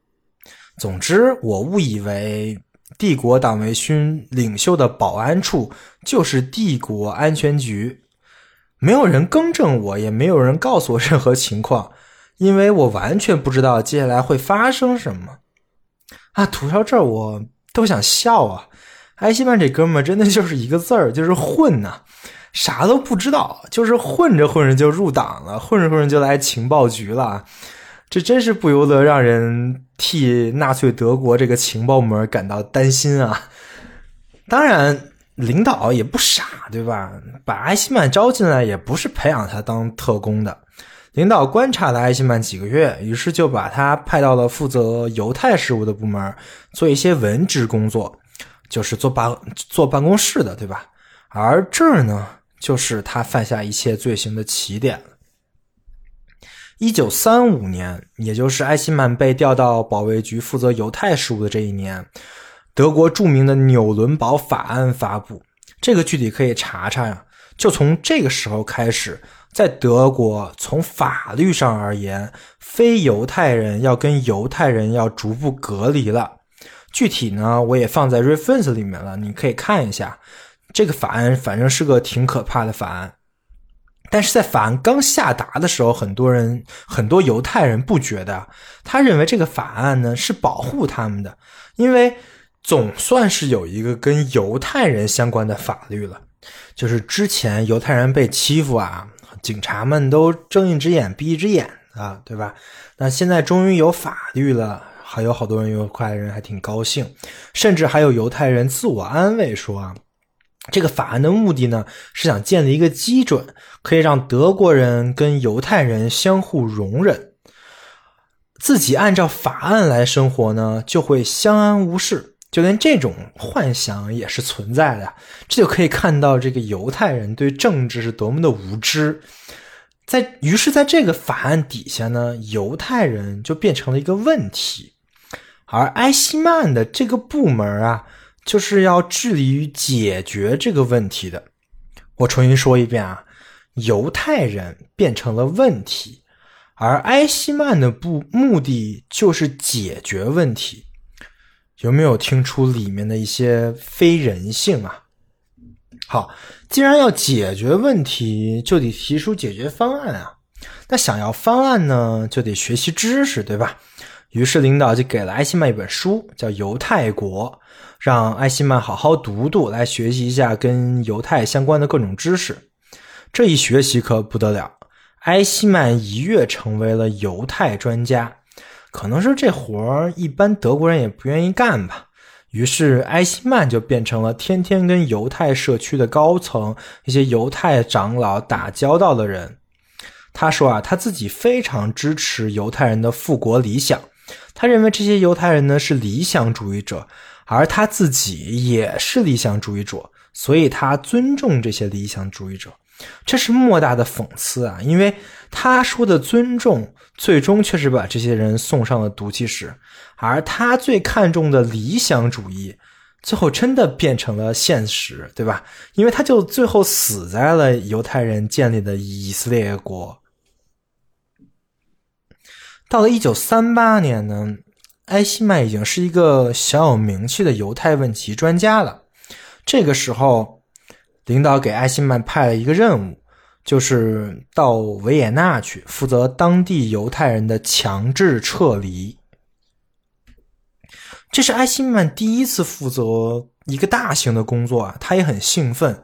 总之，我误以为帝国党卫军领袖的保安处就是帝国安全局。没有人更正我，也没有人告诉我任何情况，因为我完全不知道接下来会发生什么。啊，吐槽这儿我都想笑啊！埃希曼这哥们儿真的就是一个字儿，就是混呐，啥都不知道，就是混着混着就入党了，混着混着就来情报局了，这真是不由得让人替纳粹德国这个情报部门感到担心啊！当然，领导也不傻，对吧？把埃希曼招进来也不是培养他当特工的。领导观察了埃希曼几个月，于是就把他派到了负责犹太事务的部门，做一些文职工作，就是坐办坐办公室的，对吧？而这儿呢，就是他犯下一切罪行的起点了。一九三五年，也就是埃希曼被调到保卫局负责犹太事务的这一年，德国著名的纽伦堡法案发布，这个具体可以查查呀。就从这个时候开始。在德国，从法律上而言，非犹太人要跟犹太人要逐步隔离了。具体呢，我也放在 reference 里面了，你可以看一下。这个法案反正是个挺可怕的法案，但是在法案刚下达的时候，很多人很多犹太人不觉得，他认为这个法案呢是保护他们的，因为总算是有一个跟犹太人相关的法律了。就是之前犹太人被欺负啊。警察们都睁一只眼闭一只眼啊，对吧？那现在终于有法律了，还有好多人犹太人还挺高兴，甚至还有犹太人自我安慰说啊，这个法案的目的呢是想建立一个基准，可以让德国人跟犹太人相互容忍，自己按照法案来生活呢，就会相安无事。就连这种幻想也是存在的，这就可以看到这个犹太人对政治是多么的无知。在于是，在这个法案底下呢，犹太人就变成了一个问题，而埃希曼的这个部门啊，就是要致力于解决这个问题的。我重新说一遍啊，犹太人变成了问题，而埃希曼的不目的就是解决问题。有没有听出里面的一些非人性啊？好，既然要解决问题，就得提出解决方案啊。那想要方案呢，就得学习知识，对吧？于是领导就给了埃希曼一本书，叫《犹太国》，让艾希曼好好读读，来学习一下跟犹太相关的各种知识。这一学习可不得了，艾希曼一跃成为了犹太专家。可能是这活儿一般德国人也不愿意干吧，于是埃希曼就变成了天天跟犹太社区的高层、一些犹太长老打交道的人。他说啊，他自己非常支持犹太人的复国理想，他认为这些犹太人呢是理想主义者，而他自己也是理想主义者，所以他尊重这些理想主义者。这是莫大的讽刺啊！因为他说的尊重，最终却是把这些人送上了毒气室，而他最看重的理想主义，最后真的变成了现实，对吧？因为他就最后死在了犹太人建立的以色列国。到了一九三八年呢，埃希曼已经是一个小有名气的犹太问题专家了。这个时候，领导给埃希曼派了一个任务，就是到维也纳去负责当地犹太人的强制撤离。这是埃希曼第一次负责一个大型的工作啊，他也很兴奋，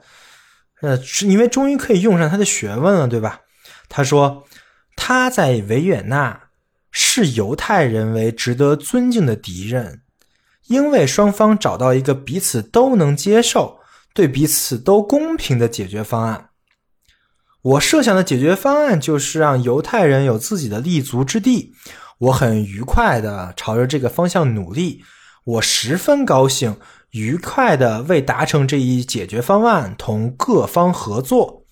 呃，是因为终于可以用上他的学问了，对吧？他说他在维也纳视犹太人为值得尊敬的敌人。因为双方找到一个彼此都能接受、对彼此都公平的解决方案。我设想的解决方案就是让犹太人有自己的立足之地。我很愉快的朝着这个方向努力。我十分高兴，愉快的为达成这一解决方案同各方合作，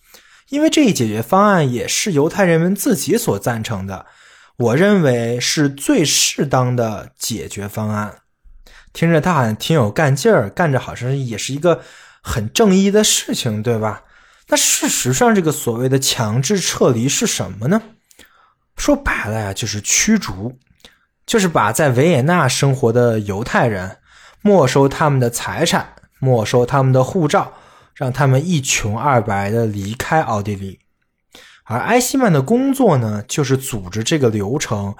因为这一解决方案也是犹太人们自己所赞成的。我认为是最适当的解决方案。听着他好像挺有干劲儿，干着好像也是一个很正义的事情，对吧？那事实上，这个所谓的强制撤离是什么呢？说白了呀，就是驱逐，就是把在维也纳生活的犹太人没收他们的财产，没收他们的护照，让他们一穷二白的离开奥地利。而埃希曼的工作呢，就是组织这个流程，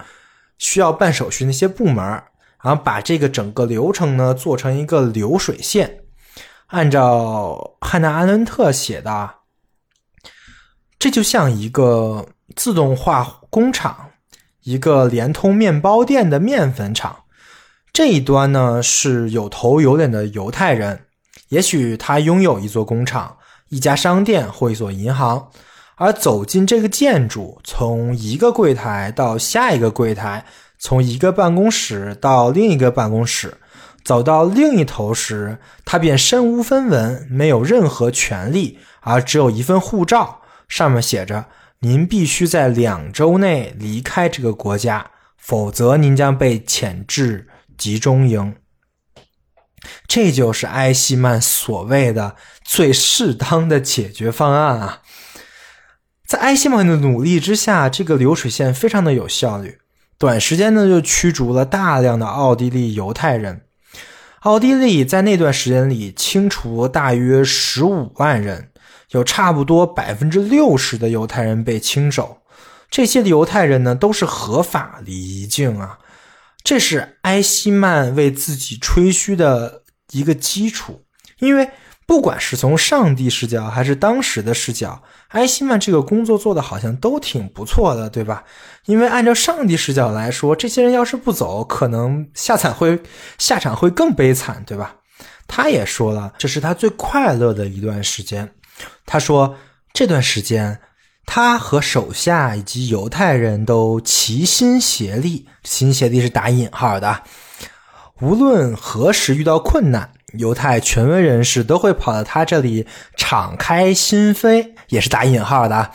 需要办手续那些部门。然后把这个整个流程呢做成一个流水线，按照汉娜·阿伦特写的，这就像一个自动化工厂，一个连通面包店的面粉厂。这一端呢是有头有脸的犹太人，也许他拥有一座工厂、一家商店或一所银行。而走进这个建筑，从一个柜台到下一个柜台。从一个办公室到另一个办公室，走到另一头时，他便身无分文，没有任何权利，而只有一份护照，上面写着：“您必须在两周内离开这个国家，否则您将被遣至集中营。”这就是埃希曼所谓的最适当的解决方案啊！在埃希曼的努力之下，这个流水线非常的有效率。短时间呢，就驱逐了大量的奥地利犹太人。奥地利在那段时间里清除大约十五万人，有差不多百分之六十的犹太人被清走。这些犹太人呢，都是合法离境啊。这是埃希曼为自己吹嘘的一个基础，因为。不管是从上帝视角还是当时的视角，埃希曼这个工作做的好像都挺不错的，对吧？因为按照上帝视角来说，这些人要是不走，可能下场会下场会更悲惨，对吧？他也说了，这是他最快乐的一段时间。他说这段时间，他和手下以及犹太人都齐心协力，齐心协力是打引号的，无论何时遇到困难。犹太权威人士都会跑到他这里敞开心扉，也是打引号的，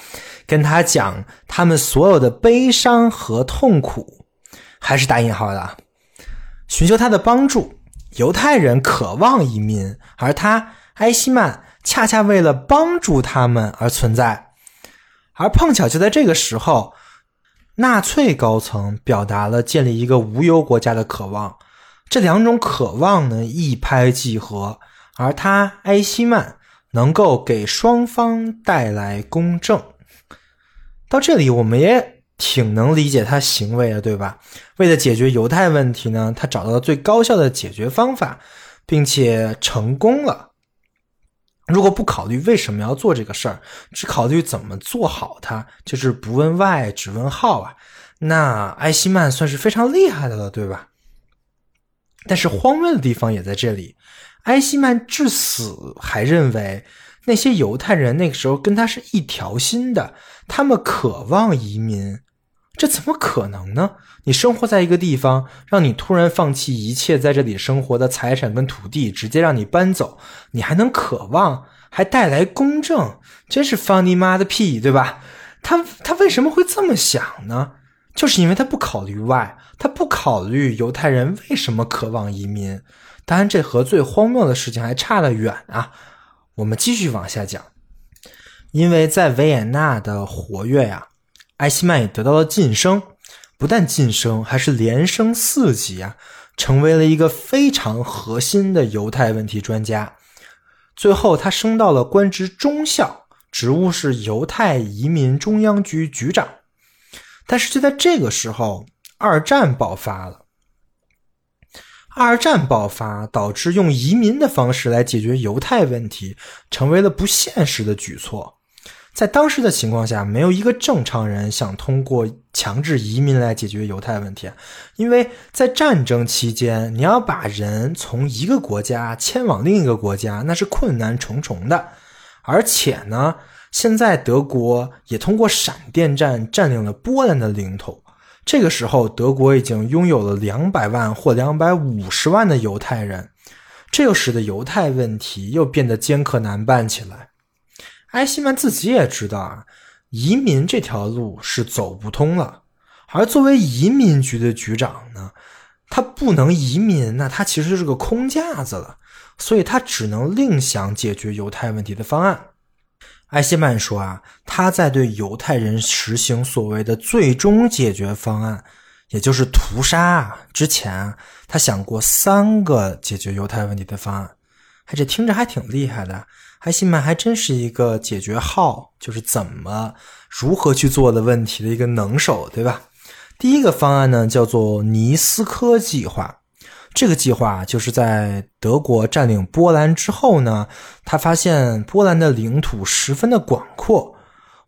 跟他讲他们所有的悲伤和痛苦，还是打引号的，寻求他的帮助。犹太人渴望移民，而他埃希曼恰恰为了帮助他们而存在。而碰巧就在这个时候，纳粹高层表达了建立一个无忧国家的渴望。这两种渴望呢一拍即合，而他埃希曼能够给双方带来公正。到这里，我们也挺能理解他行为的，对吧？为了解决犹太问题呢，他找到了最高效的解决方法，并且成功了。如果不考虑为什么要做这个事儿，只考虑怎么做好它，就是不问 why 只问 how 啊，那埃希曼算是非常厉害的了，对吧？但是荒谬的地方也在这里，埃希曼至死还认为那些犹太人那个时候跟他是一条心的，他们渴望移民，这怎么可能呢？你生活在一个地方，让你突然放弃一切在这里生活的财产跟土地，直接让你搬走，你还能渴望还带来公正，真是放你妈的屁，对吧？他他为什么会这么想呢？就是因为他不考虑外，他不考虑犹太人为什么渴望移民。当然，这和最荒谬的事情还差得远啊！我们继续往下讲，因为在维也纳的活跃呀，埃希曼也得到了晋升，不但晋升，还是连升四级啊，成为了一个非常核心的犹太问题专家。最后，他升到了官职中校，职务是犹太移民中央局局长。但是就在这个时候，二战爆发了。二战爆发导致用移民的方式来解决犹太问题，成为了不现实的举措。在当时的情况下，没有一个正常人想通过强制移民来解决犹太问题，因为在战争期间，你要把人从一个国家迁往另一个国家，那是困难重重的。而且呢。现在德国也通过闪电战占领了波兰的领土。这个时候，德国已经拥有了两百万或两百五十万的犹太人，这又使得犹太问题又变得艰刻难办起来。埃希曼自己也知道啊，移民这条路是走不通了。而作为移民局的局长呢，他不能移民，那他其实就是个空架子了。所以他只能另想解决犹太问题的方案。埃希曼说：“啊，他在对犹太人实行所谓的最终解决方案，也就是屠杀之前，他想过三个解决犹太问题的方案。哎，这听着还挺厉害的。埃希曼还真是一个解决号，就是怎么如何去做的问题的一个能手，对吧？第一个方案呢，叫做尼斯科计划。”这个计划就是在德国占领波兰之后呢，他发现波兰的领土十分的广阔，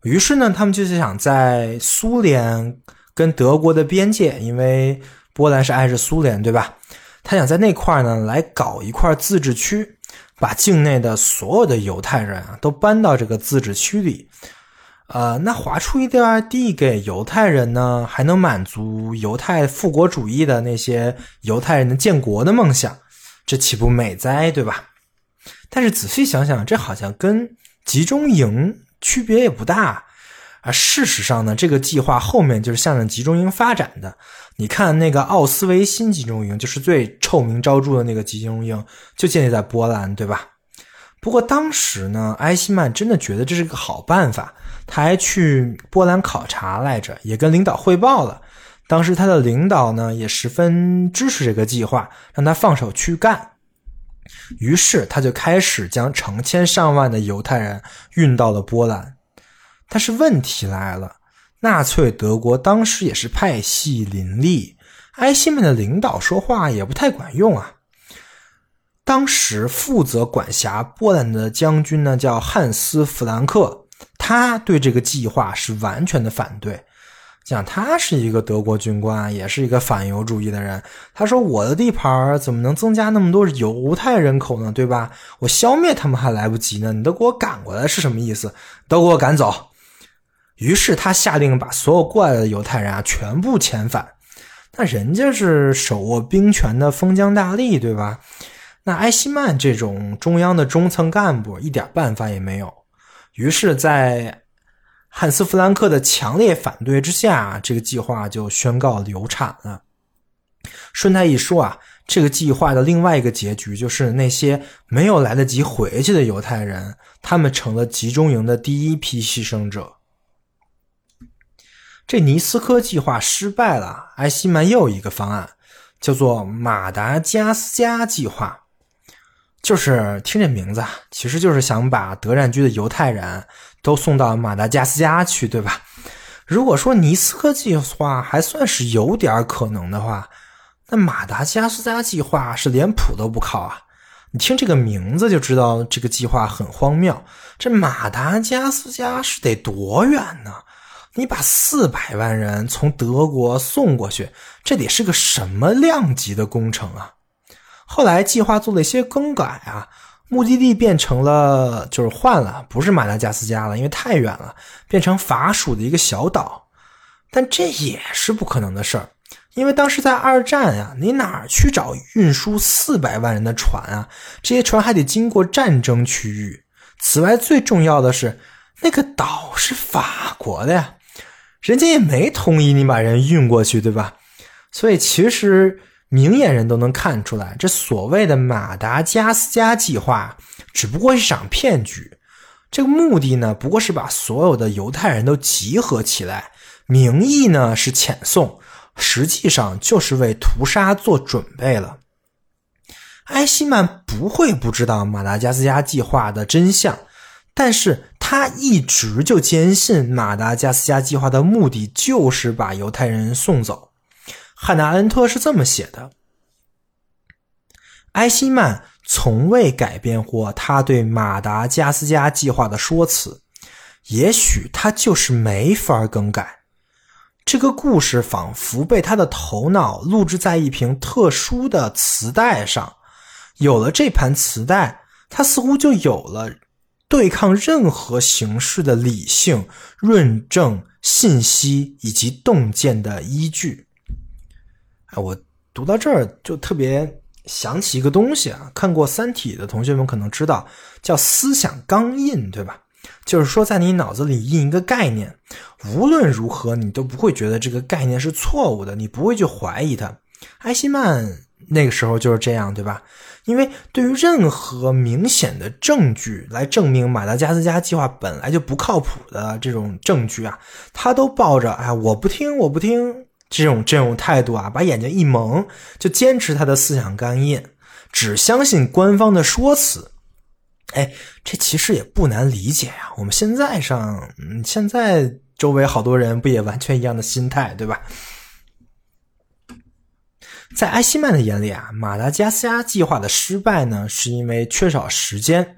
于是呢，他们就是想在苏联跟德国的边界，因为波兰是挨着苏联，对吧？他想在那块儿呢来搞一块自治区，把境内的所有的犹太人啊都搬到这个自治区里。呃，那划出一块地给犹太人呢，还能满足犹太复国主义的那些犹太人的建国的梦想，这岂不美哉，对吧？但是仔细想想，这好像跟集中营区别也不大啊。事实上呢，这个计划后面就是向着集中营发展的。你看那个奥斯维辛集中营，就是最臭名昭著的那个集中营，就建立在波兰，对吧？不过当时呢，埃希曼真的觉得这是个好办法。他还去波兰考察来着，也跟领导汇报了。当时他的领导呢也十分支持这个计划，让他放手去干。于是他就开始将成千上万的犹太人运到了波兰。但是问题来了，纳粹德国当时也是派系林立，埃希曼的领导说话也不太管用啊。当时负责管辖波兰的将军呢叫汉斯·弗兰克。他对这个计划是完全的反对，讲他是一个德国军官，也是一个反犹主义的人。他说：“我的地盘怎么能增加那么多犹太人口呢？对吧？我消灭他们还来不及呢，你都给我赶过来是什么意思？都给我赶走！”于是他下令把所有过来的犹太人啊全部遣返。那人家是手握兵权的封疆大吏，对吧？那埃希曼这种中央的中层干部一点办法也没有。于是，在汉斯·弗兰克的强烈反对之下，这个计划就宣告流产了。顺带一说啊，这个计划的另外一个结局就是那些没有来得及回去的犹太人，他们成了集中营的第一批牺牲者。这尼斯科计划失败了，埃希曼又有一个方案，叫做马达加斯加计划。就是听这名字，其实就是想把德占居的犹太人都送到马达加斯加去，对吧？如果说尼斯科计划还算是有点可能的话，那马达加斯加计划是连谱都不靠啊！你听这个名字就知道这个计划很荒谬。这马达加斯加是得多远呢？你把四百万人从德国送过去，这得是个什么量级的工程啊？后来计划做了一些更改啊，目的地变成了就是换了，不是马达加斯加了，因为太远了，变成法属的一个小岛。但这也是不可能的事儿，因为当时在二战呀，你哪儿去找运输四百万人的船啊？这些船还得经过战争区域，此外，最重要的是，那个岛是法国的呀，人家也没同意你把人运过去，对吧？所以，其实明眼人都能看出来，这所谓的马达加斯加计划只不过是场骗局。这个目的呢，不过是把所有的犹太人都集合起来，名义呢是遣送，实际上就是为屠杀做准备了。埃希曼不会不知道马达加斯加计划的真相，但是他一直就坚信马达加斯加计划的目的就是把犹太人送走。汉娜·恩特是这么写的：埃希曼从未改变过他对马达加斯加计划的说辞，也许他就是没法更改。这个故事仿佛被他的头脑录制在一瓶特殊的磁带上。有了这盘磁带，他似乎就有了对抗任何形式的理性论证、信息以及洞见的依据。哎，我读到这儿就特别想起一个东西啊，看过《三体》的同学们可能知道，叫思想钢印，对吧？就是说，在你脑子里印一个概念，无论如何你都不会觉得这个概念是错误的，你不会去怀疑它。埃希曼那个时候就是这样，对吧？因为对于任何明显的证据来证明马达加斯加计划本来就不靠谱的这种证据啊，他都抱着哎我不听我不听这种这种态度啊，把眼睛一蒙，就坚持他的思想干印，只相信官方的说辞。哎，这其实也不难理解呀。我们现在上，嗯，现在周围好多人不也完全一样的心态，对吧？在埃希曼的眼里啊，马达加斯加计划的失败呢，是因为缺少时间。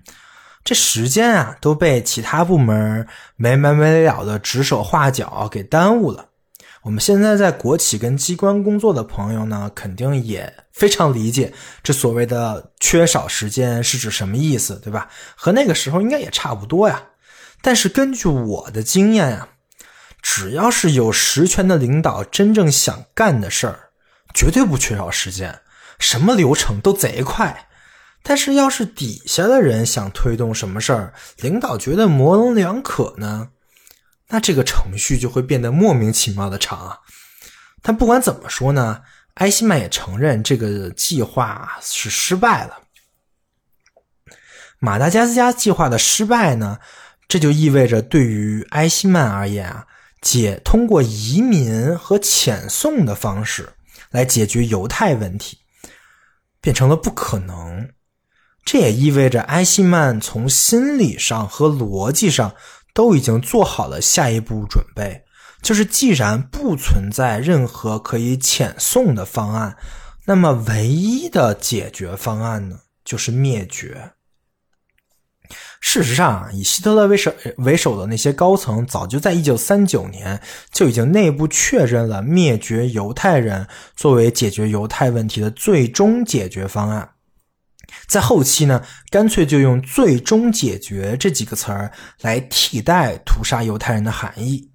这时间啊，都被其他部门没完没了的指手画脚给耽误了。我们现在在国企跟机关工作的朋友呢，肯定也非常理解这所谓的缺少时间是指什么意思，对吧？和那个时候应该也差不多呀。但是根据我的经验呀，只要是有实权的领导真正想干的事儿。绝对不缺少时间，什么流程都贼快。但是要是底下的人想推动什么事儿，领导觉得模棱两可呢，那这个程序就会变得莫名其妙的长啊。但不管怎么说呢，埃希曼也承认这个计划是失败了。马达加斯加计划的失败呢，这就意味着对于埃希曼而言啊，解通过移民和遣送的方式。来解决犹太问题，变成了不可能。这也意味着埃希曼从心理上和逻辑上都已经做好了下一步准备，就是既然不存在任何可以遣送的方案，那么唯一的解决方案呢，就是灭绝。事实上，以希特勒为首为首的那些高层，早就在一九三九年就已经内部确认了灭绝犹太人作为解决犹太问题的最终解决方案。在后期呢，干脆就用“最终解决”这几个词儿来替代屠杀犹太人的含义。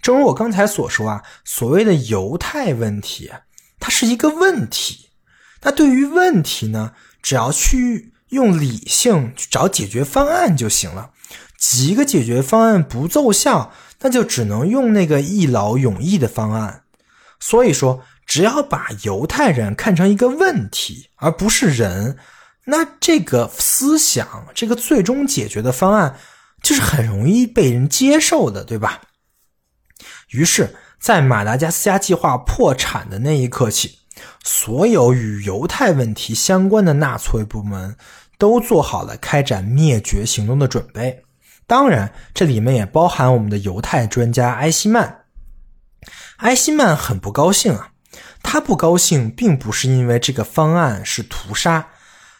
正如我刚才所说啊，所谓的犹太问题，它是一个问题。那对于问题呢，只要去。用理性去找解决方案就行了，几个解决方案不奏效，那就只能用那个一劳永逸的方案。所以说，只要把犹太人看成一个问题，而不是人，那这个思想，这个最终解决的方案，就是很容易被人接受的，对吧？于是，在马达加斯加计划破产的那一刻起。所有与犹太问题相关的纳粹部门都做好了开展灭绝行动的准备，当然，这里面也包含我们的犹太专家埃希曼。埃希曼很不高兴啊，他不高兴并不是因为这个方案是屠杀，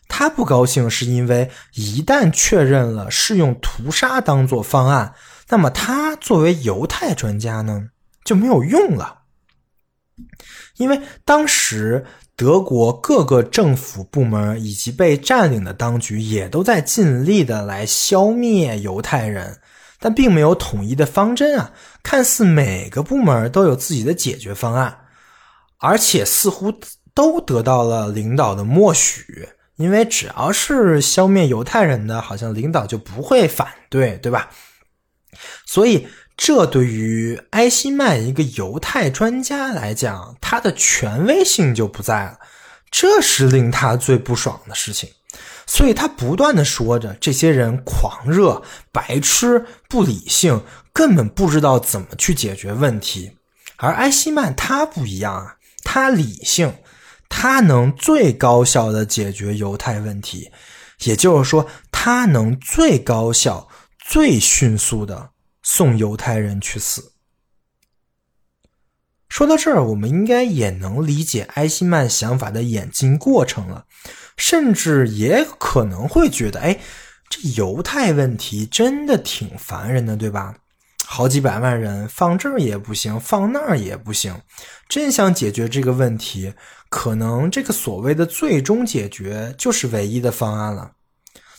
他不高兴是因为一旦确认了是用屠杀当做方案，那么他作为犹太专家呢就没有用了。因为当时德国各个政府部门以及被占领的当局也都在尽力的来消灭犹太人，但并没有统一的方针啊。看似每个部门都有自己的解决方案，而且似乎都得到了领导的默许，因为只要是消灭犹太人的，好像领导就不会反对，对吧？所以，这对于埃希曼一个犹太专家来讲，他的权威性就不在了，这是令他最不爽的事情。所以他不断的说着，这些人狂热、白痴、不理性，根本不知道怎么去解决问题。而埃希曼他不一样啊，他理性，他能最高效的解决犹太问题，也就是说，他能最高效、最迅速的送犹太人去死。说到这儿，我们应该也能理解埃希曼想法的演进过程了。甚至也可能会觉得，哎，这犹太问题真的挺烦人的，对吧？好几百万人放这儿也不行，放那儿也不行，真想解决这个问题，可能这个所谓的最终解决就是唯一的方案了。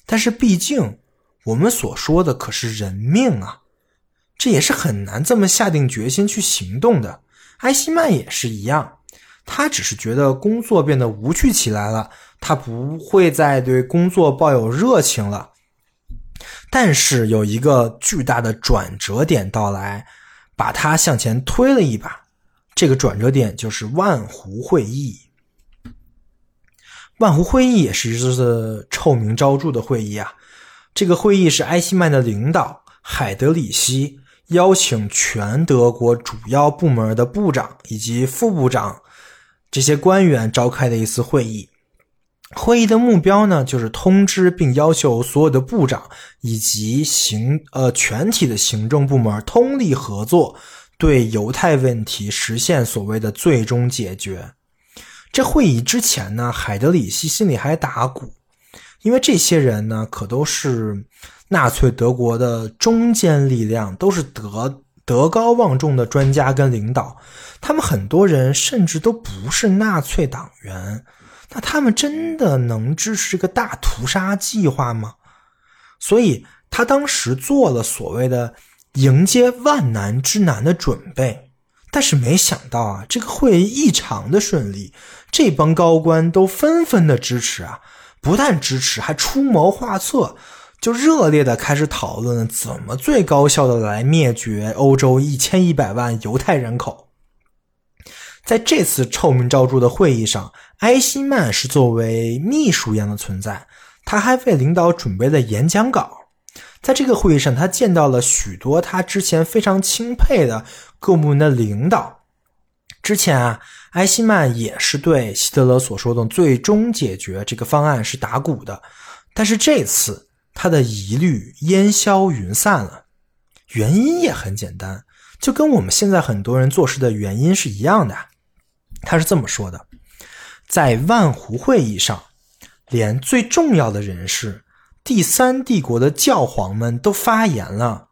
但是毕竟我们所说的可是人命啊，这也是很难这么下定决心去行动的。埃希曼也是一样，他只是觉得工作变得无趣起来了。他不会再对工作抱有热情了，但是有一个巨大的转折点到来，把他向前推了一把。这个转折点就是万湖会议。万湖会议也是一次臭名昭著的会议啊。这个会议是埃希曼的领导海德里希邀请全德国主要部门的部长以及副部长这些官员召开的一次会议。会议的目标呢，就是通知并要求所有的部长以及行呃全体的行政部门通力合作，对犹太问题实现所谓的最终解决。这会议之前呢，海德里希心里还打鼓，因为这些人呢，可都是纳粹德国的中坚力量，都是德德高望重的专家跟领导，他们很多人甚至都不是纳粹党员。那他们真的能支持这个大屠杀计划吗？所以他当时做了所谓的迎接万难之难的准备，但是没想到啊，这个会议异常的顺利，这帮高官都纷纷的支持啊，不但支持，还出谋划策，就热烈的开始讨论怎么最高效的来灭绝欧洲一千一百万犹太人口。在这次臭名昭著的会议上。埃希曼是作为秘书一样的存在，他还为领导准备了演讲稿。在这个会议上，他见到了许多他之前非常钦佩的各部门的领导。之前啊，埃希曼也是对希特勒所说的最终解决这个方案是打鼓的，但是这次他的疑虑烟消云散了。原因也很简单，就跟我们现在很多人做事的原因是一样的。他是这么说的。在万湖会议上，连最重要的人士、第三帝国的教皇们都发言了。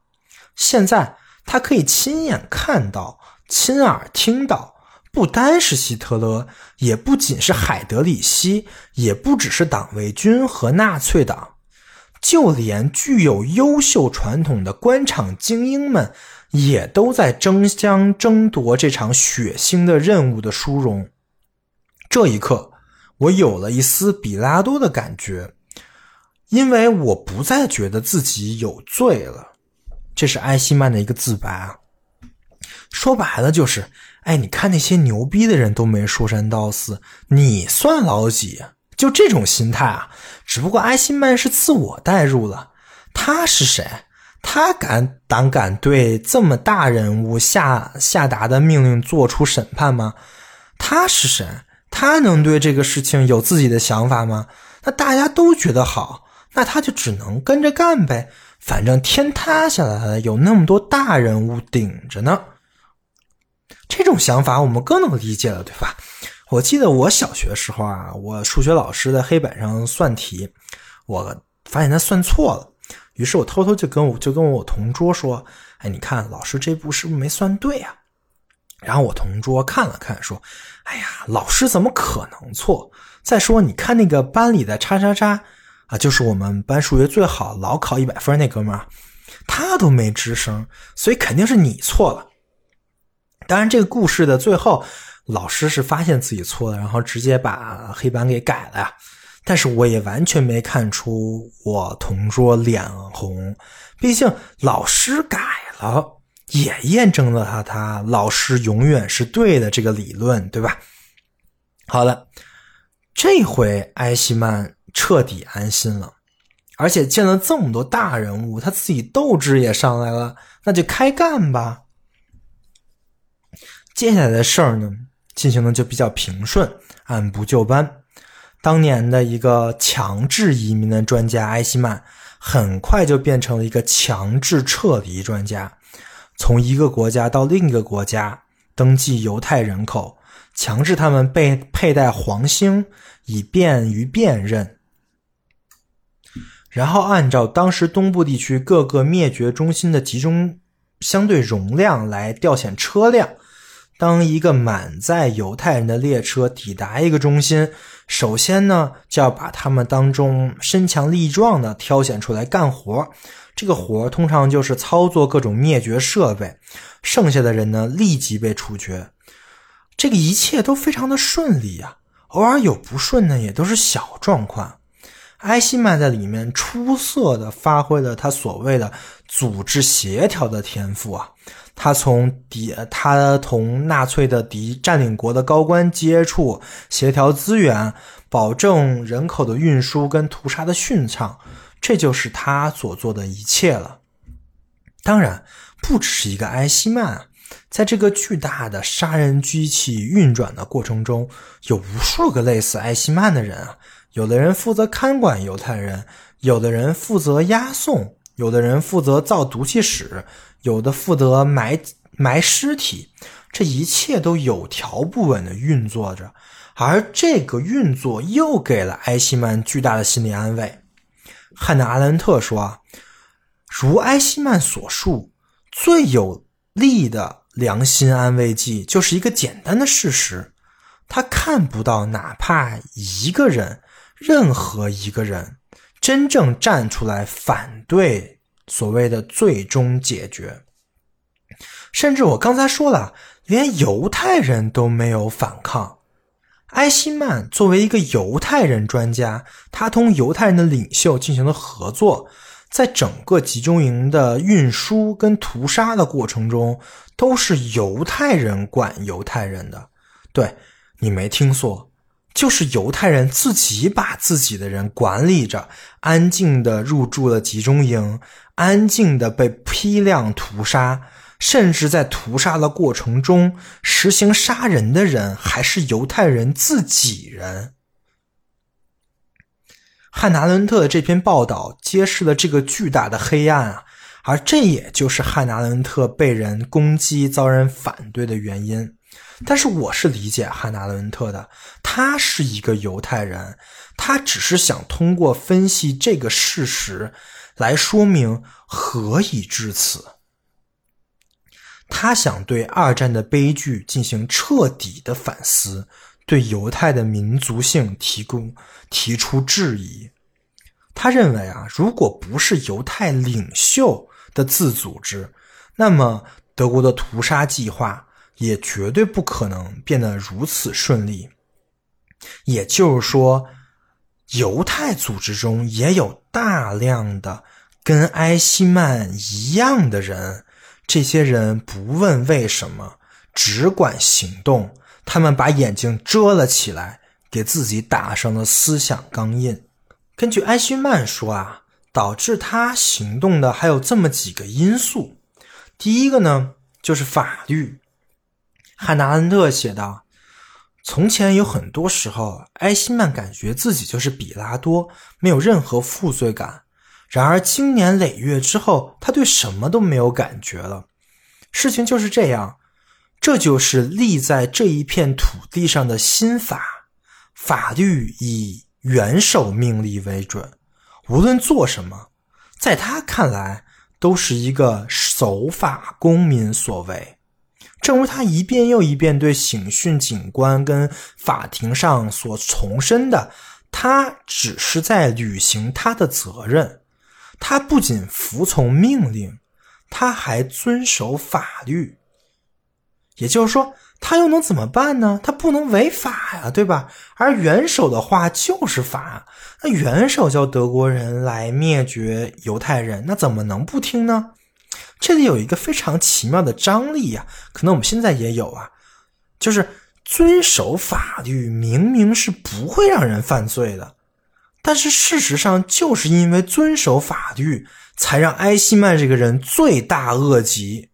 现在他可以亲眼看到、亲耳听到，不单是希特勒，也不仅是海德里希，也不只是党卫军和纳粹党，就连具有优秀传统的官场精英们，也都在争相争夺这场血腥的任务的殊荣。这一刻，我有了一丝比拉多的感觉，因为我不再觉得自己有罪了。这是埃希曼的一个自白啊。说白了就是，哎，你看那些牛逼的人都没说三道四，你算老几？就这种心态啊。只不过埃希曼是自我代入了，他是谁？他敢胆敢对这么大人物下下达的命令做出审判吗？他是谁？他能对这个事情有自己的想法吗？那大家都觉得好，那他就只能跟着干呗。反正天塌下来了，有那么多大人物顶着呢。这种想法我们更能理解了，对吧？我记得我小学时候啊，我数学老师在黑板上算题，我发现他算错了，于是我偷偷就跟我就跟我同桌说：“哎，你看老师这步是不是没算对啊？”然后我同桌看了看，说：“哎呀，老师怎么可能错？再说，你看那个班里的叉叉叉啊，就是我们班数学最好、老考一百分那哥们儿，他都没吱声，所以肯定是你错了。当然，这个故事的最后，老师是发现自己错了，然后直接把黑板给改了呀。但是我也完全没看出我同桌脸红，毕竟老师改了，也验证了他他老师永远是对的这个理论，对吧？好了，这回埃希曼彻底安心了，而且见了这么多大人物，他自己斗志也上来了，那就开干吧。接下来的事儿呢，进行的就比较平顺，按部就班。当年的一个强制移民的专家埃希曼，很快就变成了一个强制撤离专家，从一个国家到另一个国家登记犹太人口，强制他们被佩戴黄星，以便于辨认，然后按照当时东部地区各个灭绝中心的集中相对容量来调遣车辆。当一个满载犹太人的列车抵达一个中心，首先呢就要把他们当中身强力壮的挑选出来干活。这个活通常就是操作各种灭绝设备，剩下的人呢立即被处决。这个一切都非常的顺利啊，偶尔有不顺呢，也都是小状况。埃希曼在里面出色的发挥了他所谓的组织协调的天赋啊。他从敌，他同纳粹的敌占领国的高官接触，协调资源，保证人口的运输跟屠杀的顺畅，这就是他所做的一切了。当然，不只是一个埃希曼，在这个巨大的杀人机器运转的过程中，有无数个类似埃希曼的人啊。有的人负责看管犹太人，有的人负责押送，有的人负责造毒气室。有的负责埋埋尸体，这一切都有条不紊的运作着，而这个运作又给了埃希曼巨大的心理安慰。汉娜·阿伦特说：“，如埃希曼所述，最有力的良心安慰剂就是一个简单的事实：他看不到哪怕一个人，任何一个人真正站出来反对。”所谓的最终解决，甚至我刚才说了，连犹太人都没有反抗。埃希曼作为一个犹太人专家，他同犹太人的领袖进行了合作，在整个集中营的运输跟屠杀的过程中，都是犹太人管犹太人的。对你没听错。就是犹太人自己把自己的人管理着，安静的入住了集中营，安静的被批量屠杀，甚至在屠杀的过程中实行杀人的人还是犹太人自己人。汉娜·伦特的这篇报道揭示了这个巨大的黑暗啊，而这也就是汉娜·伦特被人攻击、遭人反对的原因。但是我是理解汉娜·伦特的，他是一个犹太人，他只是想通过分析这个事实来说明何以至此。他想对二战的悲剧进行彻底的反思，对犹太的民族性提供提出质疑。他认为啊，如果不是犹太领袖的自组织，那么德国的屠杀计划。也绝对不可能变得如此顺利。也就是说，犹太组织中也有大量的跟埃希曼一样的人，这些人不问为什么，只管行动。他们把眼睛遮了起来，给自己打上了思想钢印。根据埃希曼说啊，导致他行动的还有这么几个因素。第一个呢，就是法律。汉纳·恩特写道：“从前有很多时候，埃希曼感觉自己就是比拉多，没有任何负罪感。然而，经年累月之后，他对什么都没有感觉了。事情就是这样，这就是立在这一片土地上的新法。法律以元首命令为准，无论做什么，在他看来，都是一个守法公民所为。”正如他一遍又一遍对刑讯警官跟法庭上所重申的，他只是在履行他的责任。他不仅服从命令，他还遵守法律。也就是说，他又能怎么办呢？他不能违法呀，对吧？而元首的话就是法，那元首叫德国人来灭绝犹太人，那怎么能不听呢？这里有一个非常奇妙的张力呀，可能我们现在也有啊，就是遵守法律明明是不会让人犯罪的，但是事实上就是因为遵守法律，才让埃希曼这个人罪大恶极。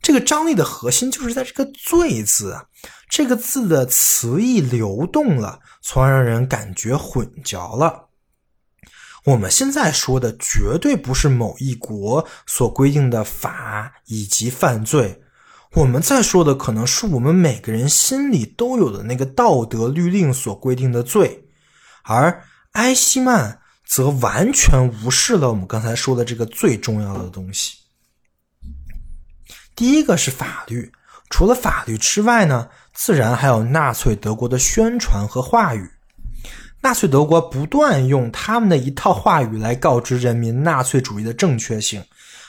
这个张力的核心就是在这个“罪”字啊，这个字的词义流动了，从而让人感觉混淆了。我们现在说的绝对不是某一国所规定的法以及犯罪，我们在说的可能是我们每个人心里都有的那个道德律令所规定的罪，而埃希曼则完全无视了我们刚才说的这个最重要的东西。第一个是法律，除了法律之外呢，自然还有纳粹德国的宣传和话语。纳粹德国不断用他们的一套话语来告知人民纳粹主义的正确性，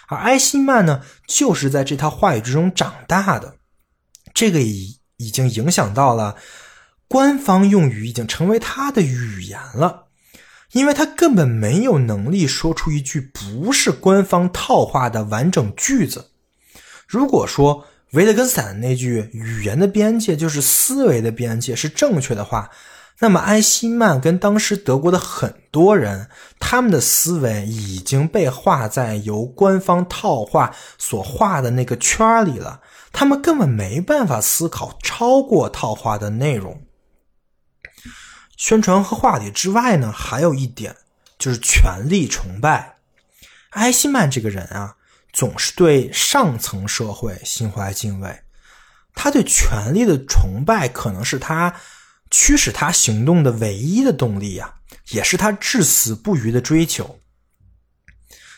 而埃希曼呢，就是在这套话语之中长大的。这个已已经影响到了官方用语，已经成为他的语言了，因为他根本没有能力说出一句不是官方套话的完整句子。如果说维特根斯坦那句“语言的边界就是思维的边界”是正确的话，那么埃希曼跟当时德国的很多人，他们的思维已经被画在由官方套话所画的那个圈里了，他们根本没办法思考超过套话的内容。宣传和话题之外呢，还有一点就是权力崇拜。埃希曼这个人啊。总是对上层社会心怀敬畏，他对权力的崇拜可能是他驱使他行动的唯一的动力呀，也是他至死不渝的追求。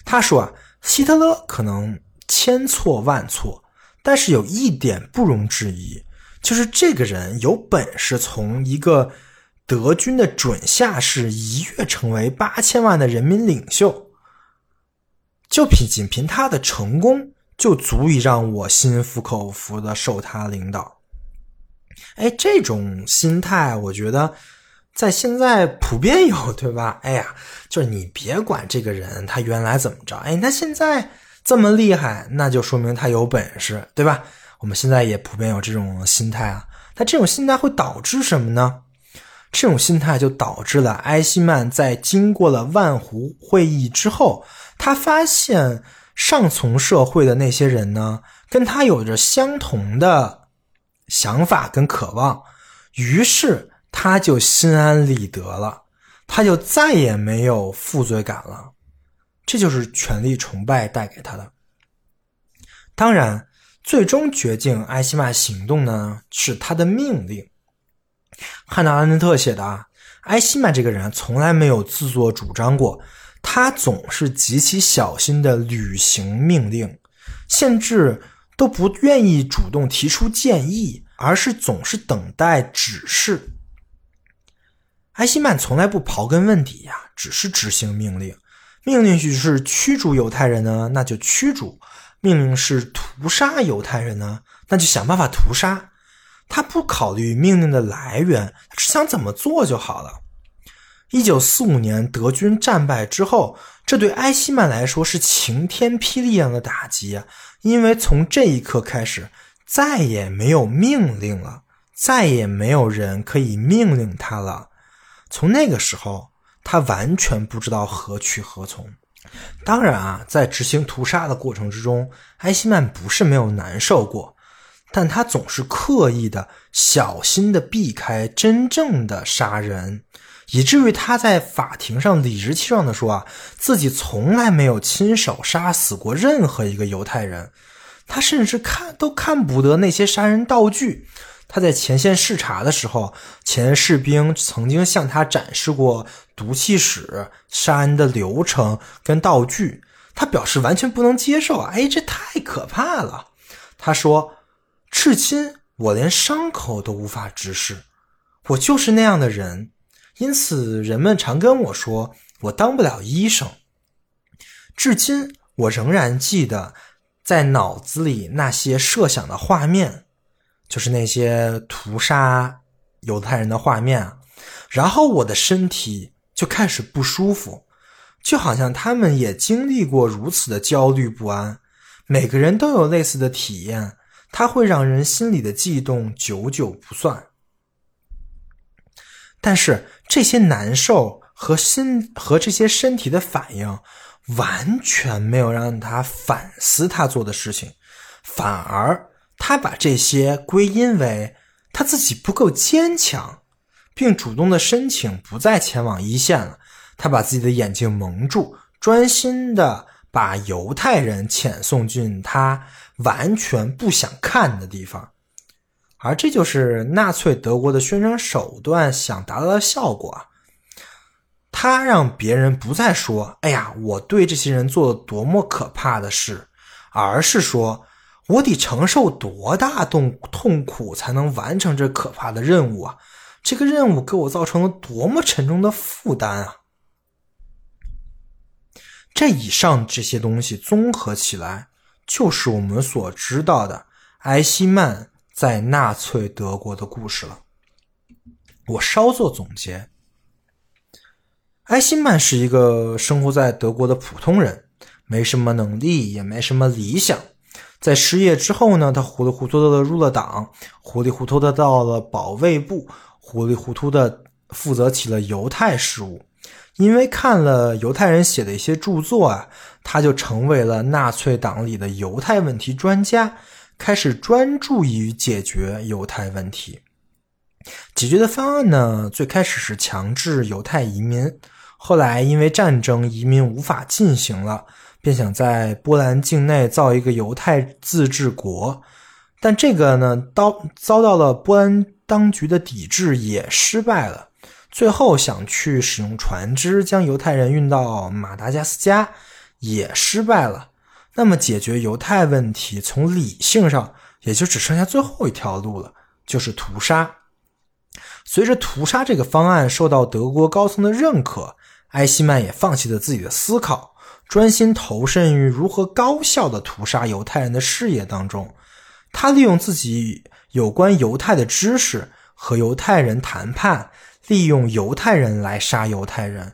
他说啊，希特勒可能千错万错，但是有一点不容置疑，就是这个人有本事从一个德军的准下士一跃成为八千万的人民领袖。就凭仅凭他的成功，就足以让我心服口服的受他领导。哎，这种心态，我觉得在现在普遍有，对吧？哎呀，就是你别管这个人他原来怎么着，哎，他现在这么厉害，那就说明他有本事，对吧？我们现在也普遍有这种心态啊。那这种心态会导致什么呢？这种心态就导致了埃希曼在经过了万湖会议之后。他发现上层社会的那些人呢，跟他有着相同的想法跟渴望，于是他就心安理得了，他就再也没有负罪感了。这就是权力崇拜带给他的。当然，最终决定埃希曼行动呢，是他的命令。汉娜·阿伦特写的啊，埃希曼这个人从来没有自作主张过。他总是极其小心的履行命令，甚至都不愿意主动提出建议，而是总是等待指示。埃希曼从来不刨根问底呀，只是执行命令。命令是驱逐犹太人呢，那就驱逐；命令是屠杀犹太人呢，那就想办法屠杀。他不考虑命令的来源，只想怎么做就好了。一九四五年德军战败之后，这对埃希曼来说是晴天霹雳一样的打击啊！因为从这一刻开始，再也没有命令了，再也没有人可以命令他了。从那个时候，他完全不知道何去何从。当然啊，在执行屠杀的过程之中，埃希曼不是没有难受过，但他总是刻意的、小心的避开真正的杀人。以至于他在法庭上理直气壮地说：“啊，自己从来没有亲手杀死过任何一个犹太人，他甚至看都看不得那些杀人道具。他在前线视察的时候，前士兵曾经向他展示过毒气室杀人的流程跟道具，他表示完全不能接受。哎，这太可怕了！他说，至今我连伤口都无法直视，我就是那样的人。”因此，人们常跟我说我当不了医生。至今，我仍然记得在脑子里那些设想的画面。就是那些屠杀犹太人的画面啊，然后我的身体就开始不舒服，就好像他们也经历过如此的焦虑不安。每个人都有类似的体验，它会让人心里的悸动久久不算。但是这些难受和心和这些身体的反应，完全没有让他反思他做的事情，反而他把这些归因为他自己不够坚强，并主动的申请不再前往一线了。他把自己的眼睛蒙住，专心的把犹太人遣送进他完全不想看的地方。而这就是纳粹德国的宣传手段想达到的效果啊。他让别人不再说“哎呀，我对这些人做了多么可怕的事”，而是说“我得承受多大痛痛苦才能完成这可怕的任务啊！这个任务给我造成了多么沉重的负担啊！”这以上这些东西综合起来，就是我们所知道的埃希曼。在纳粹德国的故事了。我稍作总结：埃希曼是一个生活在德国的普通人，没什么能力，也没什么理想。在失业之后呢，他糊里糊涂的入了党，糊里糊涂的到了保卫部，糊里糊涂的负责起了犹太事务。因为看了犹太人写的一些著作啊，他就成为了纳粹党里的犹太问题专家。开始专注于解决犹太问题。解决的方案呢，最开始是强制犹太移民，后来因为战争移民无法进行了，便想在波兰境内造一个犹太自治国。但这个呢，遭遭到了波兰当局的抵制，也失败了。最后想去使用船只将犹太人运到马达加斯加，也失败了。那么，解决犹太问题，从理性上也就只剩下最后一条路了，就是屠杀。随着屠杀这个方案受到德国高层的认可，埃希曼也放弃了自己的思考，专心投身于如何高效的屠杀犹太人的事业当中。他利用自己有关犹太的知识和犹太人谈判，利用犹太人来杀犹太人，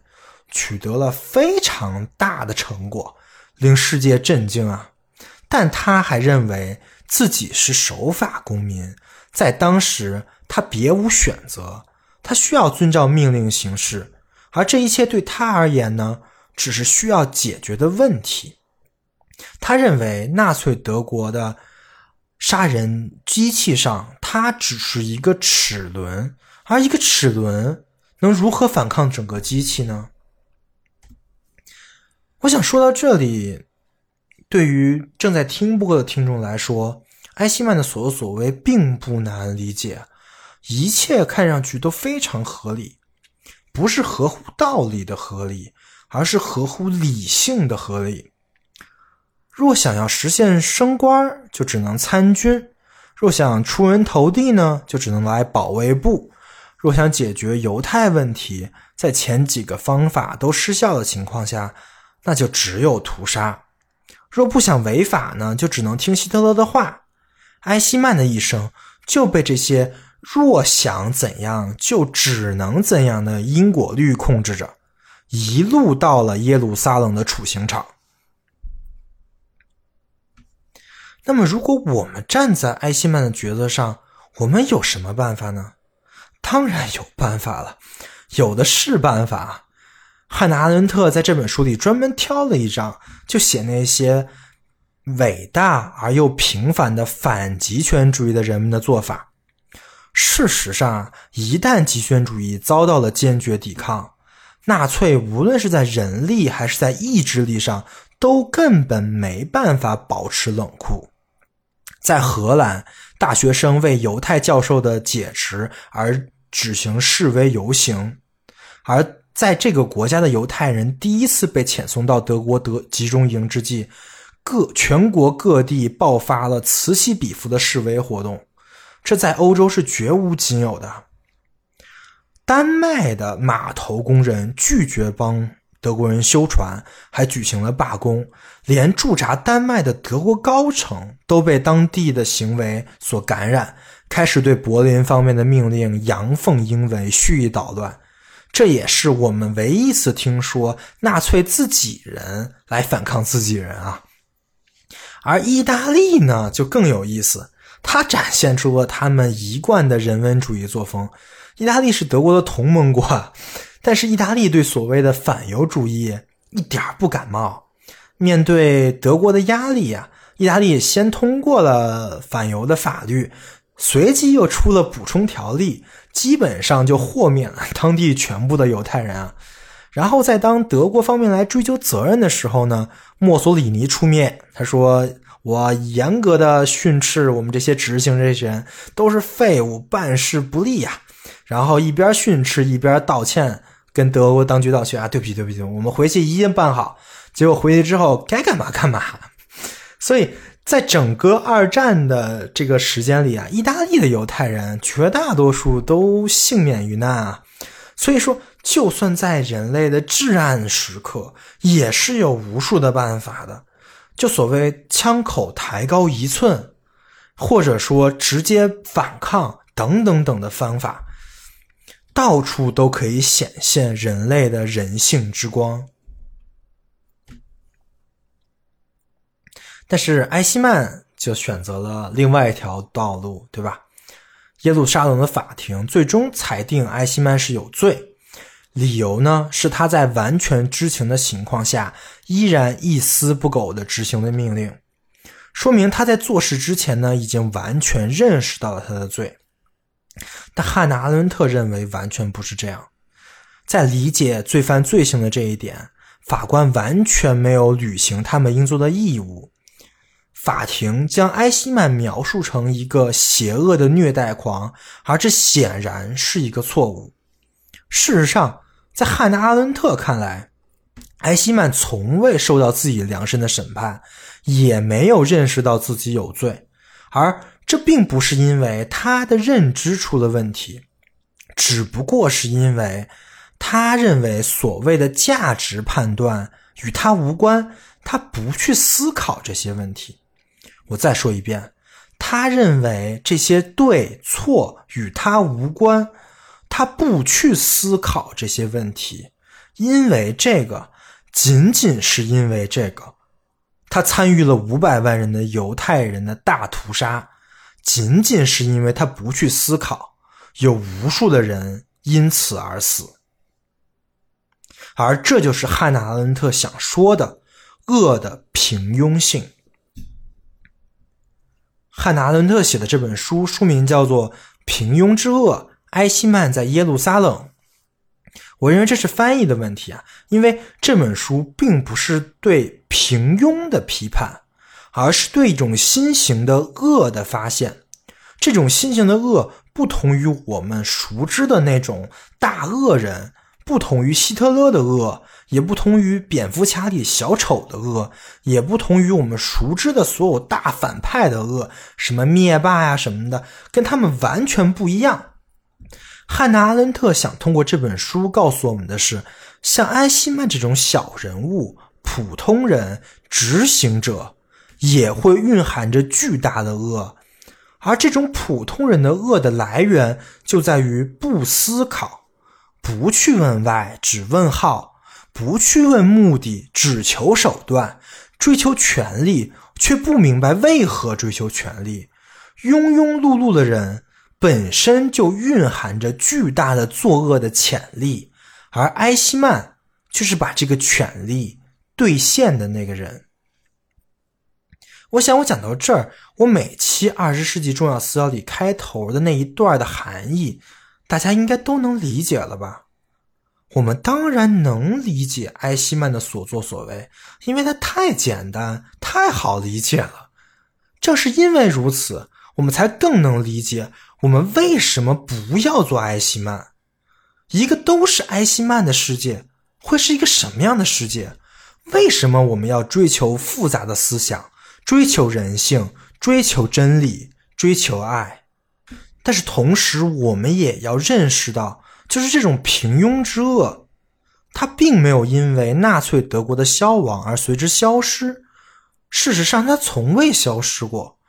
取得了非常大的成果。令世界震惊啊！但他还认为自己是守法公民，在当时他别无选择，他需要遵照命令行事，而这一切对他而言呢，只是需要解决的问题。他认为纳粹德国的杀人机器上，他只是一个齿轮，而一个齿轮能如何反抗整个机器呢？我想说到这里，对于正在听播的听众来说，埃希曼的所作所为并不难理解，一切看上去都非常合理，不是合乎道理的合理，而是合乎理性的合理。若想要实现升官，就只能参军；若想出人头地呢，就只能来保卫部；若想解决犹太问题，在前几个方法都失效的情况下。那就只有屠杀。若不想违法呢，就只能听希特勒的话。埃希曼的一生就被这些“若想怎样就只能怎样的”因果律控制着，一路到了耶路撒冷的处刑场。那么，如果我们站在埃希曼的角色上，我们有什么办法呢？当然有办法了，有的是办法。汉娜·阿伦特在这本书里专门挑了一章，就写那些伟大而又平凡的反极权主义的人们的做法。事实上，一旦极权主义遭到了坚决抵抗，纳粹无论是在人力还是在意志力上，都根本没办法保持冷酷。在荷兰，大学生为犹太教授的解职而举行示威游行，而。在这个国家的犹太人第一次被遣送到德国德集中营之际，各全国各地爆发了此起彼伏的示威活动，这在欧洲是绝无仅有的。丹麦的码头工人拒绝帮德国人修船，还举行了罢工，连驻扎丹麦的德国高层都被当地的行为所感染，开始对柏林方面的命令阳奉阴违，蓄意捣乱。这也是我们唯一一次听说纳粹自己人来反抗自己人啊。而意大利呢，就更有意思，它展现出了他们一贯的人文主义作风。意大利是德国的同盟国，但是意大利对所谓的反犹主义一点不感冒。面对德国的压力呀，意大利先通过了反犹的法律，随即又出了补充条例。基本上就豁免了当地全部的犹太人啊，然后在当德国方面来追究责任的时候呢，墨索里尼出面，他说我严格的训斥我们这些执行这些人都是废物，办事不力呀。然后一边训斥一边道歉，跟德国当局道歉啊，对不起对不起，我们回去一定办好。结果回去之后该干嘛干嘛，所以。在整个二战的这个时间里啊，意大利的犹太人绝大多数都幸免于难啊。所以说，就算在人类的至暗时刻，也是有无数的办法的。就所谓枪口抬高一寸，或者说直接反抗等等等的方法，到处都可以显现人类的人性之光。但是埃希曼就选择了另外一条道路，对吧？耶路撒冷的法庭最终裁定埃希曼是有罪，理由呢是他在完全知情的情况下，依然一丝不苟地执行了命令，说明他在做事之前呢，已经完全认识到了他的罪。但汉娜·阿伦特认为完全不是这样，在理解罪犯罪行的这一点，法官完全没有履行他们应做的义务。法庭将埃希曼描述成一个邪恶的虐待狂，而这显然是一个错误。事实上，在汉娜·阿伦特看来，埃希曼从未受到自己量身的审判，也没有认识到自己有罪，而这并不是因为他的认知出了问题，只不过是因为他认为所谓的价值判断与他无关，他不去思考这些问题。我再说一遍，他认为这些对错与他无关，他不去思考这些问题，因为这个，仅仅是因为这个，他参与了五百万人的犹太人的大屠杀，仅仅是因为他不去思考，有无数的人因此而死，而这就是汉娜·阿伦特想说的恶的平庸性。汉娜·阿伦特写的这本书书名叫做《平庸之恶：埃希曼在耶路撒冷》。我认为这是翻译的问题啊，因为这本书并不是对平庸的批判，而是对一种新型的恶的发现。这种新型的恶不同于我们熟知的那种大恶人，不同于希特勒的恶。也不同于蝙蝠侠里小丑的恶，也不同于我们熟知的所有大反派的恶，什么灭霸呀什么的，跟他们完全不一样。汉娜·阿伦特想通过这本书告诉我们的是，像安希曼这种小人物、普通人、执行者，也会蕴含着巨大的恶，而这种普通人的恶的来源就在于不思考，不去问 why，只问 how。不去问目的，只求手段，追求权力，却不明白为何追求权力。庸庸碌碌的人本身就蕴含着巨大的作恶的潜力，而埃希曼就是把这个权力兑现的那个人。我想，我讲到这儿，我每期二十世纪重要思想里开头的那一段的含义，大家应该都能理解了吧？我们当然能理解埃希曼的所作所为，因为他太简单、太好理解了。正是因为如此，我们才更能理解我们为什么不要做埃希曼。一个都是埃希曼的世界会是一个什么样的世界？为什么我们要追求复杂的思想、追求人性、追求真理、追求爱？但是同时，我们也要认识到。就是这种平庸之恶，它并没有因为纳粹德国的消亡而随之消失。事实上，它从未消失过。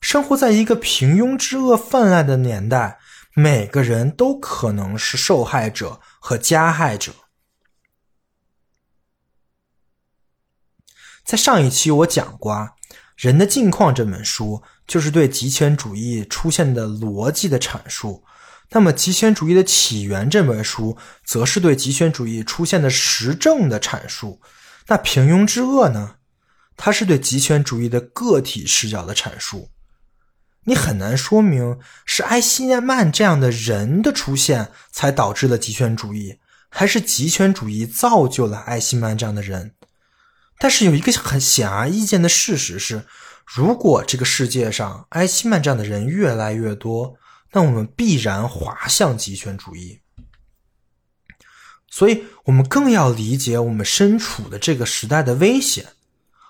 生活在一个平庸之恶泛滥的年代，每个人都可能是受害者和加害者。在上一期我讲过，《人的境况》这本书就是对极权主义出现的逻辑的阐述。那么，《极权主义的起源》这本书则是对极权主义出现的实证的阐述。那平庸之恶呢？它是对极权主义的个体视角的阐述。你很难说明是埃希曼这样的人的出现才导致了极权主义，还是极权主义造就了埃希曼这样的人。但是有一个很显而易见的事实是，如果这个世界上埃希曼这样的人越来越多，那我们必然滑向极权主义，所以我们更要理解我们身处的这个时代的危险。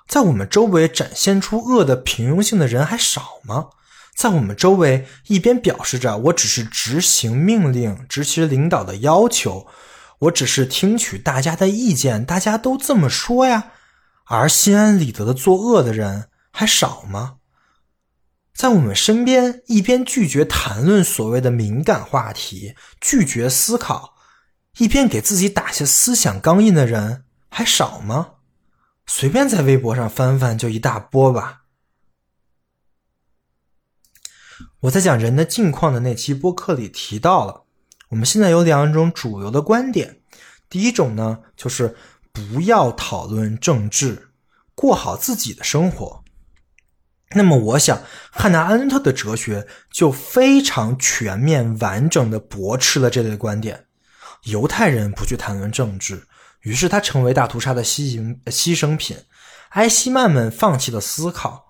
在我们周围展现出恶的平庸性的人还少吗？在我们周围一边表示着我只是执行命令、执行领导的要求，我只是听取大家的意见，大家都这么说呀，而心安理得的作恶的人还少吗？在我们身边，一边拒绝谈论所谓的敏感话题，拒绝思考，一边给自己打下思想钢印的人还少吗？随便在微博上翻翻，就一大波吧。我在讲人的境况的那期播客里提到了，我们现在有两种主流的观点。第一种呢，就是不要讨论政治，过好自己的生活。那么，我想汉娜·阿伦特的哲学就非常全面、完整的驳斥了这类观点。犹太人不去谈论政治，于是他成为大屠杀的牺牲牺牲品；埃希曼们放弃了思考，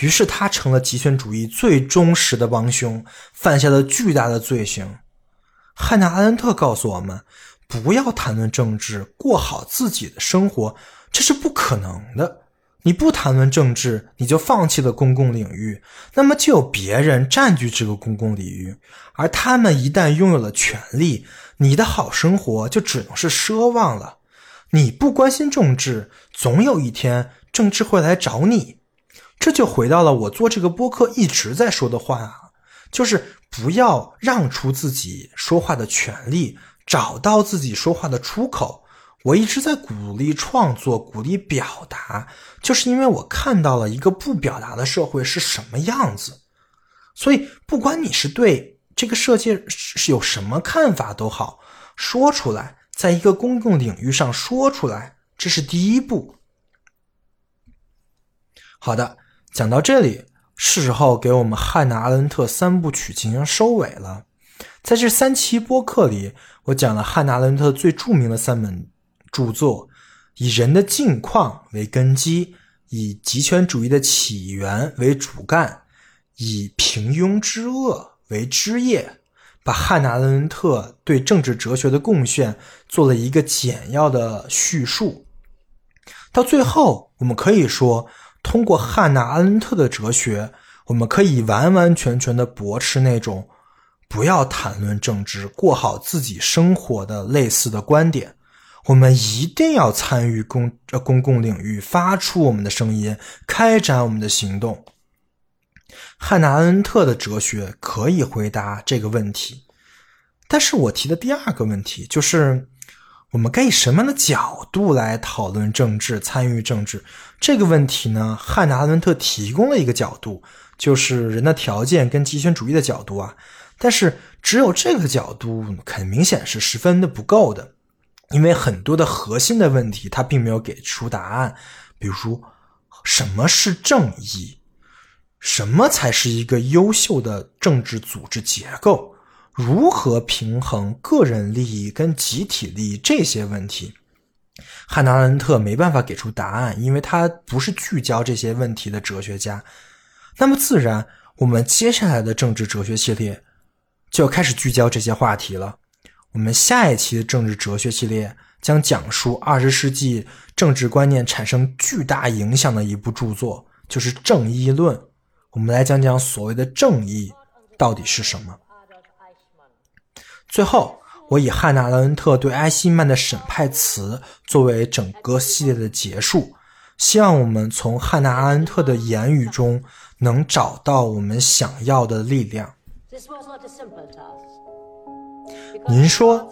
于是他成了极权主义最忠实的帮凶，犯下了巨大的罪行。汉娜·阿伦特告诉我们：不要谈论政治，过好自己的生活，这是不可能的。你不谈论政治，你就放弃了公共领域，那么就有别人占据这个公共领域，而他们一旦拥有了权利，你的好生活就只能是奢望了。你不关心政治，总有一天政治会来找你。这就回到了我做这个播客一直在说的话啊，就是不要让出自己说话的权利，找到自己说话的出口。我一直在鼓励创作，鼓励表达，就是因为我看到了一个不表达的社会是什么样子。所以，不管你是对这个世界是有什么看法都好，说出来，在一个公共领域上说出来，这是第一步。好的，讲到这里，是时候给我们汉娜·阿伦特三部曲进行收尾了。在这三期播客里，我讲了汉娜·阿伦特最著名的三本。著作以人的境况为根基，以极权主义的起源为主干，以平庸之恶为枝叶，把汉娜·阿伦特对政治哲学的贡献做了一个简要的叙述。到最后，我们可以说，通过汉娜·阿伦特的哲学，我们可以完完全全的驳斥那种不要谈论政治，过好自己生活的类似的观点。我们一定要参与公呃公共领域，发出我们的声音，开展我们的行动。汉娜·阿伦特的哲学可以回答这个问题，但是我提的第二个问题就是，我们该以什么样的角度来讨论政治、参与政治这个问题呢？汉娜·阿伦特提供了一个角度，就是人的条件跟极权主义的角度啊，但是只有这个角度，很明显是十分的不够的。因为很多的核心的问题，他并没有给出答案。比如说，什么是正义？什么才是一个优秀的政治组织结构？如何平衡个人利益跟集体利益这些问题？汉娜·阿伦特没办法给出答案，因为他不是聚焦这些问题的哲学家。那么，自然我们接下来的政治哲学系列就要开始聚焦这些话题了。我们下一期的政治哲学系列将讲述二十世纪政治观念产生巨大影响的一部著作，就是《正义论》。我们来讲讲所谓的正义到底是什么。最后，我以汉娜·阿伦特对埃希曼的审判词作为整个系列的结束。希望我们从汉娜·阿恩特的言语中能找到我们想要的力量。您说，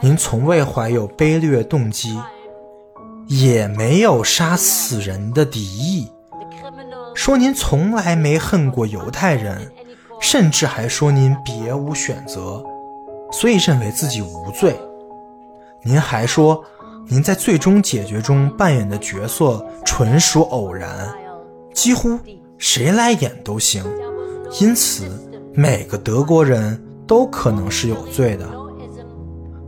您从未怀有卑劣动机，也没有杀死人的敌意。说您从来没恨过犹太人，甚至还说您别无选择，所以认为自己无罪。您还说，您在最终解决中扮演的角色纯属偶然，几乎谁来演都行，因此每个德国人都可能是有罪的。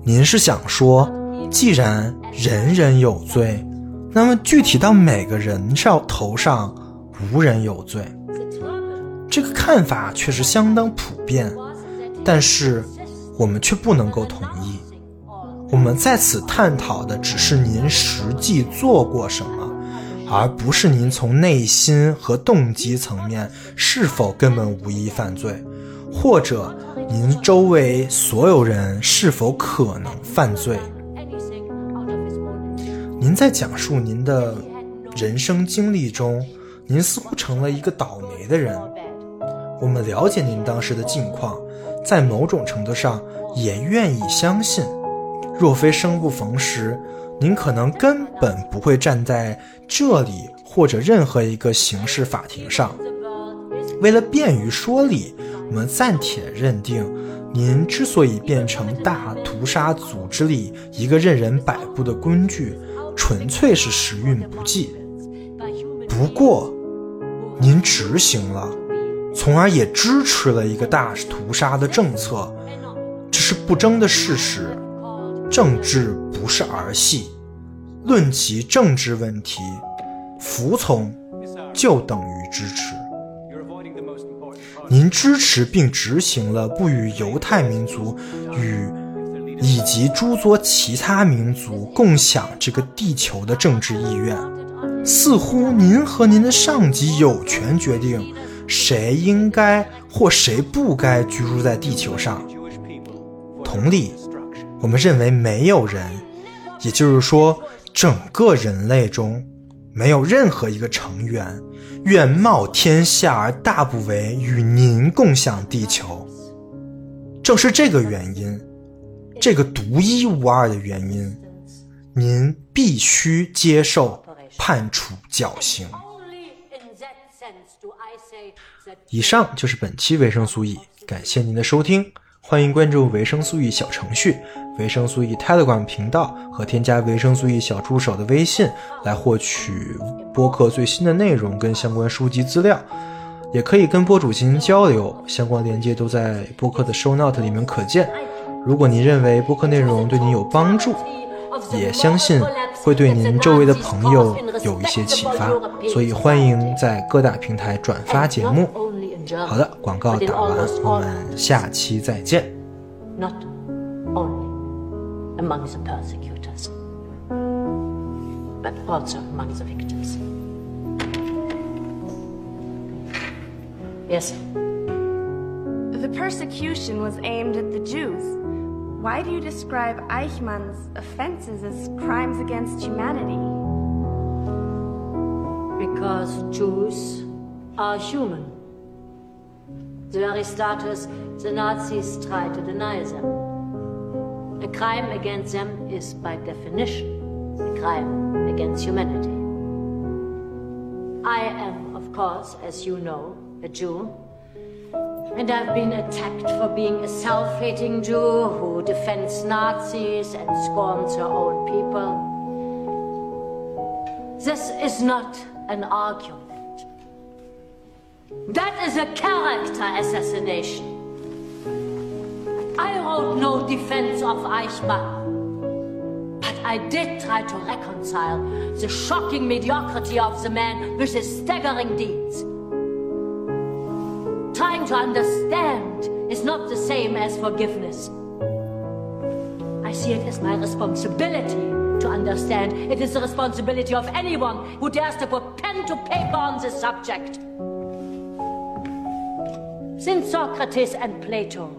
您是想说，既然人人有罪，那么具体到每个人上头上？无人有罪，这个看法确实相当普遍，但是我们却不能够同意。我们在此探讨的只是您实际做过什么，而不是您从内心和动机层面是否根本无意犯罪，或者您周围所有人是否可能犯罪。您在讲述您的人生经历中。您似乎成了一个倒霉的人。我们了解您当时的境况，在某种程度上也愿意相信。若非生不逢时，您可能根本不会站在这里或者任何一个刑事法庭上。为了便于说理，我们暂且认定，您之所以变成大屠杀组织里一个任人摆布的工具，纯粹是时运不济。不过。您执行了，从而也支持了一个大屠杀的政策，这是不争的事实。政治不是儿戏，论及政治问题，服从就等于支持。您支持并执行了不与犹太民族与以及诸多其他民族共享这个地球的政治意愿。似乎您和您的上级有权决定谁应该或谁不该居住在地球上。同理，我们认为没有人，也就是说，整个人类中没有任何一个成员愿冒天下而大不为与您共享地球。正是这个原因，这个独一无二的原因，您必须接受。判处绞刑。以上就是本期维生素 E，感谢您的收听，欢迎关注维生素 E 小程序、维生素 E Telegram 频道和添加维生素 E 小助手的微信来获取播客最新的内容跟相关书籍资料，也可以跟播主进行交流，相关链接都在播客的 Show Note 里面可见。如果您认为播客内容对您有帮助，也相信会对您周围的朋友有一些启发，所以欢迎在各大平台转发节目。好的，广告打完，我们下期再见。among the persecutors, but also among the victims. Yes? The persecution was aimed at the Jews. Why do you describe Eichmann's offenses as crimes against humanity? Because Jews are human. The status the Nazis try to deny them. A crime against them is, by definition, a crime against humanity. I am, of course, as you know, a Jew and I've been attacked for being a self-hating Jew who defends Nazis and scorns her own people. This is not an argument. That is a character assassination. I wrote no defense of Eichmann. But I did try to reconcile the shocking mediocrity of the man with his staggering deeds Trying to understand is not the same as forgiveness. I see it as my responsibility to understand. It is the responsibility of anyone who dares to put pen to paper on this subject. Since Socrates and Plato,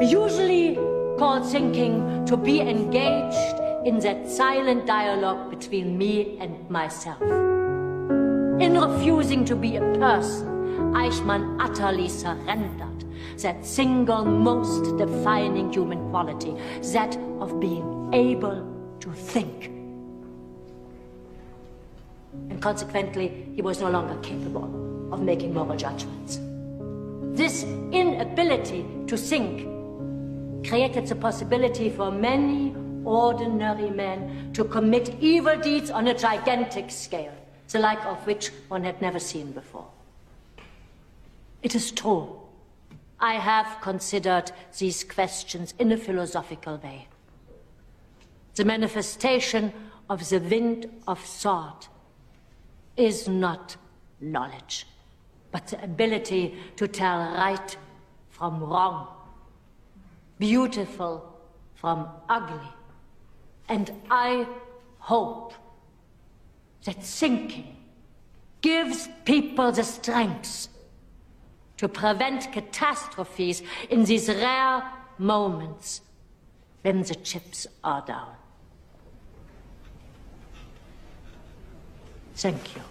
usually call thinking to be engaged in that silent dialogue between me and myself. In refusing to be a person, Eichmann utterly surrendered that single most defining human quality, that of being able to think. And consequently, he was no longer capable of making moral judgments. This inability to think created the possibility for many ordinary men to commit evil deeds on a gigantic scale, the like of which one had never seen before. It is true. I have considered these questions in a philosophical way. The manifestation of the wind of thought is not knowledge, but the ability to tell right from wrong, beautiful from ugly. And I hope that thinking gives people the strength to prevent catastrophes in these rare moments when the chips are down. Thank you.